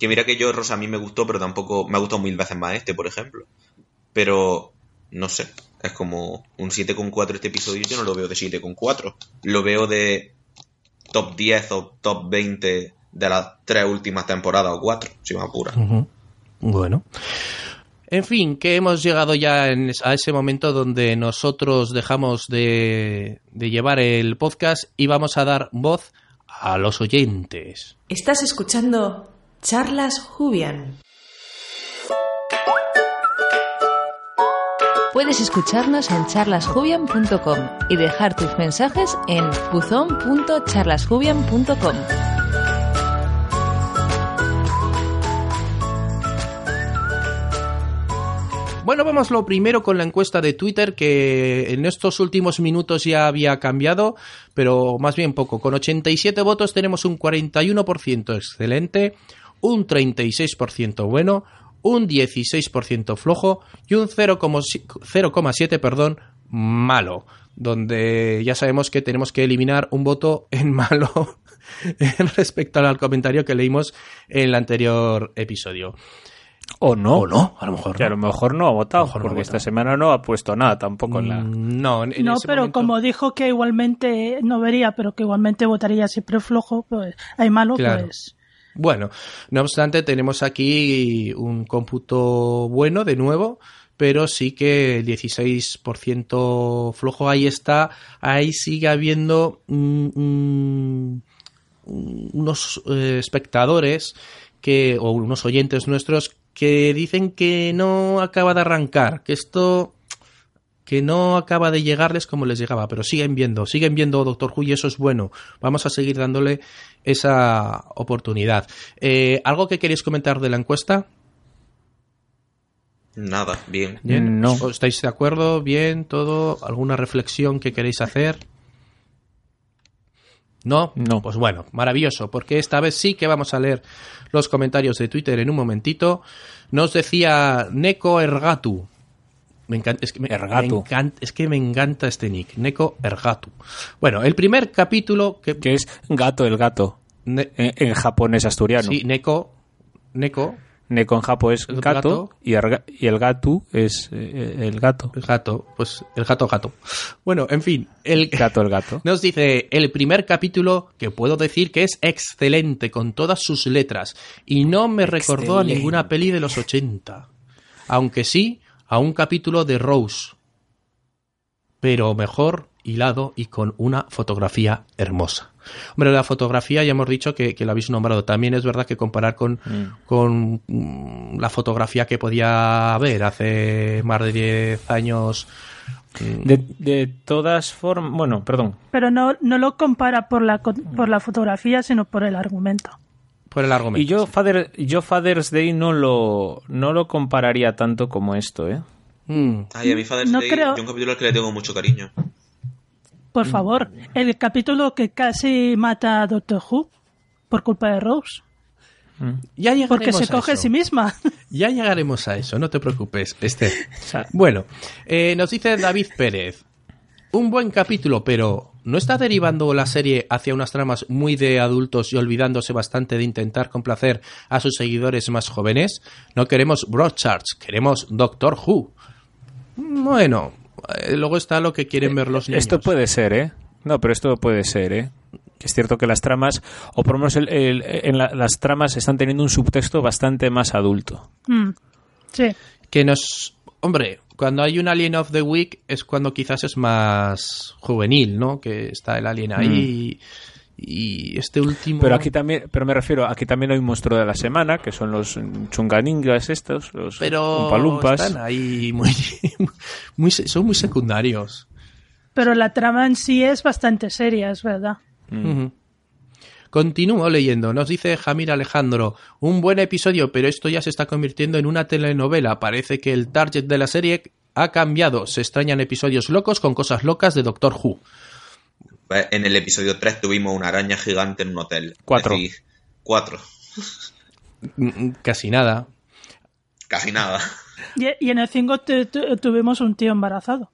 Que mira que yo, Rosa, a mí me gustó, pero tampoco me ha gustado mil veces más este, por ejemplo. Pero, no sé, es como un 7,4 este episodio, yo no lo veo de 7,4. Lo veo de top 10 o top 20 de las tres últimas temporadas o cuatro, si me apura. Bueno. En fin, que hemos llegado ya a ese momento donde nosotros dejamos de, de llevar el podcast y vamos a dar voz a los oyentes. Estás escuchando Charlas Jubian. Puedes escucharnos en charlasjubian.com y dejar tus mensajes en buzón.charlasjubian.com. Bueno, vamos lo primero con la encuesta de Twitter que en estos últimos minutos ya había cambiado, pero más bien poco. Con 87 votos tenemos un 41% excelente, un 36% bueno, un 16% flojo y un 0,7 perdón, malo, donde ya sabemos que tenemos que eliminar un voto en malo respecto al comentario que leímos en el anterior episodio. O no. O no, a lo mejor. Que a lo mejor no ha votado, porque esta semana no ha puesto nada tampoco en la. Mm, no, en no ese pero momento- como dijo que igualmente no vería, pero que igualmente votaría siempre flojo, pues hay malo, Claro. pues. Bueno, no obstante, tenemos aquí un cómputo bueno de nuevo, pero sí que el 16% flojo ahí está, ahí sigue habiendo mm, mm, unos eh, espectadores que o unos oyentes nuestros que dicen que no acaba de arrancar, que esto que no acaba de llegarles como les llegaba, pero siguen viendo, siguen viendo Doctor Who y eso es bueno. Vamos a seguir dándole esa oportunidad. Eh, ¿Algo que queréis comentar de la encuesta? Nada, bien. ¿Bien? No. ¿O ¿Estáis de acuerdo? ¿Bien? ¿Todo? ¿Alguna reflexión que queréis hacer? ¿No? No. Pues bueno, maravilloso, porque esta vez sí que vamos a leer los comentarios de Twitter en un momentito. Nos decía Neko Ergatu. Me encanta, es, que me, Ergatu. me encanta, es que me encanta este nick, Neko Ergatu. Bueno, el primer capítulo que... Que es gato el gato. Ne- En, en japonés asturiano. sí, Neko, Neko, Neko en japo es El gato, gato. Y, el, ga- y el gatu es eh, el gato. el gato, pues el gato gato. Bueno, en fin, el Gato el gato. Nos dice el primer capítulo que puedo decir que es excelente con todas sus letras y no me recordó a ninguna peli de los 80. Aunque sí a un capítulo de Rose. Pero mejor hilado y con una fotografía hermosa. Hombre, la fotografía ya hemos dicho que, que la habéis nombrado. También es verdad que comparar con, con mm, la fotografía que podía haber hace más de 10 años. mm, De, de todas formas, bueno, perdón. Pero no, no lo compara por la, por la fotografía, sino por el argumento. Por el argumento. Y yo, Father, yo Father's Day no lo, no lo compararía tanto como esto, ¿eh? Mm. Ay, a mi Father's No Day, creo- yo un capítulo al que le tengo mucho cariño. Por Mm. favor, el capítulo que casi mata a Doctor Who por culpa de Rose. Ya llegaremos Porque se a coge a eso. sí misma. Ya llegaremos a eso, no te preocupes, Esther. sea- Bueno, eh, nos dice David Pérez. Un buen capítulo, pero ¿no está derivando la serie hacia unas tramas muy de adultos y olvidándose bastante de intentar complacer a sus seguidores más jóvenes? No queremos Broadchurch, queremos Doctor Who. Bueno, eh, luego está lo que quieren ver los niños. Esto puede ser, ¿eh? No, pero esto puede ser, ¿eh? Que Es cierto que las tramas, o por lo menos el- el- en la- las tramas están teniendo un subtexto bastante más adulto. Mm, Sí. que nos hombre cuando hay un Alien of the Week es cuando quizás es más juvenil no que está el alien ahí y, y este último Pero aquí también, pero me refiero, aquí también hay un monstruo de la semana, que son los chunganingas estos, los pero umpalumpas. están ahí muy, muy son muy secundarios Pero la trama en sí es bastante seria, es verdad. Ujú. Continúo leyendo. Nos dice Jamir Alejandro, un buen episodio, pero esto ya se está convirtiendo en una telenovela. Parece que el target de la serie ha cambiado. Se extrañan episodios locos con cosas locas de Doctor Who. Pues, En el episodio 3 tuvimos una araña gigante en un hotel. Cuatro. Decir, cuatro. Mm, mm, Casi nada. Casi nada. Y, y en el 5 tuvimos un tío embarazado.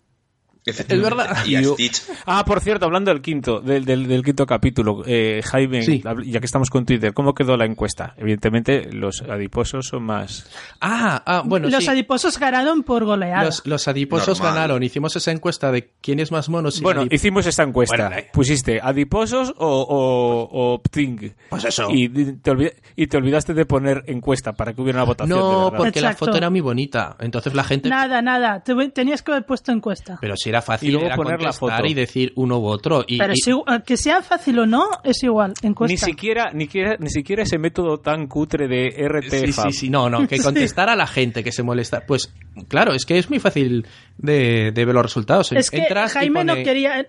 Es verdad. Y a Stitch. Ah, por cierto, hablando del quinto, del, del, del quinto capítulo, eh, Jaime, Sí. ya que estamos con Twitter, ¿cómo quedó la encuesta? Evidentemente, los adiposos son más. Ah, ah, bueno, Los sí. adiposos ganaron por goleada. Los, los adiposos Normal. ganaron. Hicimos esa encuesta de quién es más mono. si bueno, adip- hicimos esta encuesta. Bueno, eh. ¿Pusiste adiposos o, o, o Pting? Pues eso. Y te, olvi- y te olvidaste de poner encuesta para que hubiera una votación. de No, porque la foto era muy bonita. Entonces la gente. Nada, nada. Te- tenías que haber puesto encuesta. Pero si era Y fácil, luego era poner la contestar foto. y decir uno u otro. Y, Pero y- que sea fácil o no, es igual. Ni siquiera, ni, siquiera, ni siquiera ese método tan cutre de RT Sí, sí, sí, no, no, que contestar a la gente que se molesta. Pues claro, es que es muy fácil de, de ver los resultados. Es que Entras y Jaime no quería.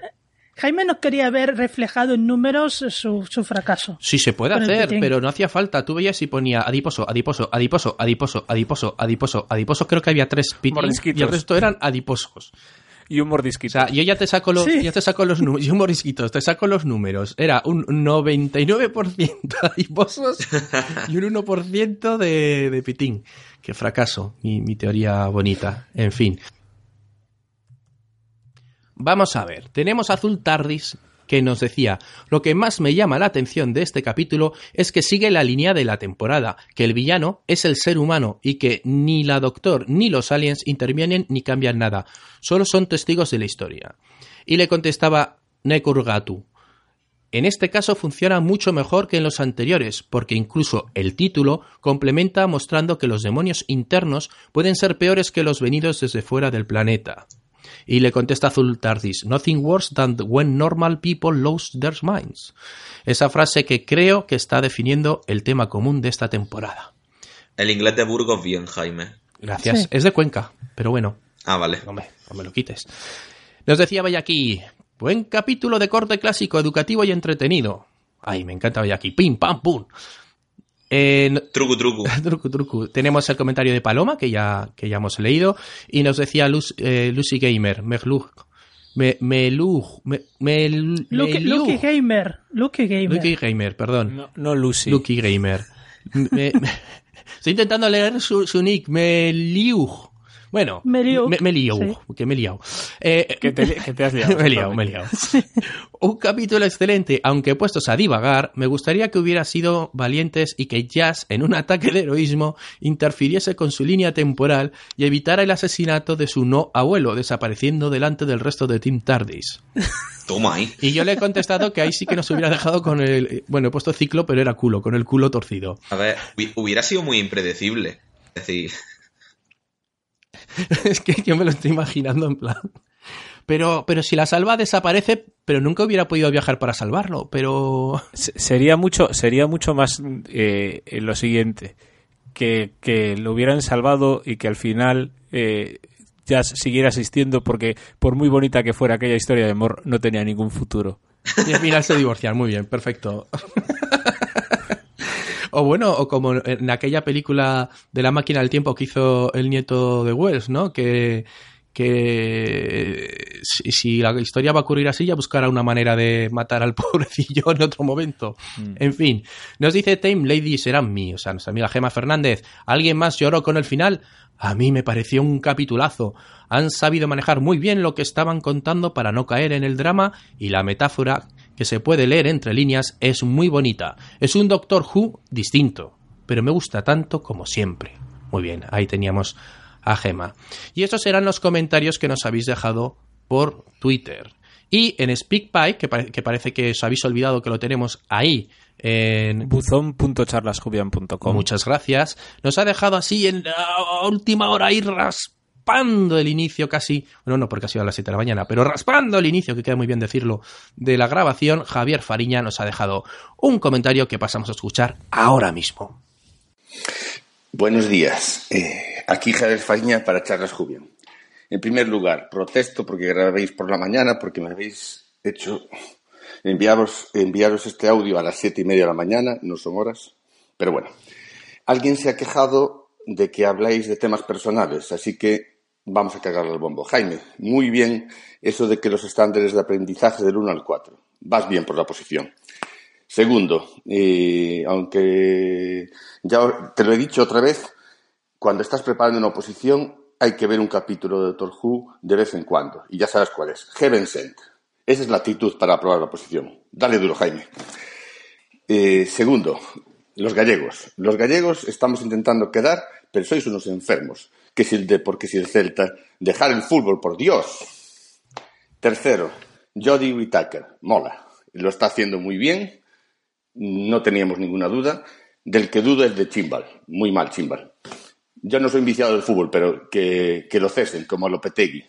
Jaime no quería ver reflejado en números su, su fracaso. Sí, se puede hacer, pero no hacía falta. Tú veías y ponía adiposo, adiposo, adiposo, adiposo, adiposo, adiposo, adiposo. Creo que había tres pitings y el resto eran adiposos. Y un O mordisquito. sea, yo ya te saco los, Sí. ya te saco los números, y un morisquito, te saco los números. Era un 99% adiposos y un 1% de, de pitín. Qué fracaso, mi, mi teoría bonita. En fin. Vamos a ver, tenemos a Azul Tardis que nos decía, lo que más me llama la atención de este capítulo es que sigue la línea de la temporada, que el villano es el ser humano y que ni la Doctor ni los aliens intervienen ni cambian nada, solo son testigos de la historia. Y le contestaba Nekurgatu, en este caso funciona mucho mejor que en los anteriores, porque incluso el título complementa mostrando que los demonios internos pueden ser peores que los venidos desde fuera del planeta. Y le contesta Azul Tardis, Nothing worse than when normal people lose their minds. Esa frase que creo que está definiendo el tema común de esta temporada. El inglés de Burgos bien, Jaime. Gracias. Sí. Es de Cuenca, pero bueno, Ah, vale. no me, no me lo quites. Nos decía Bayaki, buen capítulo de corte clásico, educativo y entretenido. Ay, me encanta Bayaki. Pim, pam, pum. Eh, no- Truco, truco. Tenemos el comentario de Paloma, que ya, que ya hemos leído, y nos decía Luz- eh, Lucy Gamer, Merluj, me, Meluj, me, Meliuj. Lucky Gamer. Lucky Gamer. Lucky Gamer, perdón. No, no Lucy. Lucky Gamer. Me- me- estoy intentando leer su, su nick, Meliuj. Bueno, me, me he liado, sí. que me he liado. Eh, Que te, que te has liado. me he liado, me he liado. Un capítulo excelente, aunque puestos a divagar, me gustaría que hubiera sido valientes y que Jazz, en un ataque de heroísmo, interfiriese con su línea temporal y evitara el asesinato de su no abuelo, desapareciendo delante del resto de Team Tardis. Toma ahí. Y yo le he contestado que ahí sí que nos hubiera dejado con el... Bueno, he puesto ciclo, pero era culo, con el culo torcido. A ver, hubi- hubiera sido muy impredecible. Es decir, es que yo me lo estoy imaginando en plan... Pero, pero si la salva desaparece, pero nunca hubiera podido viajar para salvarlo, pero... Se- Sería mucho, sería mucho más eh, lo siguiente. Que, que lo hubieran salvado y que al final eh, ya siguiera existiendo porque por muy bonita que fuera aquella historia de amor no tenía ningún futuro. Y al final se divorcian, muy bien, perfecto. O bueno, o como en aquella película de la máquina del tiempo que hizo el nieto de Wells, ¿no? Que, que si, si la historia va a ocurrir así, ya buscará una manera de matar al pobrecillo en otro momento. En fin, nos dice Tame Lady serán mí, o sea, nuestra amiga Gema Fernández. ¿Alguien más lloró con el final? A mí me pareció un capitulazo. Han sabido manejar muy bien lo que estaban contando para no caer en el drama y la metáfora que se puede leer entre líneas es muy bonita. Es un Doctor Who distinto, pero me gusta tanto como siempre. Muy bien, ahí teníamos a Gema. Y estos eran los comentarios que nos habéis dejado por Twitter. Y en SpeakPipe, que, pare- que parece que os habéis olvidado que lo tenemos ahí en buzón.charlasjubian.com Muchas gracias. Nos ha dejado así en la última hora ir raspando el inicio casi, bueno, no porque ha sido a las 7 de la mañana, pero raspando el inicio, que queda muy bien decirlo, de la grabación, Javier Fariña nos ha dejado un comentario que pasamos a escuchar ahora mismo. Buenos días. Eh, aquí Javier Faña para Charlas Jubian. En primer lugar, protesto porque grabéis por la mañana, porque me habéis hecho enviaros, enviaros este audio a las siete y media de la mañana, no son horas. Pero bueno, alguien se ha quejado de que habláis de temas personales, así que vamos a cagarle al bombo. Jaime, muy bien eso de que los estándares de aprendizaje del 1 al 4. Vas bien por la posición. Segundo, eh, aunque ya te lo he dicho otra vez, cuando estás preparando una oposición hay que ver un capítulo de Doctor Who de vez en cuando. Y ya sabes cuál es. Heaven Sent. Esa es la actitud para aprobar la posición. Dale duro, Jaime. Eh, segundo, los gallegos. Los gallegos estamos intentando quedar, pero sois unos enfermos. Que si el de, porque si el Celta, dejar el fútbol, por Dios. Tercero, Jodie Whittaker. Mola. Lo está haciendo muy bien. No teníamos ninguna duda. Del que dudo es de Chimbal. Muy mal, Chimbal. Yo no soy viciado del fútbol, pero que, que lo cesen, como a Lopetegui.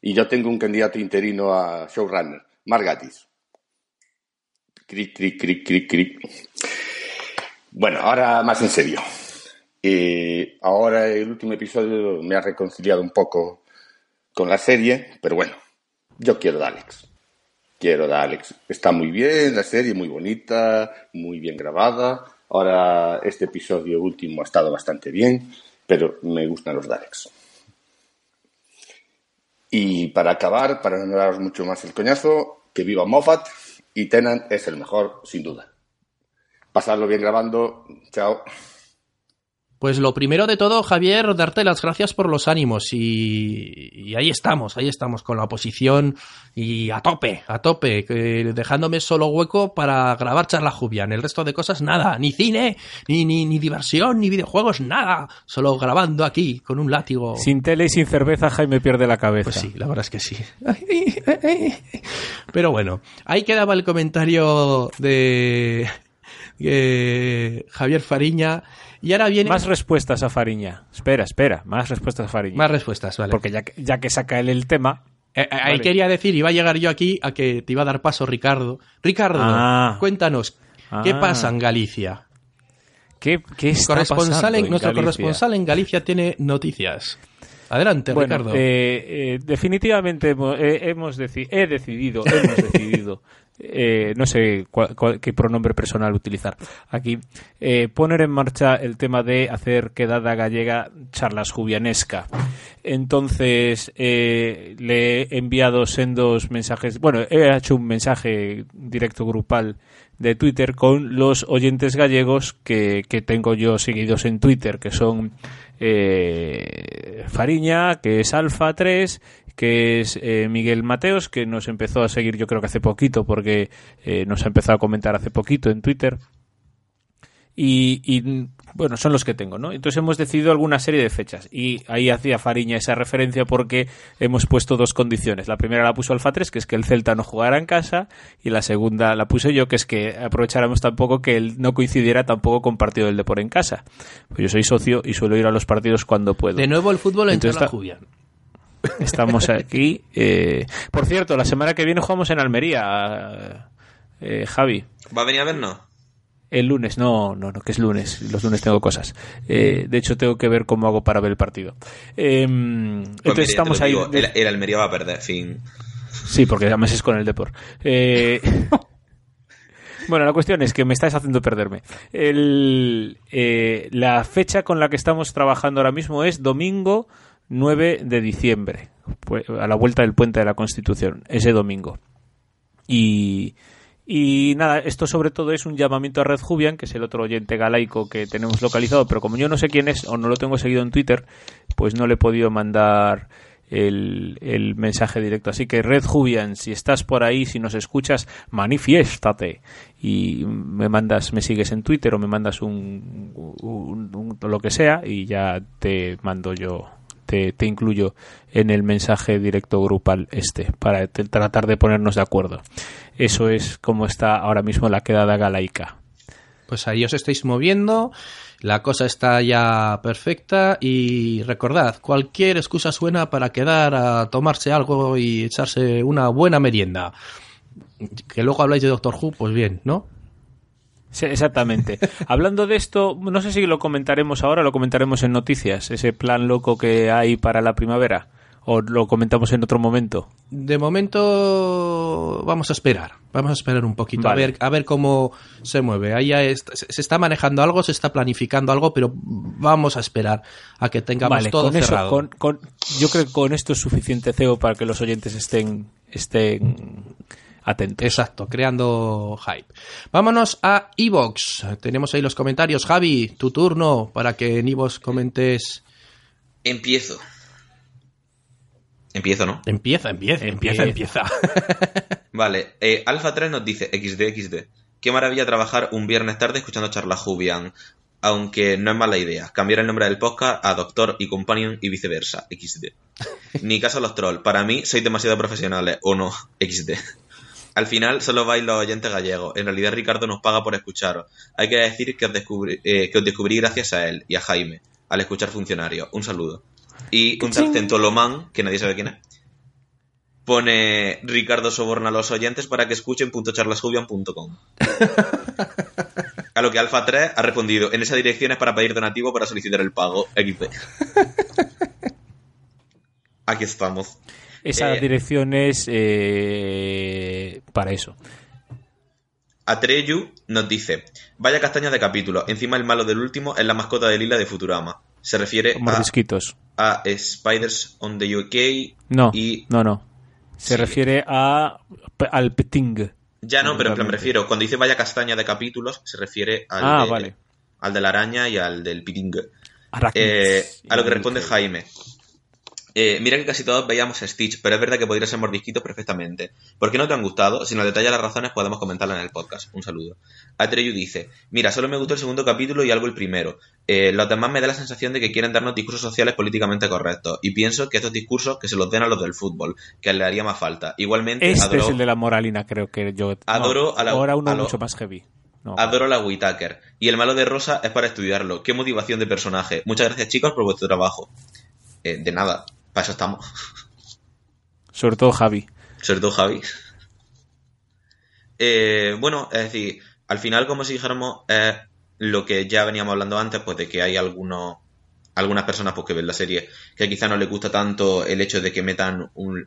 Y yo tengo un candidato interino a showrunner, Margatis. Cric, cric, cric, cric, cric. Bueno, ahora más en serio. Eh, ahora el último episodio me ha reconciliado un poco con la serie, pero bueno, yo quiero de Alex. Quiero de Alex. Está muy bien la serie, muy bonita, muy bien grabada. Ahora este episodio último ha estado bastante bien, pero me gustan los Daleks. Y para acabar, para no daros mucho más el coñazo, que viva Moffat y Tennant es el mejor, sin duda. Pasarlo bien grabando. Chao. Pues lo primero de todo, Javier, darte las gracias por los ánimos y, y ahí estamos, ahí estamos con la oposición y a tope, a tope, dejándome solo hueco para grabar charla Jubian. El resto de cosas nada, ni cine, ni, ni, ni diversión, ni videojuegos, nada, solo grabando aquí con un látigo. Sin tele y sin cerveza, Jaime pierde la cabeza. Pues sí, la verdad es que sí. Pero bueno, ahí quedaba el comentario de eh, Javier Fariña. Y ahora viene. Más respuestas a Fariña. Espera, espera, más respuestas a Fariña. Más respuestas, vale. Porque ya que, ya que saca él el tema. Eh, eh, ahí Vale. quería decir, iba a llegar yo aquí a que te iba a dar paso Ricardo. Ricardo, Ah. cuéntanos, ¿qué Ah. pasa en Galicia? ¿Qué, qué está Corresponsal pasando en- en nuestro Galicia? corresponsal en Galicia tiene noticias. Adelante, Bueno, Ricardo. eh, eh, definitivamente hemos, eh, hemos deci- he decidido, hemos decidido, eh, no sé qué pronombre personal utilizar aquí, eh, poner en marcha el tema de hacer quedada gallega charlas jubianesca. Entonces, eh, le he enviado sendos mensajes, bueno, he hecho un mensaje directo grupal de Twitter con los oyentes gallegos que, que tengo yo seguidos en Twitter, que son eh, Fariña, que es Alfa 3, que es eh, Miguel Mateos, que nos empezó a seguir yo creo que hace poquito, porque eh, nos ha empezado a comentar hace poquito en Twitter. Y, y, bueno, son los que tengo, ¿no? Entonces hemos decidido alguna serie de fechas y ahí hacía Fariña esa referencia porque hemos puesto dos condiciones. La primera la puso Alfa 3, que es que el Celta no jugara en casa y la segunda la puse yo, que es que aprovecháramos tampoco que él no coincidiera tampoco con partido del Depor en casa. Pues yo soy socio y suelo ir a los partidos cuando puedo. de nuevo el fútbol Jubian. Estamos aquí. eh, Por cierto, la semana que viene jugamos en Almería, eh, Javi. ¿Va a venir a vernos? El lunes, no, no, no, que es lunes. Los lunes tengo cosas. Eh, de hecho, tengo que ver cómo hago para ver el partido. Eh, Pues entonces estamos ahí. digo, el, el Almería va a perder, fin. Sí, porque además es con el Depor. Eh, Bueno, la cuestión es que me estáis haciendo perderme. El, eh, la fecha con la que estamos trabajando ahora mismo es domingo 9 de diciembre, pues, a la vuelta del puente de la Constitución, ese domingo. Y, y nada, esto sobre todo es un llamamiento a Red Jubian, que es el otro oyente galaico que tenemos localizado, pero como yo no sé quién es o no lo tengo seguido en Twitter, pues no le he podido mandar el, el mensaje directo. Así que Red Jubian, si estás por ahí, si nos escuchas, manifiéstate y me mandas, me sigues en Twitter o me mandas un, lo que sea y ya te mando yo. Te, te incluyo en el mensaje directo grupal este para tratar de ponernos de acuerdo. Eso es como está ahora mismo la quedada galaica. Pues ahí os estáis moviendo, la cosa está ya perfecta y recordad, cualquier excusa suena para quedar a tomarse algo y echarse una buena merienda. Que luego habláis de Doctor Who, pues bien, ¿no? Sí, exactamente. Hablando de esto, no sé si lo comentaremos ahora, lo comentaremos en noticias, ese plan loco que hay para la primavera, o lo comentamos en otro momento. De momento vamos a esperar, vamos a esperar un poquito Vale. a ver a ver cómo se mueve. Ahí ya se está manejando algo, se está planificando algo, pero vamos a esperar a que tengamos Vale, todo con eso, cerrado. con- con- yo creo que con esto es suficiente CEO para que los oyentes estén, estén atentos. Exacto, creando hype. Vámonos a Evox. Tenemos ahí los comentarios. Javi, tu turno para que en Evox comentes. Empiezo. Empiezo, ¿no? Empieza, empieza, empieza, empieza. Vale, eh, Alfa 3 nos dice XD, XD. Qué maravilla trabajar un viernes tarde escuchando charlas Jubian. Aunque no es mala idea. Cambiar el nombre del podcast a Doctor y Companion y viceversa. XD. Ni caso a los trolls. Para mí sois demasiado profesionales. O no. XD. Al final solo vais los oyentes gallegos. En realidad Ricardo nos paga por escucharos. Hay que decir que os, descubrí, eh, que os descubrí gracias a él y a Jaime. Al escuchar funcionarios. Un saludo. Y un tal Centolomán, que nadie sabe quién es. Pone Ricardo soborna a los oyentes para que escuchen .charlasjubian.com. A lo que Alfa 3 ha respondido, en esa dirección es para pedir donativo para solicitar el pago. XP. Aquí estamos. Esa Eh, dirección es eh, para eso. Atreyu nos dice, vaya castaña de capítulo, encima el malo del último es la mascota de Lila de Futurama. Se refiere a, Mordisquitos. a Spiders on the UK No, y... no, no. Se Sí. refiere a al Peting. Ya no, pero en plan me refiero, cuando dice vaya castaña de capítulos, se refiere al, Ah, de, vale. al de la araña y al del. Arachnids. Eh, a lo que responde Jaime. Eh, mira que casi todos veíamos a Stitch, pero es verdad que podría ser mordisquitos perfectamente. ¿Por qué no te han gustado? Si nos detalla las razones, podemos comentarlas en el podcast. Un saludo. Atreyu dice: Mira, solo me gustó el segundo capítulo y algo el primero. Eh, los demás me da la sensación de que quieren darnos discursos sociales políticamente correctos. Y pienso que estos discursos que se los den a los del fútbol, que le haría más falta. Igualmente, Este adoro, es el de la moralina, creo que yo. no, Adoro a la- ahora uno a lo- mucho más heavy. No, adoro la Whitaker. Y el malo de Rosa es para estudiarlo. Qué motivación de personaje. Muchas gracias, chicos, por vuestro trabajo. Eh, de nada. Para eso estamos. Sobre todo Javi. Sobre todo Javi. Eh, bueno, es decir, al final, como si dijéramos, lo que ya veníamos hablando antes, pues de que hay algunos, algunas personas pues, que ven la serie que quizá no les gusta tanto el hecho de que metan un,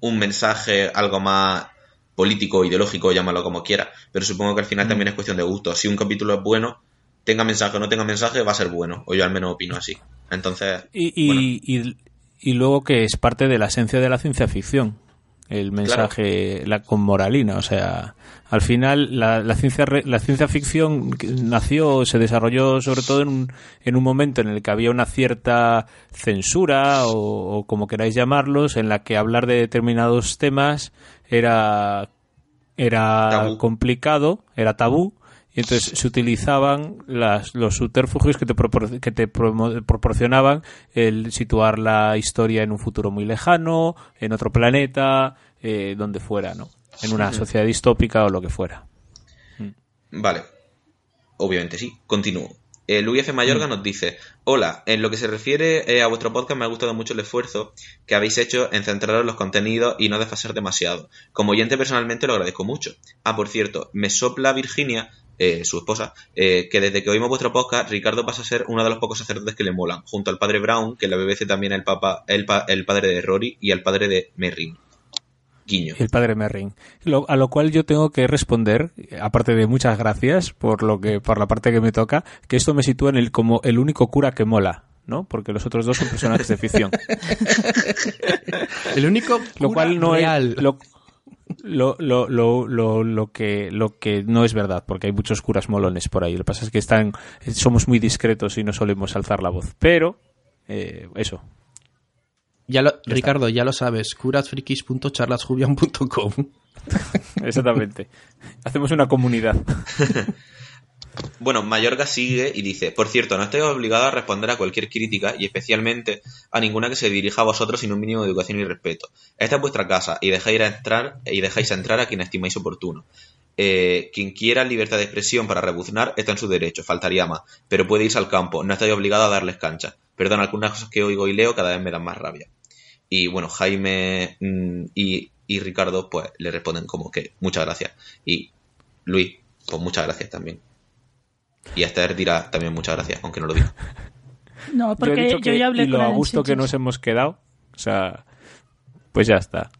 un mensaje algo más político, ideológico, llámalo como quiera. Pero supongo que al final también es cuestión de gusto. Si un capítulo es bueno, tenga mensaje o no tenga mensaje, va a ser bueno. O yo al menos opino así. Entonces, Y, y, bueno. y, y luego que es parte de la esencia de la ciencia ficción. El mensaje la, con moralina. O sea, al final la, la, ciencia, re- la ciencia ficción nació, se desarrolló sobre todo en un, en un momento en el que había una cierta censura o, o como queráis llamarlos, en la que hablar de determinados temas era, era Tabú. complicado, era tabú. Y entonces se utilizaban las, los subterfugios que te, propor- que te promo- proporcionaban el situar la historia en un futuro muy lejano, en otro planeta, eh, donde fuera, ¿no? En una sociedad distópica o lo que fuera. Vale. Obviamente sí. Continúo. Eh, Luis F. Mayorga nos dice, hola, en lo que se refiere eh, a vuestro podcast me ha gustado mucho el esfuerzo que habéis hecho en centraros en los contenidos y no desfasar demasiado. Como oyente personalmente lo agradezco mucho. Ah, por cierto, me sopla Virginia, eh, su esposa, eh, que desde que oímos vuestro podcast, Ricardo pasa a ser uno de los pocos sacerdotes que le molan, junto al padre Brown, que en la BBC también es el, papa, el, pa- el padre de Rory y el padre de Merrin. Guiño. El padre Merrin. Lo- a lo cual yo tengo que responder, aparte de muchas gracias por lo que, por la parte que me toca, que esto me sitúa en el como el único cura que mola, ¿no? Porque los otros dos son personajes de ficción. El único lo cura cual no real. es lo, lo, lo, lo, lo, lo que lo que no es verdad porque hay muchos curas molones por ahí. Lo que pasa es que están somos muy discretos y no solemos alzar la voz. Pero eh, eso. Ya lo- Ricardo, ya lo sabes, curasfrikis.charlasjubian.com. exactamente. Hacemos una comunidad Bueno, Mayorga sigue y dice, por cierto, no estoy obligado a responder a cualquier crítica y especialmente a ninguna que se dirija a vosotros sin un mínimo de educación y respeto. Esta es vuestra casa y dejáis entrar y dejáis entrar a quien estimáis oportuno. Eh, quien quiera libertad de expresión para rebuznar está en su derecho, faltaría más, pero puede irse al campo, no estoy obligado a darles cancha. Perdón, algunas cosas que oigo y leo cada vez me dan más rabia. Y bueno, Jaime mm, y, y Ricardo pues le responden como que muchas gracias. Y Luis, pues muchas gracias también. Y Esther dirá también muchas gracias, aunque no lo diga. No, yo he porque yo, ya hablé y lo con a él gusto que nos hemos quedado o sea pues ya está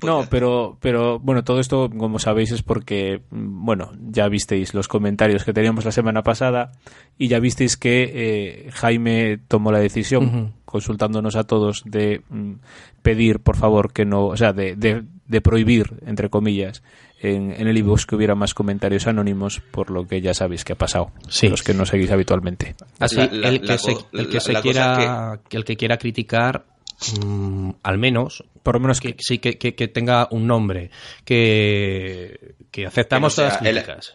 Pues no, ya. pero, pero bueno, todo esto, como sabéis, es porque, bueno, ya visteis los comentarios que teníamos la semana pasada y ya visteis que eh, Jaime tomó la decisión, consultándonos a todos, de mm, pedir, por favor, que no, o sea, de, de, de prohibir, entre comillas, en, en el iVoox que hubiera más comentarios anónimos, por lo que ya sabéis que ha pasado, Sí. los que no seguís habitualmente. Así, La- la- el que la se, el que la- se quiera, que... el que quiera criticar, mm, al menos, Por lo menos que sí que, que- que tenga un nombre, que, que aceptamos Que no sea todas las el-.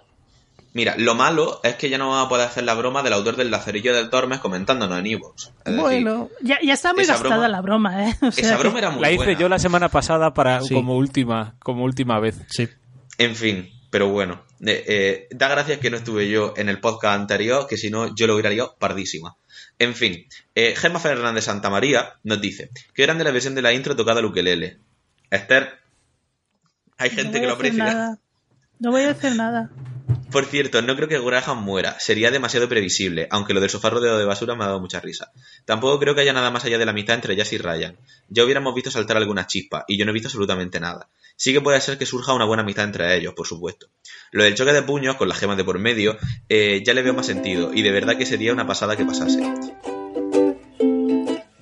Mira, lo malo es que ya no vamos a poder hacer la broma del autor del Lacerillo del Tormes comentándonos en Evox. Decir, Bueno, Ya, ya está muy gastada broma- la broma, ¿eh? O sea esa broma era muy la hice buena. yo la semana pasada para Sí. como última como última vez. sí. En fin, pero bueno. eh, eh, da gracias que no estuve yo en el podcast anterior, que si no, yo lo hubiera liado pardísima. En fin, eh, Gemma Fernández Santa María nos dice: Qué grande la versión de la intro tocada al ukelele. Esther, hay gente que lo aprecia. nada. No voy a decir nada. Por cierto, no creo que Graham muera. Sería demasiado previsible, aunque lo del sofá rodeado de basura me ha dado mucha risa. Tampoco creo que haya nada más allá de la amistad entre Jazz y Ryan. Ya hubiéramos visto saltar algunas chispas, y yo no he visto absolutamente nada. Sí que puede ser que surja una buena amistad entre ellos, por supuesto. Lo del choque de puños, con las gemas de por medio, eh, ya le veo más sentido, y de verdad que sería una pasada que pasase.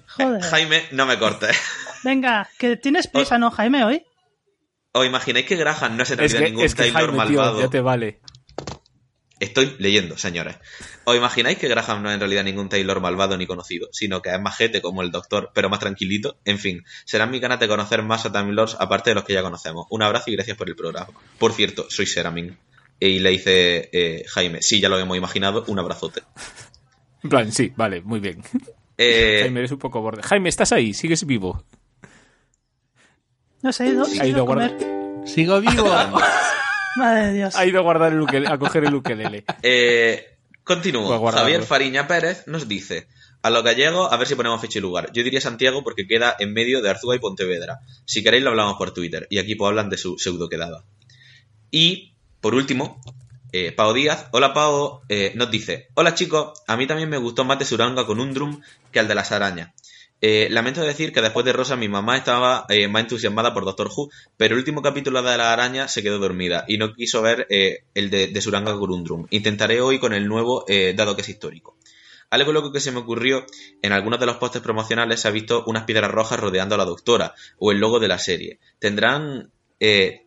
Joder. Jaime, no me cortes. Venga, que tienes prisa, ¿no, Jaime, hoy? ¿Os imagináis que Graham no Es realidad que, ningún es que Taylor Jaime, tío, malvado? ya te vale. Estoy leyendo, señores. ¿Os imagináis que Graham no es en realidad ningún Taylor malvado ni conocido, sino que es majete como el doctor, pero más tranquilito? En fin, serán mis ganas de conocer más a Time Lords aparte de los que ya conocemos. Un abrazo y gracias por el programa. Por cierto, soy Seramin. Y le dice eh, Jaime, sí, ya lo hemos imaginado, un abrazote. En plan, sí, vale, muy bien. Eh, Jaime, eres un poco borde. Jaime, ¿estás ahí? ¿Sigues vivo? No se ha ido, Ha ido a comer. Sigo vivo. Madre de Dios. Ha ido a guardar el ukelele, a coger el ukelele. Eh, continúo. Javier Fariña Pérez nos dice: A los gallegos, a ver si ponemos fecha y lugar. Yo diría Santiago porque queda en medio de Arzúa y Pontevedra. Si queréis, lo hablamos por Twitter. Y aquí pues hablan de su pseudo quedada. Y, por último, eh, Pao Díaz, hola Pao, eh, nos dice: Hola chicos, a mí también me gustó más de Suranga con un drum que el de las arañas. Eh, lamento decir que después de Rosa mi mamá estaba eh, más entusiasmada por Doctor Who, pero el último capítulo de la araña se quedó dormida y no quiso ver eh, el de, Suranga Gurundrum. Intentaré hoy con el nuevo, eh, dado que es histórico. Algo loco que se me ocurrió, en algunos de los postes promocionales se ha visto unas piedras rojas rodeando a la doctora, o el logo de la serie. ¿Tendrán, eh,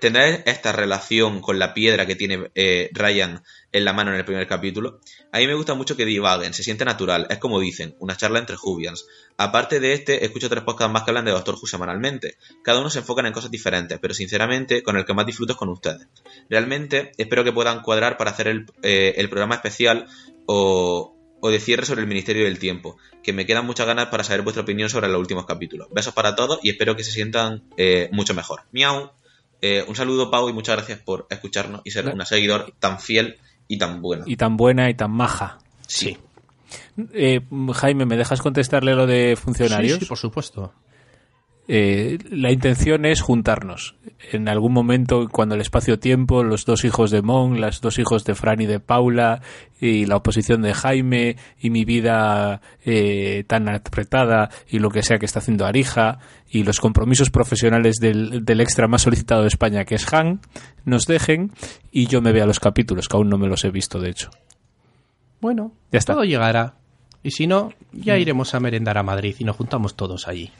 ¿tendrá esta relación con la piedra que tiene Ryan en la mano en el primer capítulo? A mí me gusta mucho que divaguen, se siente natural, es como dicen, una charla entre Jubians. Aparte de este, escucho tres podcasts más que hablan de Doctor Who semanalmente. Cada uno se enfocan en cosas diferentes, pero sinceramente, con el que más disfruto es con ustedes. Realmente, espero que puedan cuadrar para hacer el, eh, el programa especial o, o de cierre sobre el Ministerio del Tiempo, que me quedan muchas ganas para saber vuestra opinión sobre los últimos capítulos. Besos para todos y espero que se sientan eh, mucho mejor. Miau. Eh, un saludo, Pau, y muchas gracias por escucharnos y ser una seguidor tan fiel y tan buena. Y tan buena y tan maja. Sí. Eh, Jaime, ¿me dejas contestarle lo de funcionarios? Sí, sí, por supuesto. Eh, la intención es juntarnos. En algún momento, cuando el espacio-tiempo, los dos hijos de Mon, los dos hijos de Fran y de Paula, y la oposición de Jaime, y mi vida eh, tan apretada, y lo que sea que está haciendo Arija, y los compromisos profesionales del, del extra más solicitado de España, que es Han, nos dejen, y yo me vea los capítulos, que aún no me los he visto, de hecho. Bueno, Ya está. todo llegará. Y si no, ya iremos a merendar a Madrid y nos juntamos todos allí.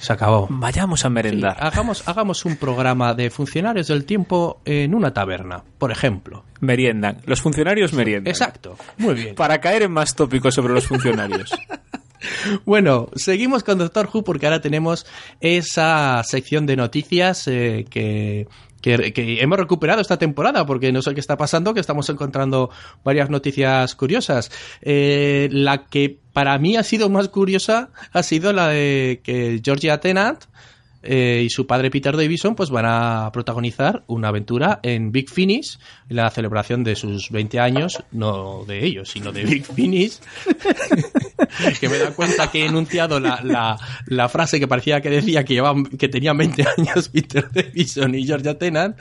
Se acabó. Vayamos a Sí, merendar. hagamos, hagamos un programa de funcionarios del tiempo en una taberna, por ejemplo. Meriendan. Los funcionarios meriendan. Exacto. Muy bien. Para caer en más tópicos sobre los funcionarios. Bueno, seguimos con Doctor Who porque ahora tenemos esa sección de noticias eh, que, que- que hemos recuperado esta temporada porque no sé qué está pasando, que estamos encontrando varias noticias curiosas. Eh, la que para mí ha sido más curiosa ha sido la de que Georgia Tennant eh, y su padre Peter Davison pues van a protagonizar una aventura en Big Finish, la celebración de sus 20 años, no de ellos, sino de Big Finish, que me da cuenta que he enunciado la, la, la frase que parecía que decía que, llevaban, que tenían 20 años Peter Davison y Georgia Tennant.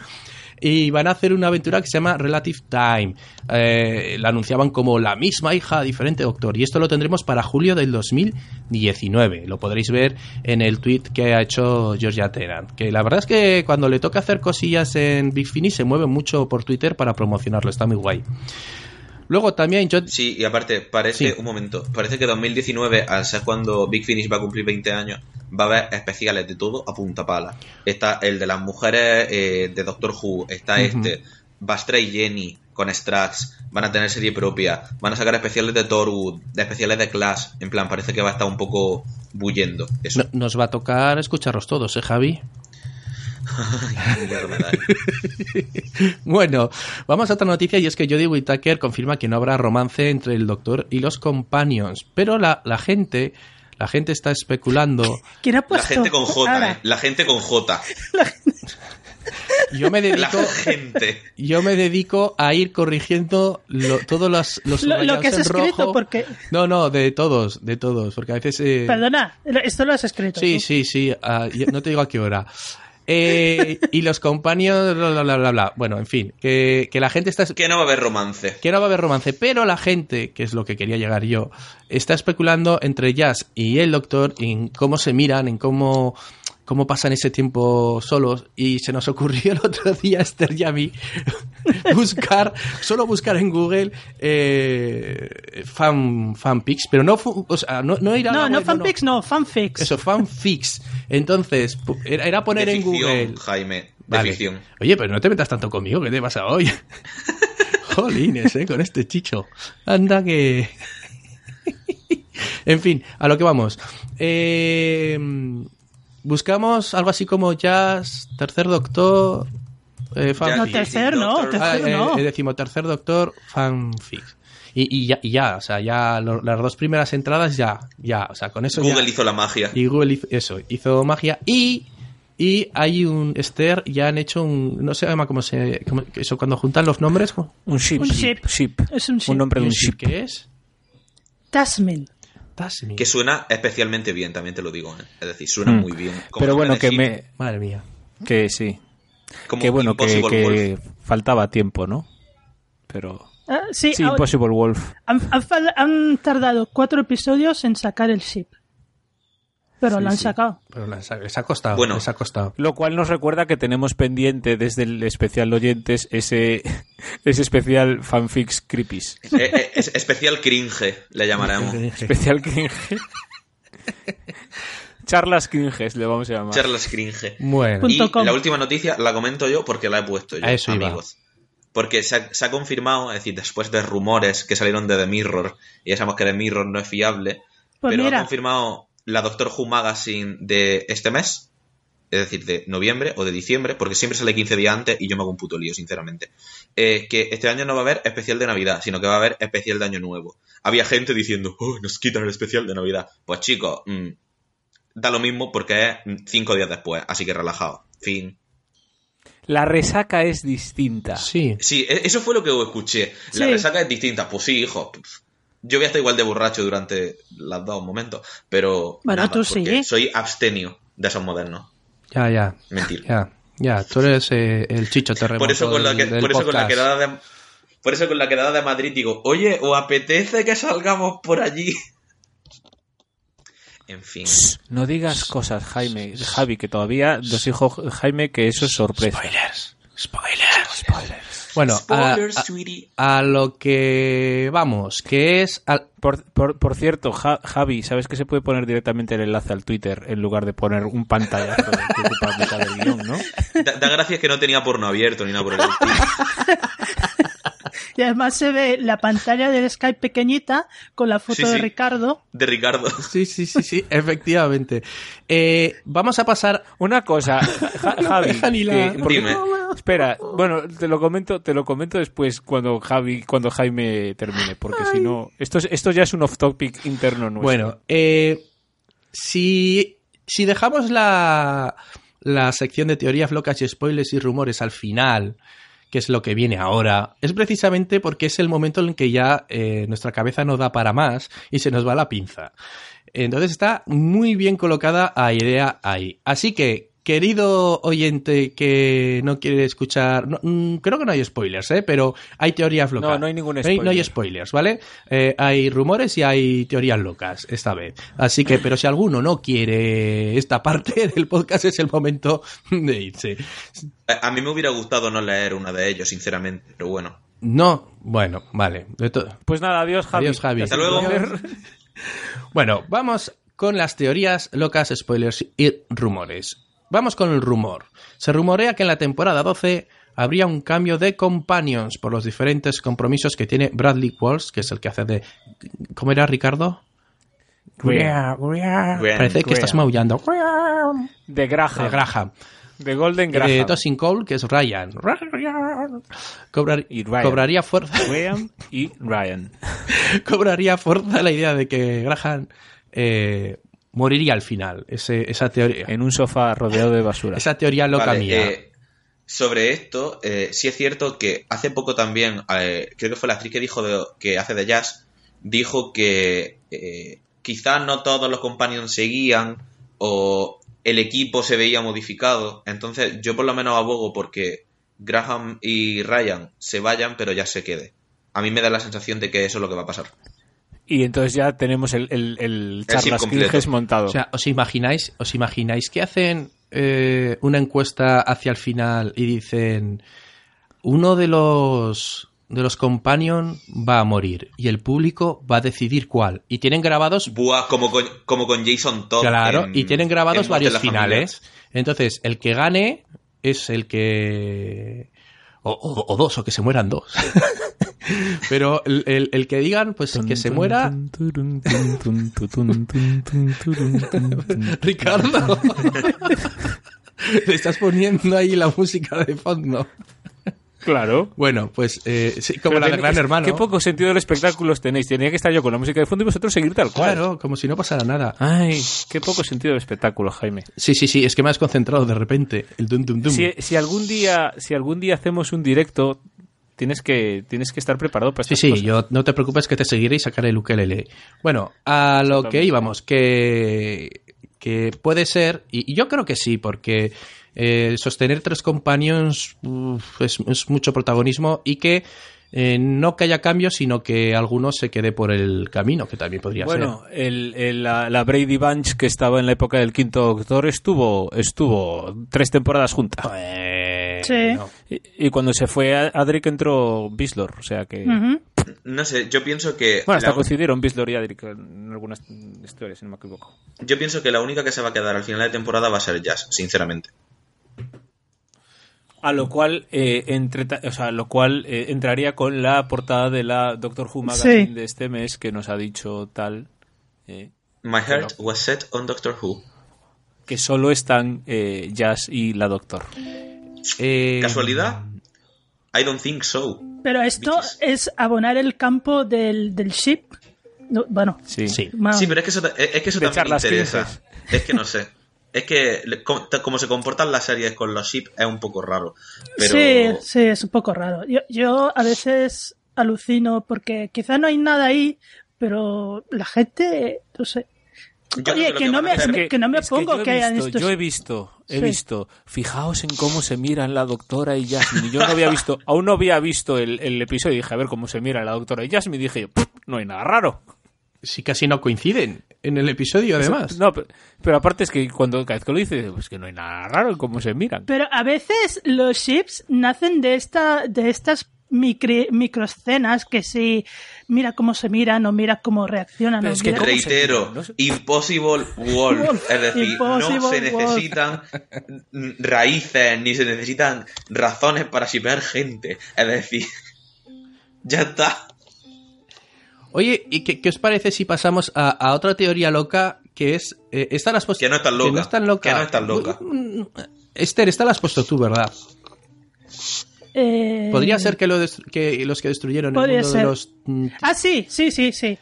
Y van a hacer una aventura que se llama Relative Time. Eh, la anunciaban como la misma hija, diferente doctor. Y esto lo tendremos para julio del 2019. Lo podréis ver en el tweet que ha hecho Georgia Tennant. Que la verdad es que cuando le toca hacer cosillas en Big Finish se mueve mucho por Twitter para promocionarlo. Está muy guay. Luego también yo... Sí, y aparte, parece, Sí. un momento, parece que 2019, al ser cuando Big Finish va a cumplir 20 años, va a haber especiales de todo a punta pala. Está el de las mujeres eh, de Doctor Who, está este, Bastra y Jenny con Strax, van a tener serie propia, van a sacar especiales de Torwood, de especiales de Clash, en plan, parece que va a estar un poco bullendo. Eso. No- nos va a tocar escucharlos todos, ¿eh, Javi? Qué miedo me da. Bueno, vamos a otra noticia y es que Jodie Whittaker confirma que no habrá romance entre el Doctor y los Companions, pero la, la gente, la gente está especulando. ¿Quién ha La puesto? gente con J, ¿eh? La gente con J. Yo me La dedico, gente. yo me dedico a ir corrigiendo lo- todos los, los Lo- lo que has en escrito, rojo. porque- No, no, de todos, de todos, porque a veces. eh, Perdona, esto lo has escrito. Sí, tú. sí, sí. ah, no te digo a qué hora. Eh, y los compañeros, bla, bla, bla, bla. Bueno, en fin, que, que la gente está... Que no va a haber romance. Que no va a haber romance, pero la gente, que es lo que quería llegar yo, está especulando entre Jazz y el Doctor en cómo se miran, en cómo, cómo pasan ese tiempo solos. Y se nos ocurrió el otro día, Esther y a mí, buscar, solo buscar en Google eh, fan, fanpics, pero no, o sea, no, no ir a No, no web, fanfics, no, fanfics. eso, fanfics. Entonces, era, era poner de en Google. Jaime. De Vale. ficción. Oye, pero no te metas tanto conmigo, ¿qué te pasa hoy? Jolines, ¿eh? Con este chicho. Anda que... en fin, a lo que vamos. Eh, buscamos algo así como Jazz, Tercer Doctor... Eh, fanfic. No, tercer Ah, tercer eh, eh, decimotercer Doctor, fanfic. Y, y ya, y ya, o sea, ya lo- las dos primeras entradas ya, ya, o sea, con eso ya- Google hizo la magia. y Google hizo eso, hizo magia y y hay un Esther ya han hecho un no se llama cómo se cómo- eso cuando juntan los nombres. Un ship. Un ship. Es un ship. nombre de un ship. ¿qué es? Tasmin. Tasmin. Que suena especialmente bien, también te lo digo. ¿eh? Es decir, suena Mm. muy bien. Como Pero bueno, que ship, me... Madre mía. Que sí. Como Que bueno, que, faltaba tiempo, ¿no? Pero... Ah, sí, Sí, ah, Impossible Wolf. han, han tardado cuatro episodios en sacar el ship. Pero Sí, lo han sí. sacado. Pero les ha, les ha costado, Bueno. les ha costado. Lo cual nos recuerda que tenemos pendiente desde el especial de oyentes ese, ese especial fanfics creepies. Eh, eh, es especial cringe, le llamaremos. Especial cringe. Charlas cringes le vamos a llamar. Charlas cringe. Bueno, Y la última noticia la comento yo porque la he puesto yo, A eso iba. amigos. Porque se ha, se ha confirmado, es decir, después de rumores que salieron de The Mirror, y ya sabemos que The Mirror no es fiable, Pues pero ha confirmado la Doctor Who Magazine de este mes, es decir, de noviembre o de diciembre, porque siempre sale 15 días antes y yo me hago un puto lío, sinceramente. Eh, que este año no va a haber especial de Navidad, sino que va a haber especial de Año Nuevo. Había gente diciendo, oh, nos quitan el especial de Navidad. Pues chicos, mm, da lo mismo porque es cinco días después, así que relajado. Fin. La resaca es distinta. sí. Sí, e- eso fue lo que escuché. La Sí. resaca es distinta. Pues sí, hijo. Yo voy a estar igual de borracho durante los dos momentos, pero Bueno, nada, tú sí. porque soy abstenio de esos modernos. Ya, ya. Mentir. Ya, ya, tú eres eh, el chicho terremoto Por eso con la, que- del por eso con la podcast. quedada de por eso con la quedada de Madrid digo, oye, ¿os apetece que salgamos por allí? En fin. No digas cosas, Jaime. Javi, que todavía nos dijo Jaime que eso es sorpresa. Spoilers. Spoilers. Bueno, a, Spoilers, a- sweetie. a lo que vamos, que es al- Por, por, por cierto, Ja- Javi, ¿sabes que se puede poner directamente el enlace al Twitter en lugar de poner un pantallazo que ocupa mitad del guion, ¿no? Da, da gracias que no tenía porno abierto ni nada por el estilo. y además se ve la pantalla del Skype pequeñita con la foto Sí, de. Ricardo. De Ricardo. Sí, sí, sí, sí, efectivamente. Eh, vamos a pasar. Una cosa, Ja- Javi, que- porque- Dime. espera, bueno, te lo comento, te lo comento después cuando Javi, cuando Jaime termine, porque si no, esto, es- esto ya es un off topic interno nuestro. Bueno, eh, si, si dejamos la, la sección de teorías locas y spoilers y rumores al final, que es lo que viene ahora, es precisamente porque es el momento en que ya eh, nuestra cabeza no da para más y se nos va la pinza. Entonces está muy bien colocada a idea ahí. Así que, querido oyente que no quiere escuchar, no, mm, creo que no hay spoilers, ¿eh? pero hay teorías locas. No, no hay ningún No hay, no hay spoiler. spoilers, ¿vale? Eh, hay rumores y hay teorías locas esta vez. Así que, pero si alguno no quiere esta parte del podcast, es el momento de irse. A mí me hubiera gustado no leer una de ellos, sinceramente, pero bueno. No, bueno, vale. Pues nada, adiós Javi. Adiós, Javi. Hasta luego. Bueno, vamos con las teorías locas, spoilers y rumores. Vamos con el rumor. Se rumorea que en la temporada 12 habría un cambio de companions por los diferentes compromisos que tiene Bradley Walsh, que es el que hace de... ¿Cómo era Ricardo? Graham. Parece que estás maullando. De Graham. De Graham. De Golden Graham. De Tosin Cole, que es Ryan. Cobrar- Y Ryan. Cobraría fuerza. Graham y Ryan. cobraría fuerza la idea de que Graham eh, moriría al final. Ese- esa teoría. En un sofá rodeado de basura. Esa teoría loca Vale, mía. eh, sobre esto, eh, sí es cierto que hace poco también, eh, creo que fue la actriz que dijo de- que hace de Jazz, dijo que eh, quizás no todos los companions seguían o el equipo se veía modificado. Entonces, yo por lo menos abogo porque Graham y Ryan se vayan, pero ya se quede. A mí me da la sensación de que eso es lo que va a pasar. Y entonces ya tenemos el, el, el charlas. Kilges montado. O sea, ¿os imagináis, os imagináis que hacen eh, una encuesta hacia el final y dicen uno de los de los companion va a morir y el público va a decidir cuál y tienen grabados Buah, como con, como con Jason Todd. claro en- y tienen grabados varios finales entonces el que gane es el que o, o- o dos o que se mueran dos. Pero el, el- el que digan pues que se muera. Ricardo. Le estás poniendo ahí la música de fondo Claro. bueno pues eh, sí, como Pero la de Gran es- Hermano Qué poco sentido del espectáculo tenéis. Tenía que estar yo con la música de fondo y vosotros seguir tal cual. claro como si no pasara nada Ay, qué poco sentido del espectáculo, Jaime. sí sí sí es que me has concentrado de repente el dum dum dum Si, si algún día, si algún día hacemos un directo, tienes que, tienes que estar preparado para Sí, sí, cosas. yo no te preocupes que te seguiré y sacaré el ukelele. Bueno, a lo que íbamos, que, que puede ser, y, y yo creo que sí, porque eh, sostener tres companions uf, es, es mucho protagonismo y que eh, no que haya cambios, sino que alguno se quede por el camino, que también podría Bueno, el, el- la, la Brady Bunch que estaba en la época del quinto doctor estuvo, estuvo tres temporadas juntas. ser. Eh, Sí. no. Y, y cuando se fue Adric entró Bislor, o sea que... No sé, yo pienso que. Bueno, hasta la- coincidieron Bislor y Adric en algunas historias, si no me equivoco. Yo pienso que la única que se va a quedar al final de temporada va a ser Jazz, sinceramente. A lo cual, eh, entre, o sea, lo cual eh, entraría con la portada de la Doctor Who Magazine Sí. de este mes que nos ha dicho tal eh, My heart was set on Doctor Who. que solo están eh, Jazz y la Doctor. Eh, ¿Casualidad? I don't think so. Pero esto es abonar el campo del, del ship. No, bueno, Sí. Sí. Sí, pero es que eso, es que eso también interesa. Es que no sé. Es que como, se comportan las series con los ships es un poco raro. Pero Sí, sí, es un poco raro. Yo, yo a veces alucino porque quizá no hay nada ahí, pero la gente, no sé. Yo Oye, que que, que no me, hacer- que, no me yo que, he hayan visto, estos... Yo he visto, he Sí. visto. Fijaos en cómo se miran la doctora y Jasmine. Yo no había visto, aún no había visto el, el episodio y dije, a ver cómo se mira la doctora y Jasmine. Y dije, yo, "Pff, no hay nada raro. Sí, casi no coinciden en el episodio, además. No, pero, pero aparte es que cuando cada vez que lo dice, pues que no hay nada raro en cómo se miran. Pero a veces los ships nacen de esta, de estas micri- microescenas que si mira cómo se miran o mira cómo reaccionan. Pero es que mira- ¿cómo se Reitero, miran? No sé. Impossible Wolf. Es decir, no Impossible se Wolf. necesitan raíces ni se necesitan razones para shipear gente. Es decir, ya está. Oye, ¿y qué, qué os parece si pasamos a, a otra teoría loca que es... eh, esta la has puesto- Que no es tan loca. Que no es tan loca. Que no es tan loca. Mm, Esther, esta la has puesto tú, ¿verdad? Eh, Podría ser que, lo destru- que los que destruyeron el mundo ser. de los... mm, Ah, sí, sí, sí, sí.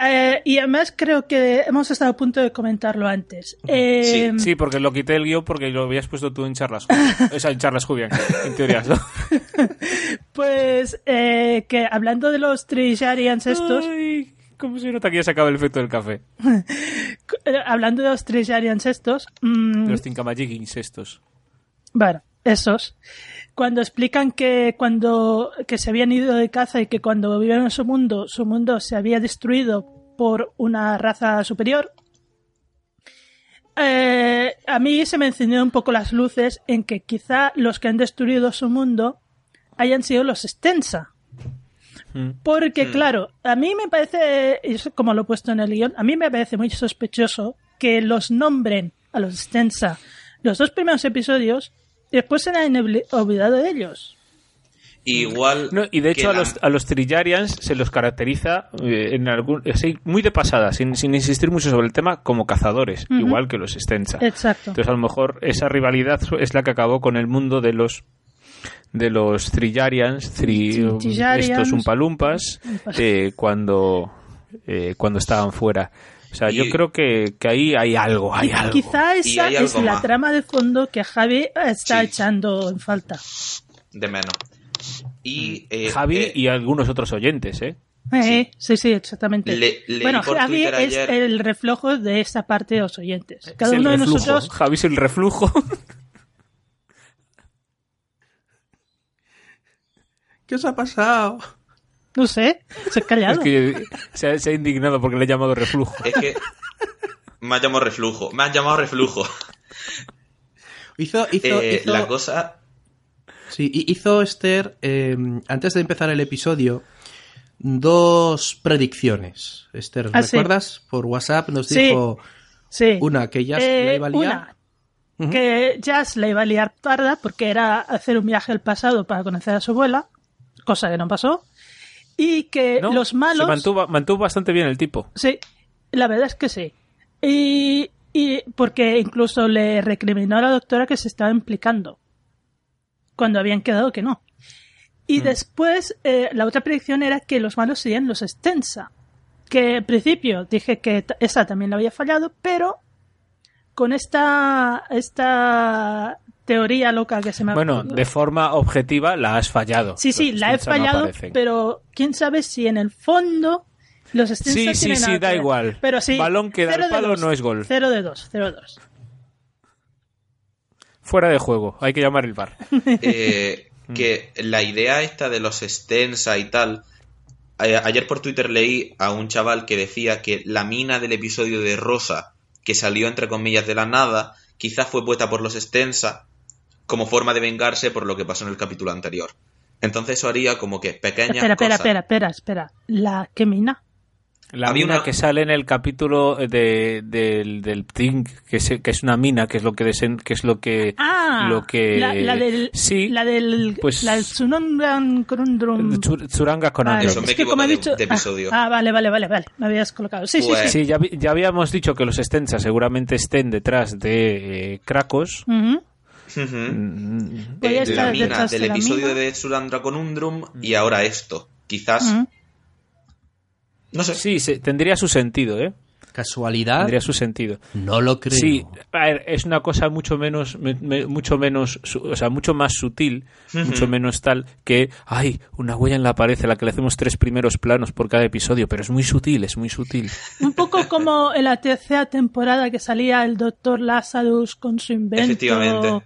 Eh, y además creo que hemos estado a punto de comentarlo antes. Eh, Sí, porque lo quité el guion porque lo habías puesto tú en charlas. O sea, en charlas Jubian, en teorías, ¿no? Pues eh, que hablando de los Trisharians estos, Ay, ¿Cómo se nota que ya se acaba el efecto del café? hablando de los Trisharians estos, mm, Los Tinkamajigins estos. Bueno, esos. Cuando explican que cuando que se habían ido de caza y que cuando vivieron en su mundo, su mundo se había destruido por una raza superior. eh, a mí se me encendieron un poco las luces en que quizá los que han destruido su mundo hayan sido los Stensa. Mm. Porque, claro, a mí me parece, como lo he puesto en el guion, a mí me parece muy sospechoso que los nombren a los Stensa los dos primeros episodios después se han olvi- olvidado de ellos. Igual. No, y de hecho a la- los, a los Trillarians se los caracteriza eh, en algún, así, muy de pasada, sin, sin insistir mucho sobre el tema, como cazadores, igual que los Stenza. Exacto. Entonces a lo mejor esa rivalidad es la que acabó con el mundo de los de los Trillarians, tri- Trillarians. estos umpalumpas, eh, cuando eh, cuando estaban fuera. O sea, yo creo que, que ahí hay algo, hay algo. Quizá esa es la más. trama de fondo que Javi está Sí. echando en falta. De menos. Y. eh, Javi eh, y algunos otros oyentes, ¿eh? Eh, sí, sí, exactamente. Le- bueno, Javi es ayer- el reflejo de esa parte de los oyentes. Cada uno de nosotros, Javi es el reflujo. ¿Qué os ha pasado? No sé, se ha callado. Es que se ha, se ha indignado porque le he llamado reflujo. Es que. Me has llamado reflujo. Me has llamado reflujo. Hizo, hizo, Eh, hizo- La cosa. Sí, hi- hizo Esther, eh, antes de empezar el episodio, dos predicciones. Esther, Ah, sí. ¿recuerdas? Por WhatsApp nos Sí. dijo Sí. una que ya Eh, la iba a liar. una, que Jazz la iba a liar parda porque era hacer un viaje al pasado para conocer a su abuela, cosa que no pasó. Y que ¿No? los malos. Se mantuvo, mantuvo bastante bien el tipo. Sí, la verdad es que sí. Y, y porque incluso le recriminó a la doctora que se estaba implicando cuando habían quedado que no. Y después eh, la otra predicción era que los malos serían los Stensa. Que en principio dije que esa también la había fallado, pero con esta, esta teoría loca que se me ha Bueno, de forma objetiva la has fallado. Sí, sí, Los la he no fallado, pero quién sabe si en el fondo los Stensa Sí, sí, sí, da ver. igual. Pero sí, Balón que da de palo dos. no es gol. Cero de dos, cero de dos. Fuera de juego, hay que llamar el bar. eh, que la idea esta de los extensa y tal. eh, ayer por Twitter leí a un chaval que decía que la mina del episodio de Rosa, que salió entre comillas de la nada, quizás fue puesta por los extensa como forma de vengarse por lo que pasó en el capítulo anterior. Entonces eso haría como que pequeñas Espera, espera, cosas. espera, espera, espera. ¿La qué mina? La Había mina una- que sale en el capítulo de, del, del Thing, que es, que es una mina, que es lo que desen- que es lo que Ah, lo que la, la del, sí la del, pues- la del Tsunongan Corundrum. Tsur- Tsuranga con Vale, Andro. Eso, me es que como he dicho, de episodio. Ah, ah, vale, vale, vale, vale, me habías colocado. Sí, sí, Pues- sí. Sí, ya, vi- ya habíamos dicho que los Stensa seguramente estén detrás de eh, Krakos. Eh, estar la mina de del episodio de Surandra Conundrum y ahora esto. Quizás. Ujú. No sé. Sí, tendría su sentido, ¿eh? ¿Casualidad? Tendría su sentido. No lo creo. Sí, a ver, es una cosa mucho menos, me- me- mucho menos, su- o sea, mucho más sutil, mucho menos tal que, ay, una huella en la pared a la que le hacemos tres primeros planos por cada episodio, pero es muy sutil, es muy sutil. Un poco como en la tercera temporada que salía el doctor Lazarus con su invento. Efectivamente.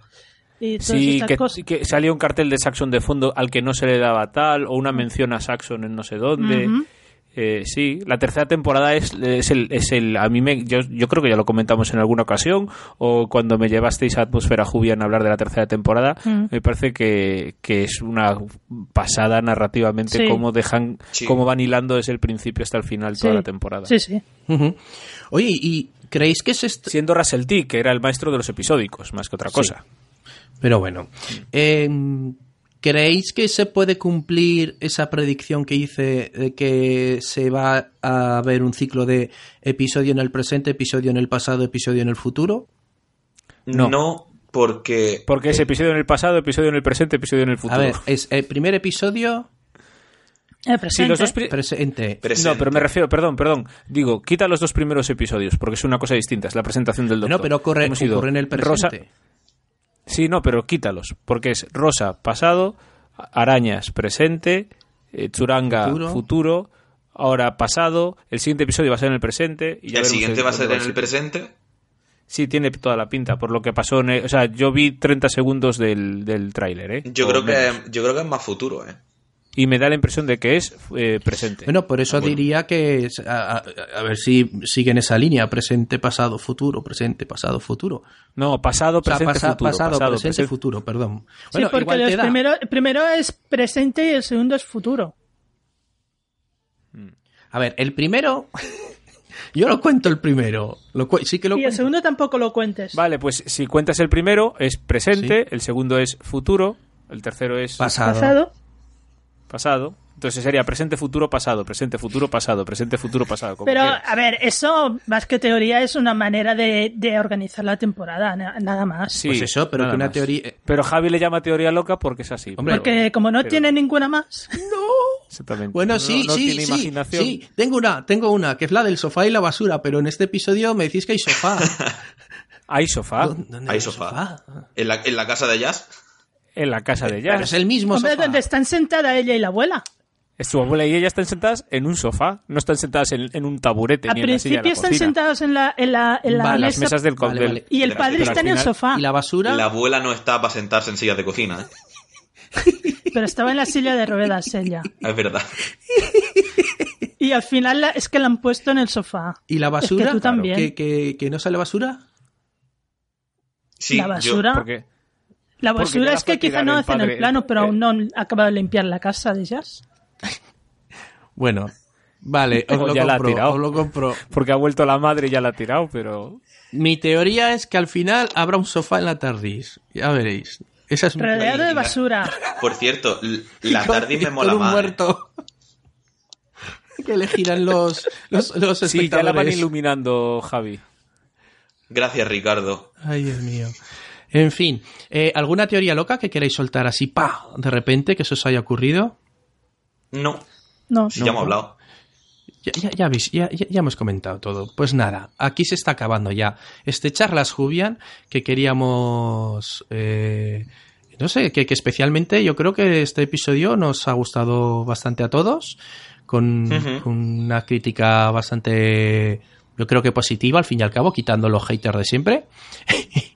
Y todas Sí, estas que, cosas. que salía un cartel de Saxon de fondo al que no se le daba tal, o una mención a Saxon en no sé dónde. Eh, sí, la tercera temporada es, es, el, es el. A mí me. Yo, yo creo que ya lo comentamos en alguna ocasión, o cuando me llevasteis a Atmósfera Jubian a hablar de la tercera temporada. Mm. Me parece que, que es una pasada narrativamente Sí. cómo dejan. Sí. cómo van hilando desde el principio hasta el final toda Sí. la temporada. Sí, sí. Oye, ¿y creéis que se est- Siendo Russell T, que era el maestro de los episódicos, más que otra cosa. Pero bueno, eh, ¿creéis que se puede cumplir esa predicción que hice de que se va a ver un ciclo de episodio en el presente, episodio en el pasado, episodio en el futuro? No. porque. Porque es episodio en el pasado, episodio en el presente, episodio en el futuro. A ver, es el primer episodio El Sí, presente. los dos pri- presente. Presente. No, pero me refiero, perdón, perdón. Digo, quita los dos primeros episodios, porque es una cosa distinta, es la presentación del doctor. No, pero ido ocurre en el Rosa- presente. Sí, no, pero quítalos, porque es Rosa, pasado, Arañas, presente, eh, Churanga, Futuro. futuro. ahora pasado, el siguiente episodio va a ser en el presente. Y ya ¿El siguiente va a ser en el presente? Sí, tiene toda la pinta, por lo que pasó en... el- o sea, yo vi 30 segundos del, del tráiler, ¿eh? Yo O creo, menos. que, yo creo que es más futuro, ¿eh? Y me da la impresión de que es eh, presente. Bueno, por eso Bueno. diría que es- a, a- a ver si siguen esa línea, presente, pasado, futuro, presente, pasado, futuro. No, pasado, O sea, presente, pasa- futuro. pasado, pasado, presente, presente. futuro, perdón. Sí, porque igual los te da. primero, el primero es presente y el segundo es futuro. A ver, el primero. Yo lo cuento el primero. Lo cu- sí que lo Y el cuento. segundo tampoco lo cuentes. Vale, pues si cuentas el primero es presente, el segundo es futuro, el tercero es Pasado. Pasado. Pasado. Entonces sería presente, futuro, pasado, presente, futuro, pasado, presente, futuro, pasado. como Pero, quieras. a ver, eso más que teoría es una manera de, de organizar la temporada, na- nada más. Sí, Pues eso, pero que una más. teoría- eh, Pero Javi le llama teoría loca porque es así. Hombre, Porque como no pero- tiene ninguna más. Exactamente. Bueno, No- sí, no sí, tiene sí, imaginación. sí. Tengo una, tengo una, que es la del sofá y la basura, pero en este episodio me decís que hay sofá. Hay sofá ¿Dónde- dónde Hay sofá. ¿En la, en la casa de Jazz? En la casa de Pero Jazz. es el mismo Hombre, sofá. donde están sentada ella y la abuela. Su abuela y ella están sentadas en un sofá, no están sentadas en, en un taburete Al ni en la silla de principio la están cocina. sentados en la, en la, en la Vale, las mesa mesas del Vale, del- vale. y el Pero padre está en el final- sofá. ¿Y la basura? La abuela no está para sentarse en sillas de cocina, ¿eh? Pero estaba en la silla de ruedas ella. Es verdad. Y al final la- es que la han puesto en el sofá. ¿Y la basura? Es que tú también. ¿Que, que, que no sale basura? Sí, la yo- basura. Porque La basura es que quizá no el hacen padre- el plano, pero aún no han acabado de limpiar la casa de Jazz. Bueno, vale, os O lo ya la ha compro, tirado. os lo compro. porque ha vuelto la madre y ya la ha tirado, pero Mi teoría es que al final habrá un sofá en la tardis. Ya veréis. Esa es mi Rodeado teoría. de basura. Por cierto, la tardis me mola un más. ¿eh? muerto. que le giran los, los, los sí, ya la van espectadores. iluminando, Javi. Gracias, Ricardo. Ay, Dios mío. En fin, eh, ¿alguna teoría loca que queráis soltar así, pa, de repente, que se os haya ocurrido? No, No. si ya hemos hablado. Ya, ya, ya habéis- ya, ya- ya hemos comentado todo. Pues nada, aquí se está acabando ya este charlas Jubian que queríamos... eh, no sé, que, que especialmente yo creo que este episodio nos ha gustado bastante a todos, con, con una crítica bastante, yo creo que positiva al fin y al cabo, quitando los haters de siempre.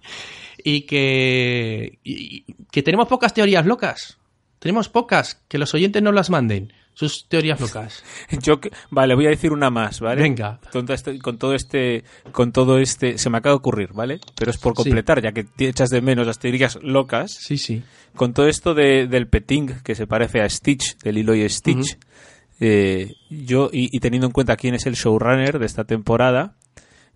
y que, y- que tenemos pocas teorías locas. Tenemos pocas, que los oyentes no las manden, sus teorías locas. Yo vale, voy a decir una más, ¿vale? Venga. Con todo este, con todo este, con todo este, se me acaba de ocurrir, ¿vale? Pero es por Sí. completar, ya que te echas de menos las teorías locas. Sí, sí. Con todo esto de, del peting que se parece a Stitch, del Lilo y Stitch, eh, yo y, y teniendo en cuenta quién es el showrunner de esta temporada,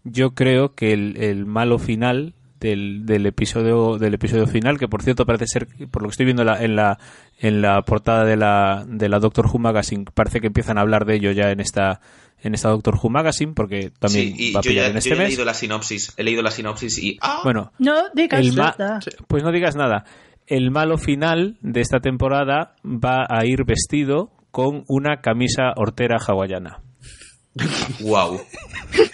yo creo que el, el malo final del, del episodio del episodio final, que por cierto parece ser, por lo que estoy viendo en la, en la, en la portada de la, de la Doctor Who Magazine, parece que empiezan a hablar de ello ya en esta en esta Doctor Who Magazine, porque también Sí, y va a yo pillar ya, en yo este ya he mes. leído la sinopsis. He leído la sinopsis y. ¡Ah! Bueno, No digas nada. pues no digas nada. El malo final de esta temporada va a ir vestido con una camisa hortera hawaiana. ¡Wow!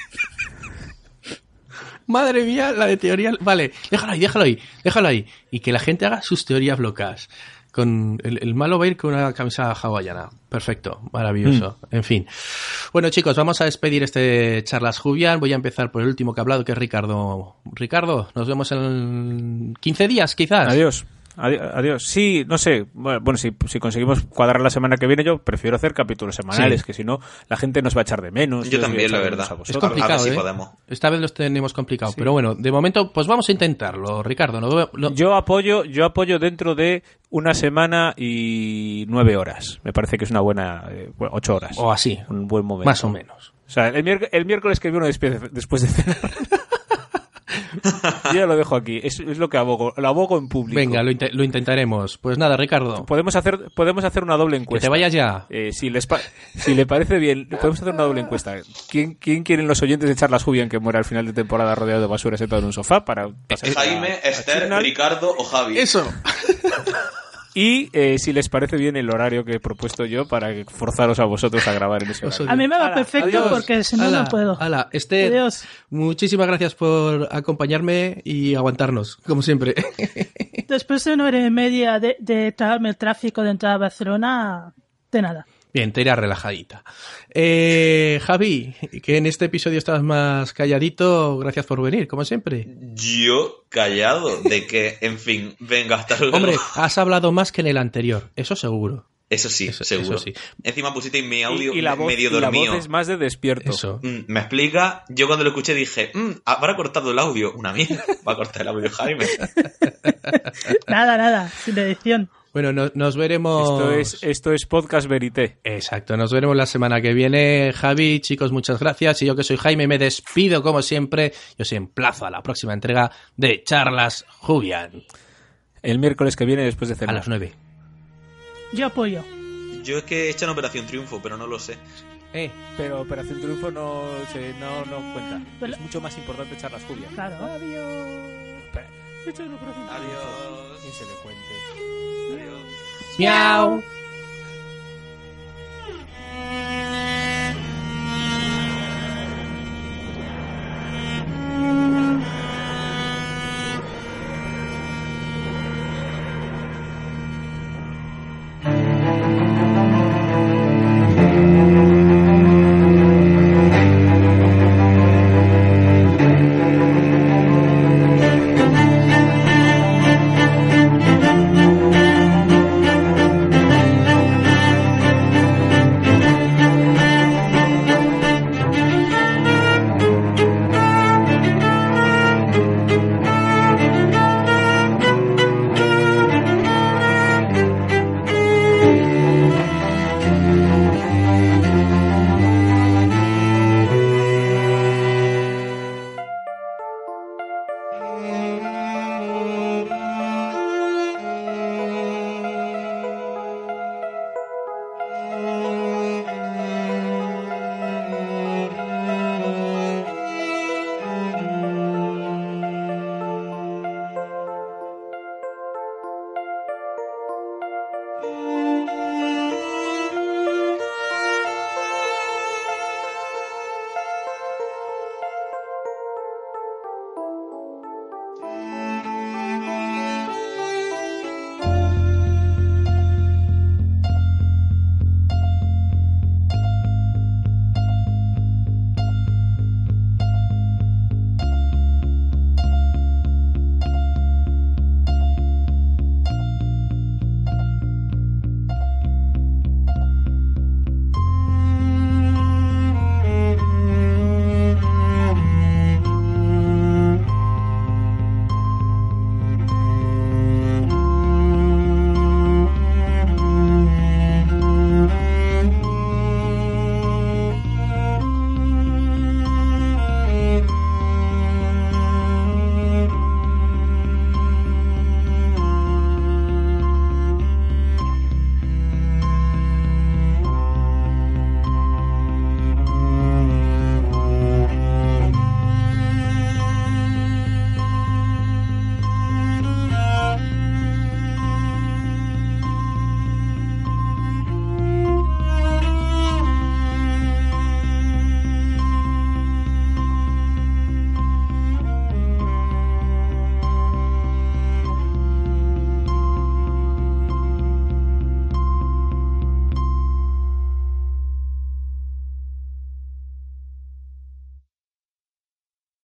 Madre mía, la de teoría. Vale, déjalo ahí, déjalo ahí, déjalo ahí. Y que la gente haga sus teorías locas. Con el, el malo va a ir con una camisa hawaiana. Perfecto, maravilloso. En fin. Bueno, chicos, vamos a despedir este charlas Jubian. Voy a empezar por el último que ha hablado, que es Ricardo. Ricardo, nos vemos en 15 días, quizás. Adiós. Adi- Adiós. Sí, no sé. Bueno, si, si conseguimos cuadrar la semana que viene, yo prefiero hacer capítulos semanales, Sí. que si no, la gente nos va a echar de menos. Yo también, la verdad. Es complicado, A ver si ¿eh? podemos. Esta vez los tenemos complicado. Sí. Pero bueno, de momento, pues vamos a intentarlo, Ricardo. No- no- Yo apoyo, yo apoyo dentro de una semana y nueve horas. Me parece que es una buena, eh, ocho horas. o así, Un buen momento. más o menos. O sea, el, miérc- el miércoles que viene después de, después de cenar. Yo ya lo dejo aquí. Es, es lo que abogo. Lo abogo en público. Venga, lo, lo intentaremos. Pues nada, Ricardo. Podemos hacer, podemos hacer una doble Que encuesta. te vayas ya. Eh, si, les pa- si le parece bien, podemos hacer una doble encuesta. ¿Quién, quién quieren los oyentes de Charlas Jubian que muera al final de temporada rodeado de basura sentado en un sofá para pasar Jaime, a- a Esther? Ricardo o Javi. Eso. Y eh, si les parece bien el horario que he propuesto yo para forzaros a vosotros a grabar en ese horario. A mí me va perfecto adiós. porque si no, Ala, no puedo. ala. Esther, Adiós. muchísimas gracias por acompañarme y aguantarnos, como siempre. Después de una hora y media de, de tragarme el tráfico de entrada a Barcelona, de nada. Bien, te irás relajadita. Eh, Javi, que en este episodio estabas más calladito, gracias por venir, como siempre. Yo callado de que, en fin, venga, hasta luego. Hombre, has hablado más que en el anterior, eso seguro. Eso sí, Eso- seguro. eso sí. Encima pusisteis mi audio y la voz, medio y la dormido. voz es más de despierto. Eso. Mm, Me explica, yo cuando lo escuché dije, mm, habrá cortado el audio. Una mierda, va a cortar el audio Jaime. Nada, nada, sin edición. Bueno, no- nos veremos. Esto es, esto es Podcast Verité. Exacto, nos veremos la semana que viene. Javi, chicos, muchas gracias. Y yo que soy Jaime, me despido como siempre. Yo os emplazo a la próxima entrega de Charlas Jubian. El miércoles que viene después de A cenar. las nueve. Yo apoyo. Yo es que he hecho en Operación Triunfo, pero no lo sé. Eh, pero Operación Triunfo no, se, no, no cuenta. Pero- Es mucho más importante echar las jubias. Claro. Adiós. Espera, he hecho en Operación Triunfo. Adiós. ¿Quién se le cuente? Adiós. Miau.